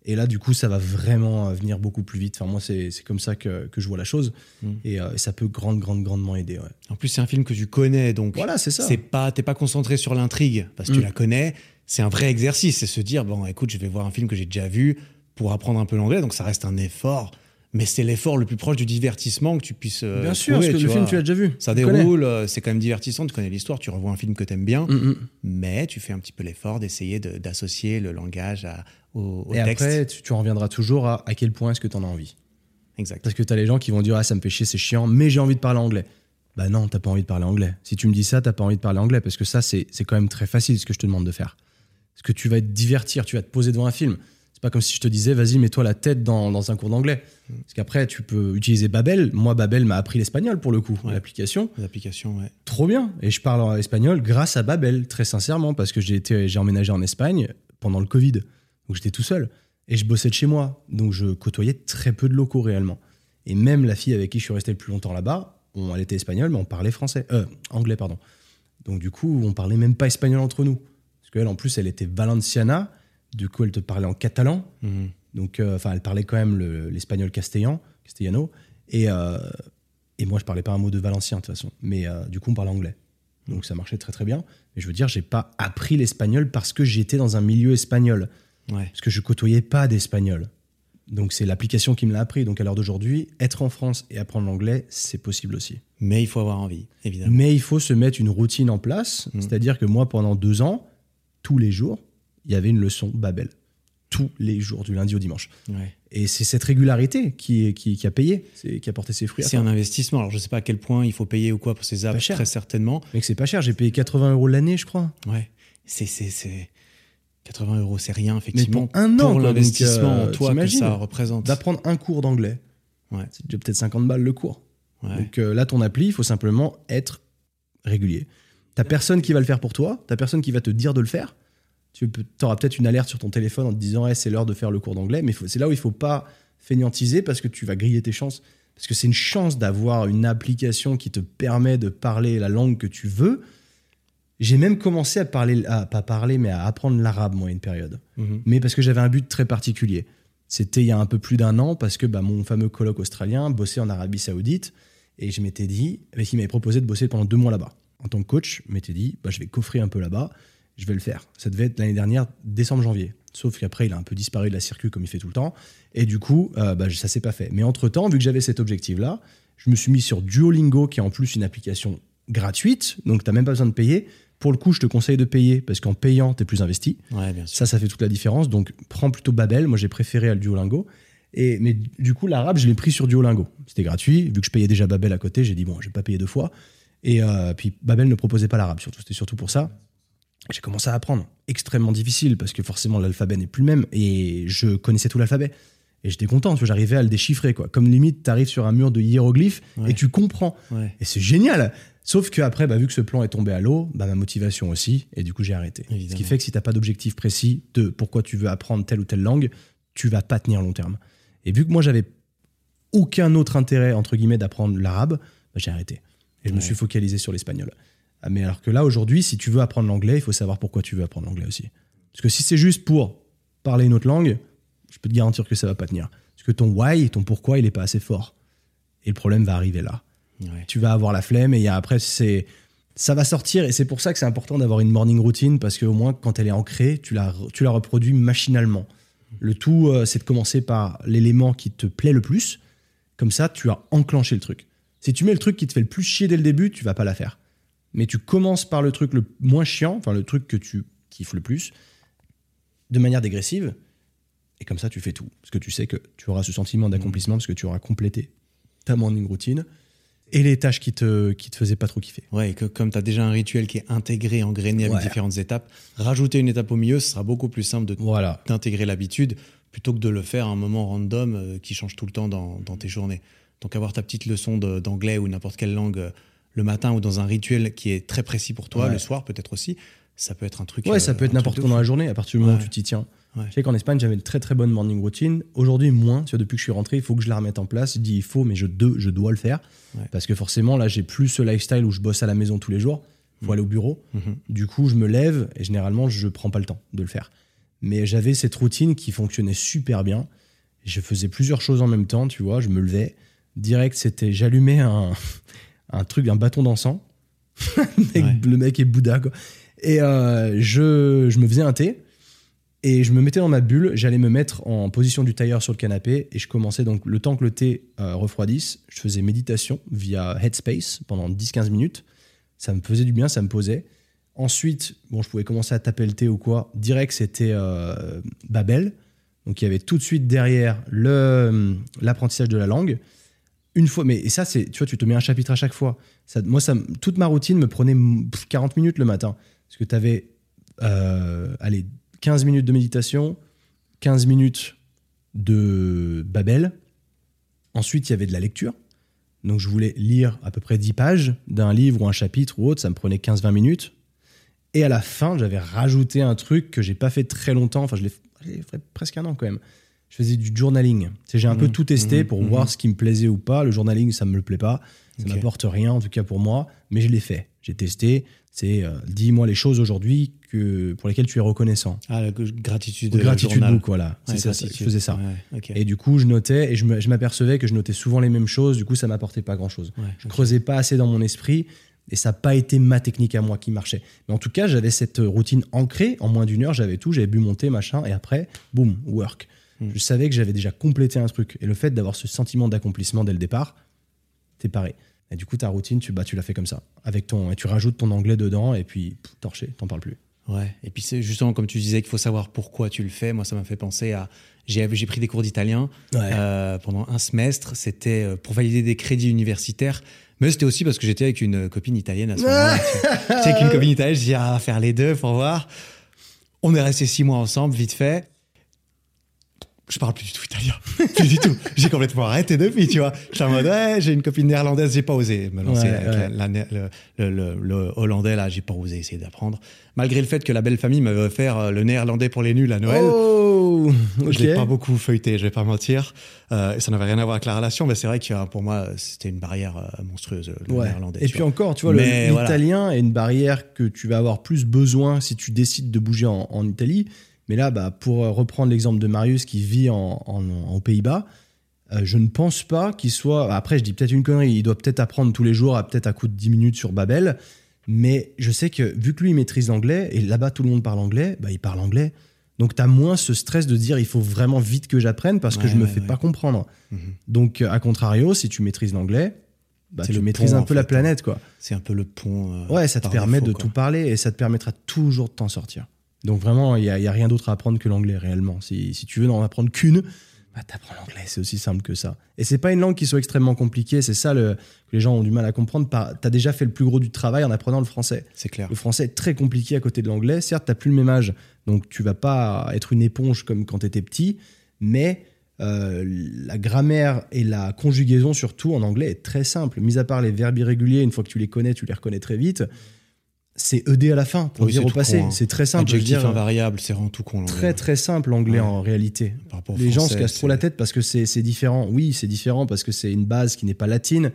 Et là, du coup, ça va vraiment euh, venir beaucoup plus vite. Enfin, moi, c'est comme ça que, que je vois la chose. Mm. Et, euh, et ça peut grande, grande, grandement aider. ouais. En plus c'est un film que tu connais donc. Voilà, c'est ça. C'est pas, t'es pas concentré sur l'intrigue parce que tu Mm. la connais. C'est un vrai exercice, c'est se dire bon, écoute, je vais voir un film que j'ai déjà vu pour apprendre un peu l'anglais, donc ça reste un effort, mais c'est l'effort le plus proche du divertissement que tu puisses. euh, Bien sûr, trouver, parce que tu le film, tu l'as déjà vu. Ça Tu déroule, euh, c'est quand même divertissant, tu connais l'histoire, tu revois un film que t'aimes bien, Mm, mm. mais tu fais un petit peu l'effort d'essayer de- d'associer le langage à- au, au Et texte. après, tu, tu en reviendras toujours à à quel point est-ce que tu en as envie. Exact. Parce que tu as les gens qui vont dire Ah, ça me fait chier, c'est chiant, mais j'ai envie de parler anglais. Bah non, t'as pas envie de parler anglais. Si tu me dis ça, t'as pas envie de parler anglais. Parce que ça, c'est c'est quand même très facile ce que je te demande de faire. Parce que tu vas te divertir, tu vas te poser devant un film. C'est pas comme si je te disais Vas-y, mets-toi la tête dans, dans un cours d'anglais. Parce qu'après, tu peux utiliser Babel. Moi, Babel m'a appris l'espagnol pour le coup, Ouais. l'application. Les applications, ouais. Trop bien. Et je parle en espagnol grâce à Babel, très sincèrement, parce que j'ai été, j'ai emménagé en Espagne pendant le Covid. Donc j'étais tout seul. Et je bossais de chez moi. Donc je côtoyais très peu de locaux réellement. Et même la fille avec qui je suis resté le plus longtemps là-bas, on, elle était espagnole, mais on parlait français. Euh, anglais, pardon. Donc du coup, on parlait même pas espagnol entre nous. Parce qu'elle, en plus, elle était valenciana. Du coup, elle te parlait en catalan. Mhm. Donc, euh, enfin, elle parlait quand même le- l'espagnol castellan, castellano. Et, euh, Et moi, je parlais pas un mot de valencien de toute façon. Mais euh, du coup, on parlait anglais. Donc ça marchait très très bien. Mais je veux dire, j'ai pas appris l'espagnol parce que j'étais dans un milieu espagnol. Ouais. Parce que je côtoyais pas d'espagnol. Donc c'est l'application qui me l'a appris. Donc à l'heure d'aujourd'hui, être en France et apprendre l'anglais, c'est possible aussi. Mais il faut avoir envie, évidemment. Mais il faut se mettre une routine en place. Mm. C'est-à-dire que moi, pendant deux ans, tous les jours, il y avait une leçon Babel. Tous les jours, du lundi au dimanche. Ouais. Et c'est cette régularité qui, qui, qui a payé, qui a porté ses fruits. C'est un investissement. Alors, je sais pas à quel point il faut payer ou quoi pour ces apps, très certainement. Mec, c'est pas cher. J'ai payé 80 euros l'année, je crois. Ouais. C'est, c'est, c'est... 80 euros, c'est rien, effectivement. pour un an, Pour l'investissement euh, en toi que ça représente. D'apprendre un cours d'anglais, Ouais. c'est déjà peut-être 50 balles le cours. Ouais. Donc euh, là, ton appli, il faut simplement être régulier. T'as personne qui va le faire pour toi, t'as personne qui va te dire de le faire. Tu auras peut-être une alerte sur ton téléphone en te disant hey, c'est l'heure de faire le cours d'anglais, mais c'est là où il faut pas fainéantiser parce que tu vas griller tes chances. Parce que c'est une chance d'avoir une application qui te permet de parler la langue que tu veux. J'ai même commencé à parler, à pas parler, mais à apprendre l'arabe, moi, une période Mhm. mais parce que j'avais un but très particulier. C'était il y a un peu plus d'un an parce que bah, mon fameux colloque australien bossait en Arabie Saoudite et je m'étais dit, il m'avait proposé de bosser pendant deux mois là-bas. En tant que coach, je m'étais dit, bah, je vais coffrer un peu là-bas, je vais le faire. Ça devait être l'année dernière, décembre-janvier. Sauf qu'après, il a un peu disparu de la circuit comme il fait tout le temps. Et du coup, euh, bah, ça s'est pas fait. Mais entre-temps, vu que j'avais cet objectif-là, je me suis mis sur Duolingo, qui est en plus une application gratuite, donc tu n'as même pas besoin de payer. Pour le coup, je te conseille de payer parce qu'en payant, tu es plus investi. Ouais, bien sûr. Ça, ça fait toute la différence. Donc, prends plutôt Babel. Moi, j'ai préféré à le Duolingo. Et, mais du coup, l'arabe, je l'ai pris sur Duolingo. C'était gratuit. Vu que je payais déjà Babel à côté, j'ai dit, bon, je vais pas payer deux fois. Et euh, puis, Babel ne proposait pas l'arabe, surtout. C'était surtout pour ça. J'ai commencé à apprendre. Extrêmement difficile parce que forcément, l'alphabet n'est plus le même. Et je connaissais tout l'alphabet. Et j'étais content, tu vois, j'arrivais à le déchiffrer, quoi. Comme limite, tu arrives sur un mur de hiéroglyphes Ouais. et tu comprends. Ouais. Et c'est génial. Sauf que après, bah, vu que ce plan est tombé à l'eau, bah, ma motivation aussi, et du coup j'ai arrêté. Ce qui fait que si t'as pas d'objectif précis de pourquoi tu veux apprendre telle ou telle langue, tu vas pas tenir long terme. Et vu que moi j'avais aucun autre intérêt entre guillemets d'apprendre l'arabe, bah, j'ai arrêté. Et je me suis focalisé sur l'espagnol. Ah, Mais alors que là aujourd'hui, si tu veux apprendre l'anglais, il faut savoir pourquoi tu veux apprendre l'anglais aussi. Parce que si c'est juste pour parler une autre langue, je peux te garantir que ça va pas tenir. Parce que ton why, ton pourquoi, il est pas assez fort. Et le problème va arriver là Ouais. tu vas avoir la flemme et il y a- après c'est ça va sortir et c'est pour ça que c'est important d'avoir une morning routine parce qu'au moins quand elle est ancrée tu la, tu la reproduis machinalement le tout euh, c'est de commencer par l'élément qui te plaît le plus comme ça tu as enclenché le truc si tu mets le truc qui te fait le plus chier dès le début tu vas pas la faire mais tu commences par le truc le moins chiant enfin le truc que tu kiffes le plus de manière dégressive et comme ça tu fais tout parce que tu sais que tu auras ce sentiment d'accomplissement parce que tu auras complété ta morning routine et les tâches qui te, qui te faisaient pas trop kiffer. Ouais, et que comme tu as déjà un rituel qui est intégré, engrainé avec Ouais. différentes étapes, rajouter une étape au milieu, ce sera beaucoup plus simple de Voilà. d'intégrer l'habitude plutôt que de le faire à un moment random euh, qui change tout le temps dans, dans tes journées. Donc avoir ta petite leçon d'anglais ou n'importe quelle langue euh, le matin ou dans un rituel qui est très précis pour toi, Ouais. le soir peut-être aussi, ça peut être un truc. Ouais, euh, ça peut être n'importe quand dans la journée, à partir du moment Ouais. où tu t'y tiens. Ouais. Je sais qu'en Espagne, j'avais une très très bonne morning routine. Aujourd'hui, moins. Depuis que je suis rentré, il faut que je la remette en place. Je dis il faut, mais je, de- je dois le faire. Ouais. Parce que forcément, là, j'ai plus ce lifestyle où je bosse à la maison tous les jours. Il faut aller au bureau. Mhm. Du coup, je me lève et généralement, je prends pas le temps de le faire. Mais j'avais cette routine qui fonctionnait super bien. Je faisais plusieurs choses en même temps, tu vois. Je me levais. Direct, c'était. J'allumais un, un truc, un bâton d'encens. <laughs> le, mec, Ouais. le mec est Bouddha, quoi. Et euh, je, je me faisais un thé. Et je me mettais dans ma bulle, j'allais me mettre en position du tailleur sur le canapé et je commençais donc le temps que le thé euh, refroidisse, je faisais méditation via Headspace pendant 10-15 minutes. Ça me faisait du bien, ça me posait. Ensuite, bon, je pouvais commencer à taper le thé ou quoi. Direct, c'était euh, Babel. Donc il y avait tout de suite derrière le l'apprentissage de la langue. Une fois, mais et ça, c'est, tu vois, tu te mets un chapitre à chaque fois. Ça, moi, ça, toute ma routine me prenait pff, 40 minutes le matin. Parce que tu avais, allez, 15 minutes de méditation, 15 minutes de Babel. Ensuite, il y avait de la lecture. Donc, je voulais lire à peu près 10 pages d'un livre ou un chapitre ou autre. Ça me prenait 15-20 minutes. Et à la fin, j'avais rajouté un truc que j'ai pas fait très longtemps. Enfin, je l'ai fait presque un an quand même. Je faisais du journaling. J'ai un peu Mhm, tout testé mhm, pour mhm. voir ce qui me plaisait ou pas. Le journaling, ça me le plaît pas. Ça Ok. m'apporte rien, en tout cas pour moi. Mais je l'ai fait. J'ai testé. C'est euh, dis-moi les choses aujourd'hui que pour lesquelles tu es reconnaissant. Ah, la gratitude. Ou gratitude journal. book, voilà. Ouais, c'est ça, je gratitude. faisais ça. Ouais. Et du coup, je notais et je me- m'apercevais que je notais souvent les mêmes choses. Du coup, ça m'apportait pas grand chose. Ouais, Je ok. creusais pas assez dans mon esprit et ça n'a pas été ma technique à moi qui marchait. Mais en tout cas, j'avais cette routine ancrée. En moins d'une heure, j'avais tout. J'avais bu mon thé, machin. Et après, boum, work. Je savais que j'avais déjà complété un truc. Et le fait d'avoir ce sentiment d'accomplissement dès le départ, t'es pareil. Et du coup, ta routine, tu, bah, tu la fais comme ça. Avec ton, et tu rajoutes ton anglais dedans et puis, pff, torché, t'en parles plus. Ouais. Et puis c'est justement comme tu disais qu'il faut savoir pourquoi tu le fais. Moi, ça m'a fait penser à. J'ai pris des cours d'italien Ouais. euh, pendant un semestre. C'était euh, pour valider des crédits universitaires. Mais c'était aussi parce que j'étais avec une copine italienne à ce moment-là. <laughs> J'étais avec une copine italienne. Je dis ah, faire les deux pour voir. On est resté six mois ensemble, vite fait. Je parle plus du tout italien. <laughs> plus du tout. J'ai complètement arrêté depuis, tu vois. Je suis en mode, ouais, j'ai une copine néerlandaise, j'ai pas osé me lancer Ouais, avec ouais. la- la- le, le- le- le hollandais, là, j'ai pas osé essayer d'apprendre. Malgré le fait que la belle famille m'avait offert euh, le néerlandais pour les nuls à Noël. Oh. Je l'ai pas beaucoup feuilleté, je vais pas mentir. Euh, et ça n'avait rien à voir avec la relation, mais c'est vrai que euh, pour moi, c'était une barrière monstrueuse, le Ouais. néerlandais. Et puis vois. encore, tu vois, voilà. l'italien est une barrière que tu vas avoir plus besoin si tu décides de bouger en, en Italie. Mais là, bah, pour euh, reprendre l'exemple de Marius qui vit en, en- en Pays-Bas, euh, je ne pense pas qu'il soit. Après, je dis peut-être une connerie. Il doit peut-être apprendre tous les jours, à peut-être à coup de 10 minutes sur Babel. Mais je sais que vu que lui il maîtrise l'anglais, et là-bas tout le monde parle anglais, bah, il parle anglais. Donc tu as moins ce stress de dire il faut vraiment vite que j'apprenne parce que je me ouais, fais ouais. pas comprendre. Mhm. Donc, euh, à contrario, si tu maîtrises l'anglais, bah, tu le maîtrises pont, un peu la fait, planète, quoi. C'est un peu le pont. euh, Ouais, ça te permet défaut, de quoi. tout parler et ça te permettra toujours de t'en sortir. Donc vraiment, il n'y a, il y a rien d'autre à apprendre que l'anglais réellement. Si, si tu veux n'en apprendre qu'une, bah, t'apprends l'anglais, c'est aussi simple que ça. Et c'est pas une langue qui soit extrêmement compliquée, c'est ça le, que les gens ont du mal à comprendre. T'as déjà fait le plus gros du travail en apprenant le français. C'est clair. Le français est très compliqué à côté de l'anglais. Certes, t'as plus le même âge, donc tu vas pas être une éponge comme quand t'étais petit, mais euh, la grammaire et la conjugaison surtout en anglais est très simple. Mis à part les verbes irréguliers, une fois que tu les connais, tu les reconnais très vite. C'est ED à la fin pour Oui, dire au passé. hein. C'est très simple. Adjectif dire, invariable, c'est vraiment tout con. très très simple l'anglais Ouais. en réalité. Les gens se cassent trop la tête parce que c'est différent. Oui, c'est différent parce que c'est une base qui n'est pas latine,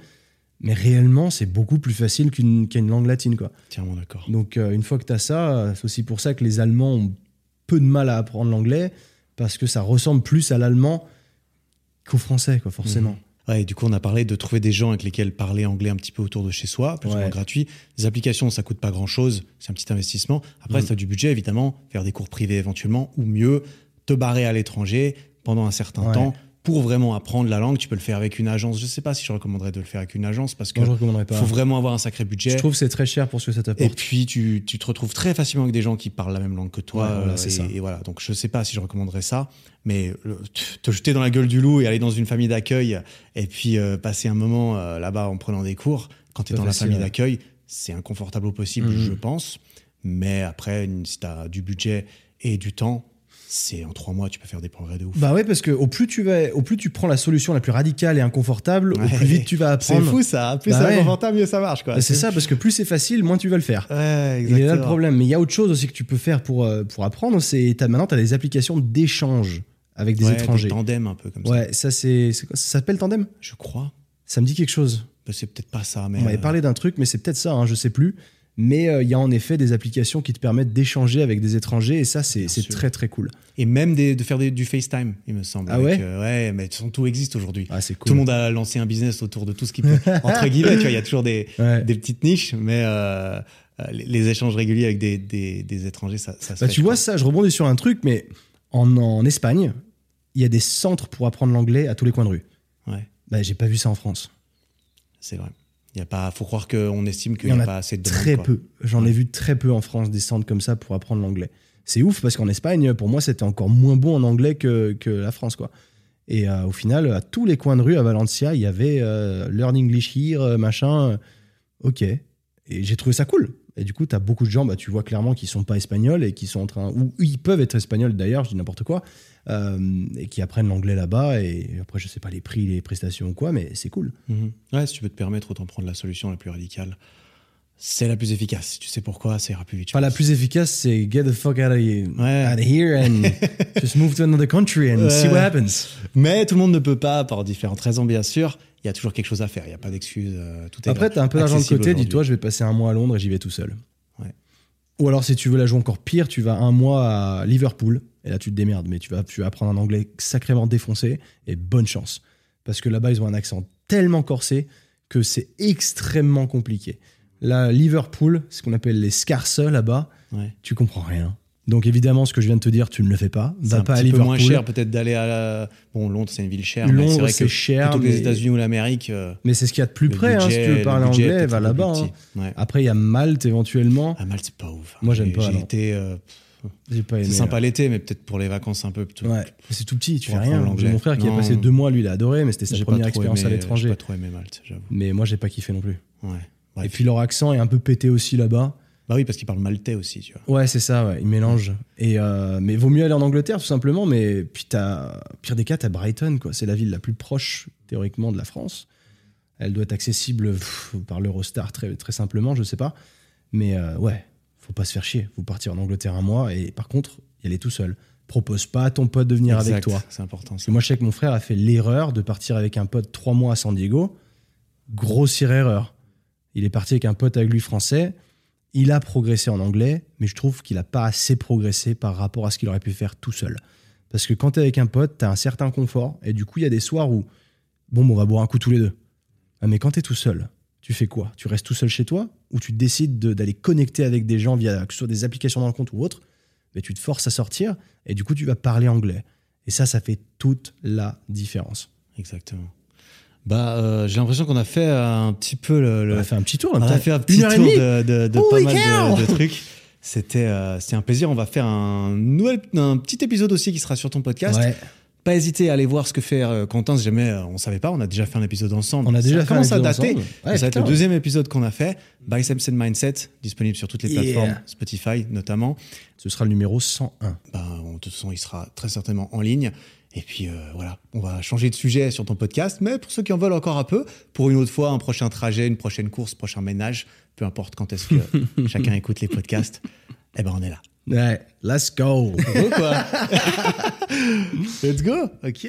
mais réellement c'est beaucoup plus facile qu'une langue latine quoi. Entièrement d'accord. Donc euh, une fois que tu as ça, euh, c'est aussi pour ça que les Allemands ont peu de mal à apprendre l'anglais parce que ça ressemble plus à l'allemand qu'au français quoi forcément. Ouais, et du coup, on a parlé de trouver des gens avec lesquels parler anglais un petit peu autour de chez soi, plus ou moins gratuit. Les applications, ça coûte pas grand chose, c'est un petit investissement. Après, si tu as du budget, évidemment, faire des cours privés éventuellement, ou mieux, te barrer à l'étranger pendant un certain temps pour vraiment apprendre la langue. Tu peux le faire avec une agence. Je sais pas si je recommanderais de le faire avec une agence parce que Moi je recommanderais pas. faut vraiment avoir un sacré budget. Je trouve que c'est très cher pour ce que ça Et t'apporte. puis, tu, tu te retrouves très facilement avec des gens qui parlent la même langue que toi. Ouais, voilà, c'est et, ça. et voilà. Donc, je sais pas si je recommanderais ça. Mais le- te- te jeter dans la gueule du loup et aller dans une famille d'accueil et puis euh, passer un moment euh, là-bas en prenant des cours, quand tu es dans la famille ouais. d'accueil, c'est inconfortable au possible, Mhm. je pense. Mais après, si tu as du budget et du temps, c'est en trois mois, tu peux faire des progrès de ouf. Bah ouais parce que au plus tu vas au plus tu prends la solution la plus radicale et inconfortable, Ouais. au plus vite tu vas c'est apprendre. fou ça. Plus Bah c'est ouais. inconfortable, mieux ça marche. quoi. Bah, c'est ça parce que plus c'est facile, moins tu vas le faire. Ouais, Il est là le exactement. problème. Mais il y a autre chose aussi que tu peux faire pour, euh, pour apprendre. C'est maintenant, tu as des applications d'échange avec des Ouais, étrangers. tandem un peu comme ça. Ouais, ça, c'est. c'est Ça s'appelle Tandem? Je crois. Ça me dit quelque chose. Bah, C'est peut-être pas ça, mais. On m'avait euh, parlé d'un truc, mais c'est peut-être ça, hein, je sais plus. Mais euh, il y a en effet des applications qui te permettent d'échanger avec des étrangers et ça, c'est très très cool. Et même des- de faire des- du FaceTime, il me semble. Ah avec, ouais euh, Ouais, mais tout existe aujourd'hui. Ah, cool. Tout le monde a lancé un business autour de tout ce qui peut. <laughs> Entre guillemets, tu vois, il y a toujours des, Ouais. des petites niches, mais euh, les, les échanges réguliers avec des, des, des étrangers, ça, ça se Bah, fait, tu vois, crois. ça, je rebondis sur un truc, mais en, en Espagne, il y a des centres pour apprendre l'anglais à tous les coins de rue. Ouais, Bah, j'ai pas vu ça en France. c'est vrai. Il y a pas, faut croire qu'on estime qu'il n'y a, a pas assez de. Très quoi. peu. J'en ai vu très peu en France des centres comme ça pour apprendre l'anglais. C'est ouf parce qu'en Espagne, pour moi, c'était encore moins bon en anglais que, que la France, quoi. Et euh, au final, à tous les coins de rue à Valencia, il y avait euh, Learn English Here, euh, machin. ok. Et j'ai trouvé ça cool. Et du coup, tu as beaucoup de gens, bah, tu vois clairement qu'ils sont pas espagnols et qui sont en train. Ou ils peuvent être espagnols d'ailleurs, je dis n'importe quoi. euh, et qui apprennent l'anglais là-bas. Et après, je sais pas les prix, les prestations ou quoi, mais c'est cool. Mhm. Ouais, si tu peux te permettre, autant prendre la solution la plus radicale. c'est la plus efficace. Tu sais pourquoi, ça ira plus vite. la plus efficace, c'est get the fuck out of here, Ouais. out of here and <laughs> just move to another country and see Ouais. what happens. Mais tout le monde ne peut pas, par différentes raisons, bien sûr. Il y a toujours quelque chose à faire. Il n'y a pas d'excuse. euh, tout est Après, là, t'as un peu d'argent de côté, dis-toi, je vais passer un mois à Londres et j'y vais tout seul. Ouais. Ou alors, si tu veux la jouer encore pire, tu vas un mois à Liverpool et là, tu te démerdes, mais tu vas, tu vas apprendre un anglais sacrément défoncé et bonne chance. Parce que là-bas, ils ont un accent tellement corsé que c'est extrêmement compliqué. Là, Liverpool, ce qu'on appelle les scarces là-bas, Ouais. tu comprends rien. Donc évidemment, ce que je viens de te dire, tu ne le fais pas. C'est Va un pas à Liverpool. moins cher peut-être d'aller à la... Bon, Londres, c'est une ville chère. Londres, c'est vrai c'est que cher, plutôt que les États-Unis ou l'Amérique. euh, Mais c'est ce qu'il y a de plus près. hein, si budget- tu veux parler budget anglais, va là-bas. hein. Ouais. Après, il y a Malte éventuellement. À Malte, c'est pas ouf. Moi, j'aime J'ai- pas, J'ai été. euh, J'ai pas aimé. c'est sympa l'été, mais peut-être pour les vacances un peu plutôt. Ouais, c'est tout petit, tu fais rien. l'anglais. Mon frère qui a Non. passé deux mois, lui, il a adoré, mais c'était sa J'ai première expérience aimé- à J'ai l'étranger. pas trop aimé Malte, j'avoue. Mais moi, j'ai pas kiffé non plus. Ouais. Et puis leur accent est un peu pété aussi là-bas. Bah oui, parce qu'ils parlent maltais aussi, tu vois. Ouais, c'est ça, ouais, ils mélangent. Et euh, mais vaut mieux aller en Angleterre tout simplement. Mais puis t'as, pire des cas, t'as Brighton, quoi. C'est la ville la plus proche théoriquement de la France. Elle doit être accessible pff, par l'Eurostar très très simplement, je sais pas. Mais euh, ouais, faut pas se faire chier. Vous partir en Angleterre un mois et par contre, y aller tout seul. Propose pas à ton pote de venir avec toi. C'est important. Ça. moi, je sais que mon frère a fait l'erreur de partir avec un pote trois mois à San Diego. Grossière erreur. Il est parti avec un pote avec lui français. Il a progressé en anglais, mais je trouve qu'il n'a pas assez progressé par rapport à ce qu'il aurait pu faire tout seul. Parce que quand tu es avec un pote, tu as un certain confort. Et du coup, il y a des soirs où, bon, on va boire un coup tous les deux. Ah, mais quand tu es tout seul, tu fais quoi? Tu restes tout seul chez toi? Ou tu décides de- d'aller connecter avec des gens via que des applications dans compte ou autre mais tu te forces à sortir et du coup, tu vas parler anglais? Et ça, ça fait toute la différence. Exactement. Bah, euh, j'ai l'impression qu'on a fait un petit peu le. le- On a fait un petit tour. on a fait un petit tour de, de- de pas mal de, trucs. C'était euh, un plaisir. On va faire un, nouvel, un petit épisode aussi qui sera sur ton podcast. Ouais. Pas hésiter à aller voir ce que fait euh, Quentin si jamais euh, on savait pas. On a déjà fait un épisode ensemble. On a déjà ça fait un épisode dater. ensemble. Ouais, ça va être le deuxième épisode qu'on a fait. Biceps and Mindset, disponible sur toutes les Yeah. plateformes, Spotify notamment. Ce sera le numéro 101. Ben, de toute façon, il sera très certainement en ligne. Et puis euh, voilà, on va changer de sujet sur ton podcast. Mais pour ceux qui en veulent encore un peu, pour une autre fois, un prochain trajet, une prochaine course, prochain ménage, peu importe quand est-ce que <laughs> chacun écoute les podcasts, eh ben on est là. Ouais, let's go. Go, <laughs> quoi Let's go ok.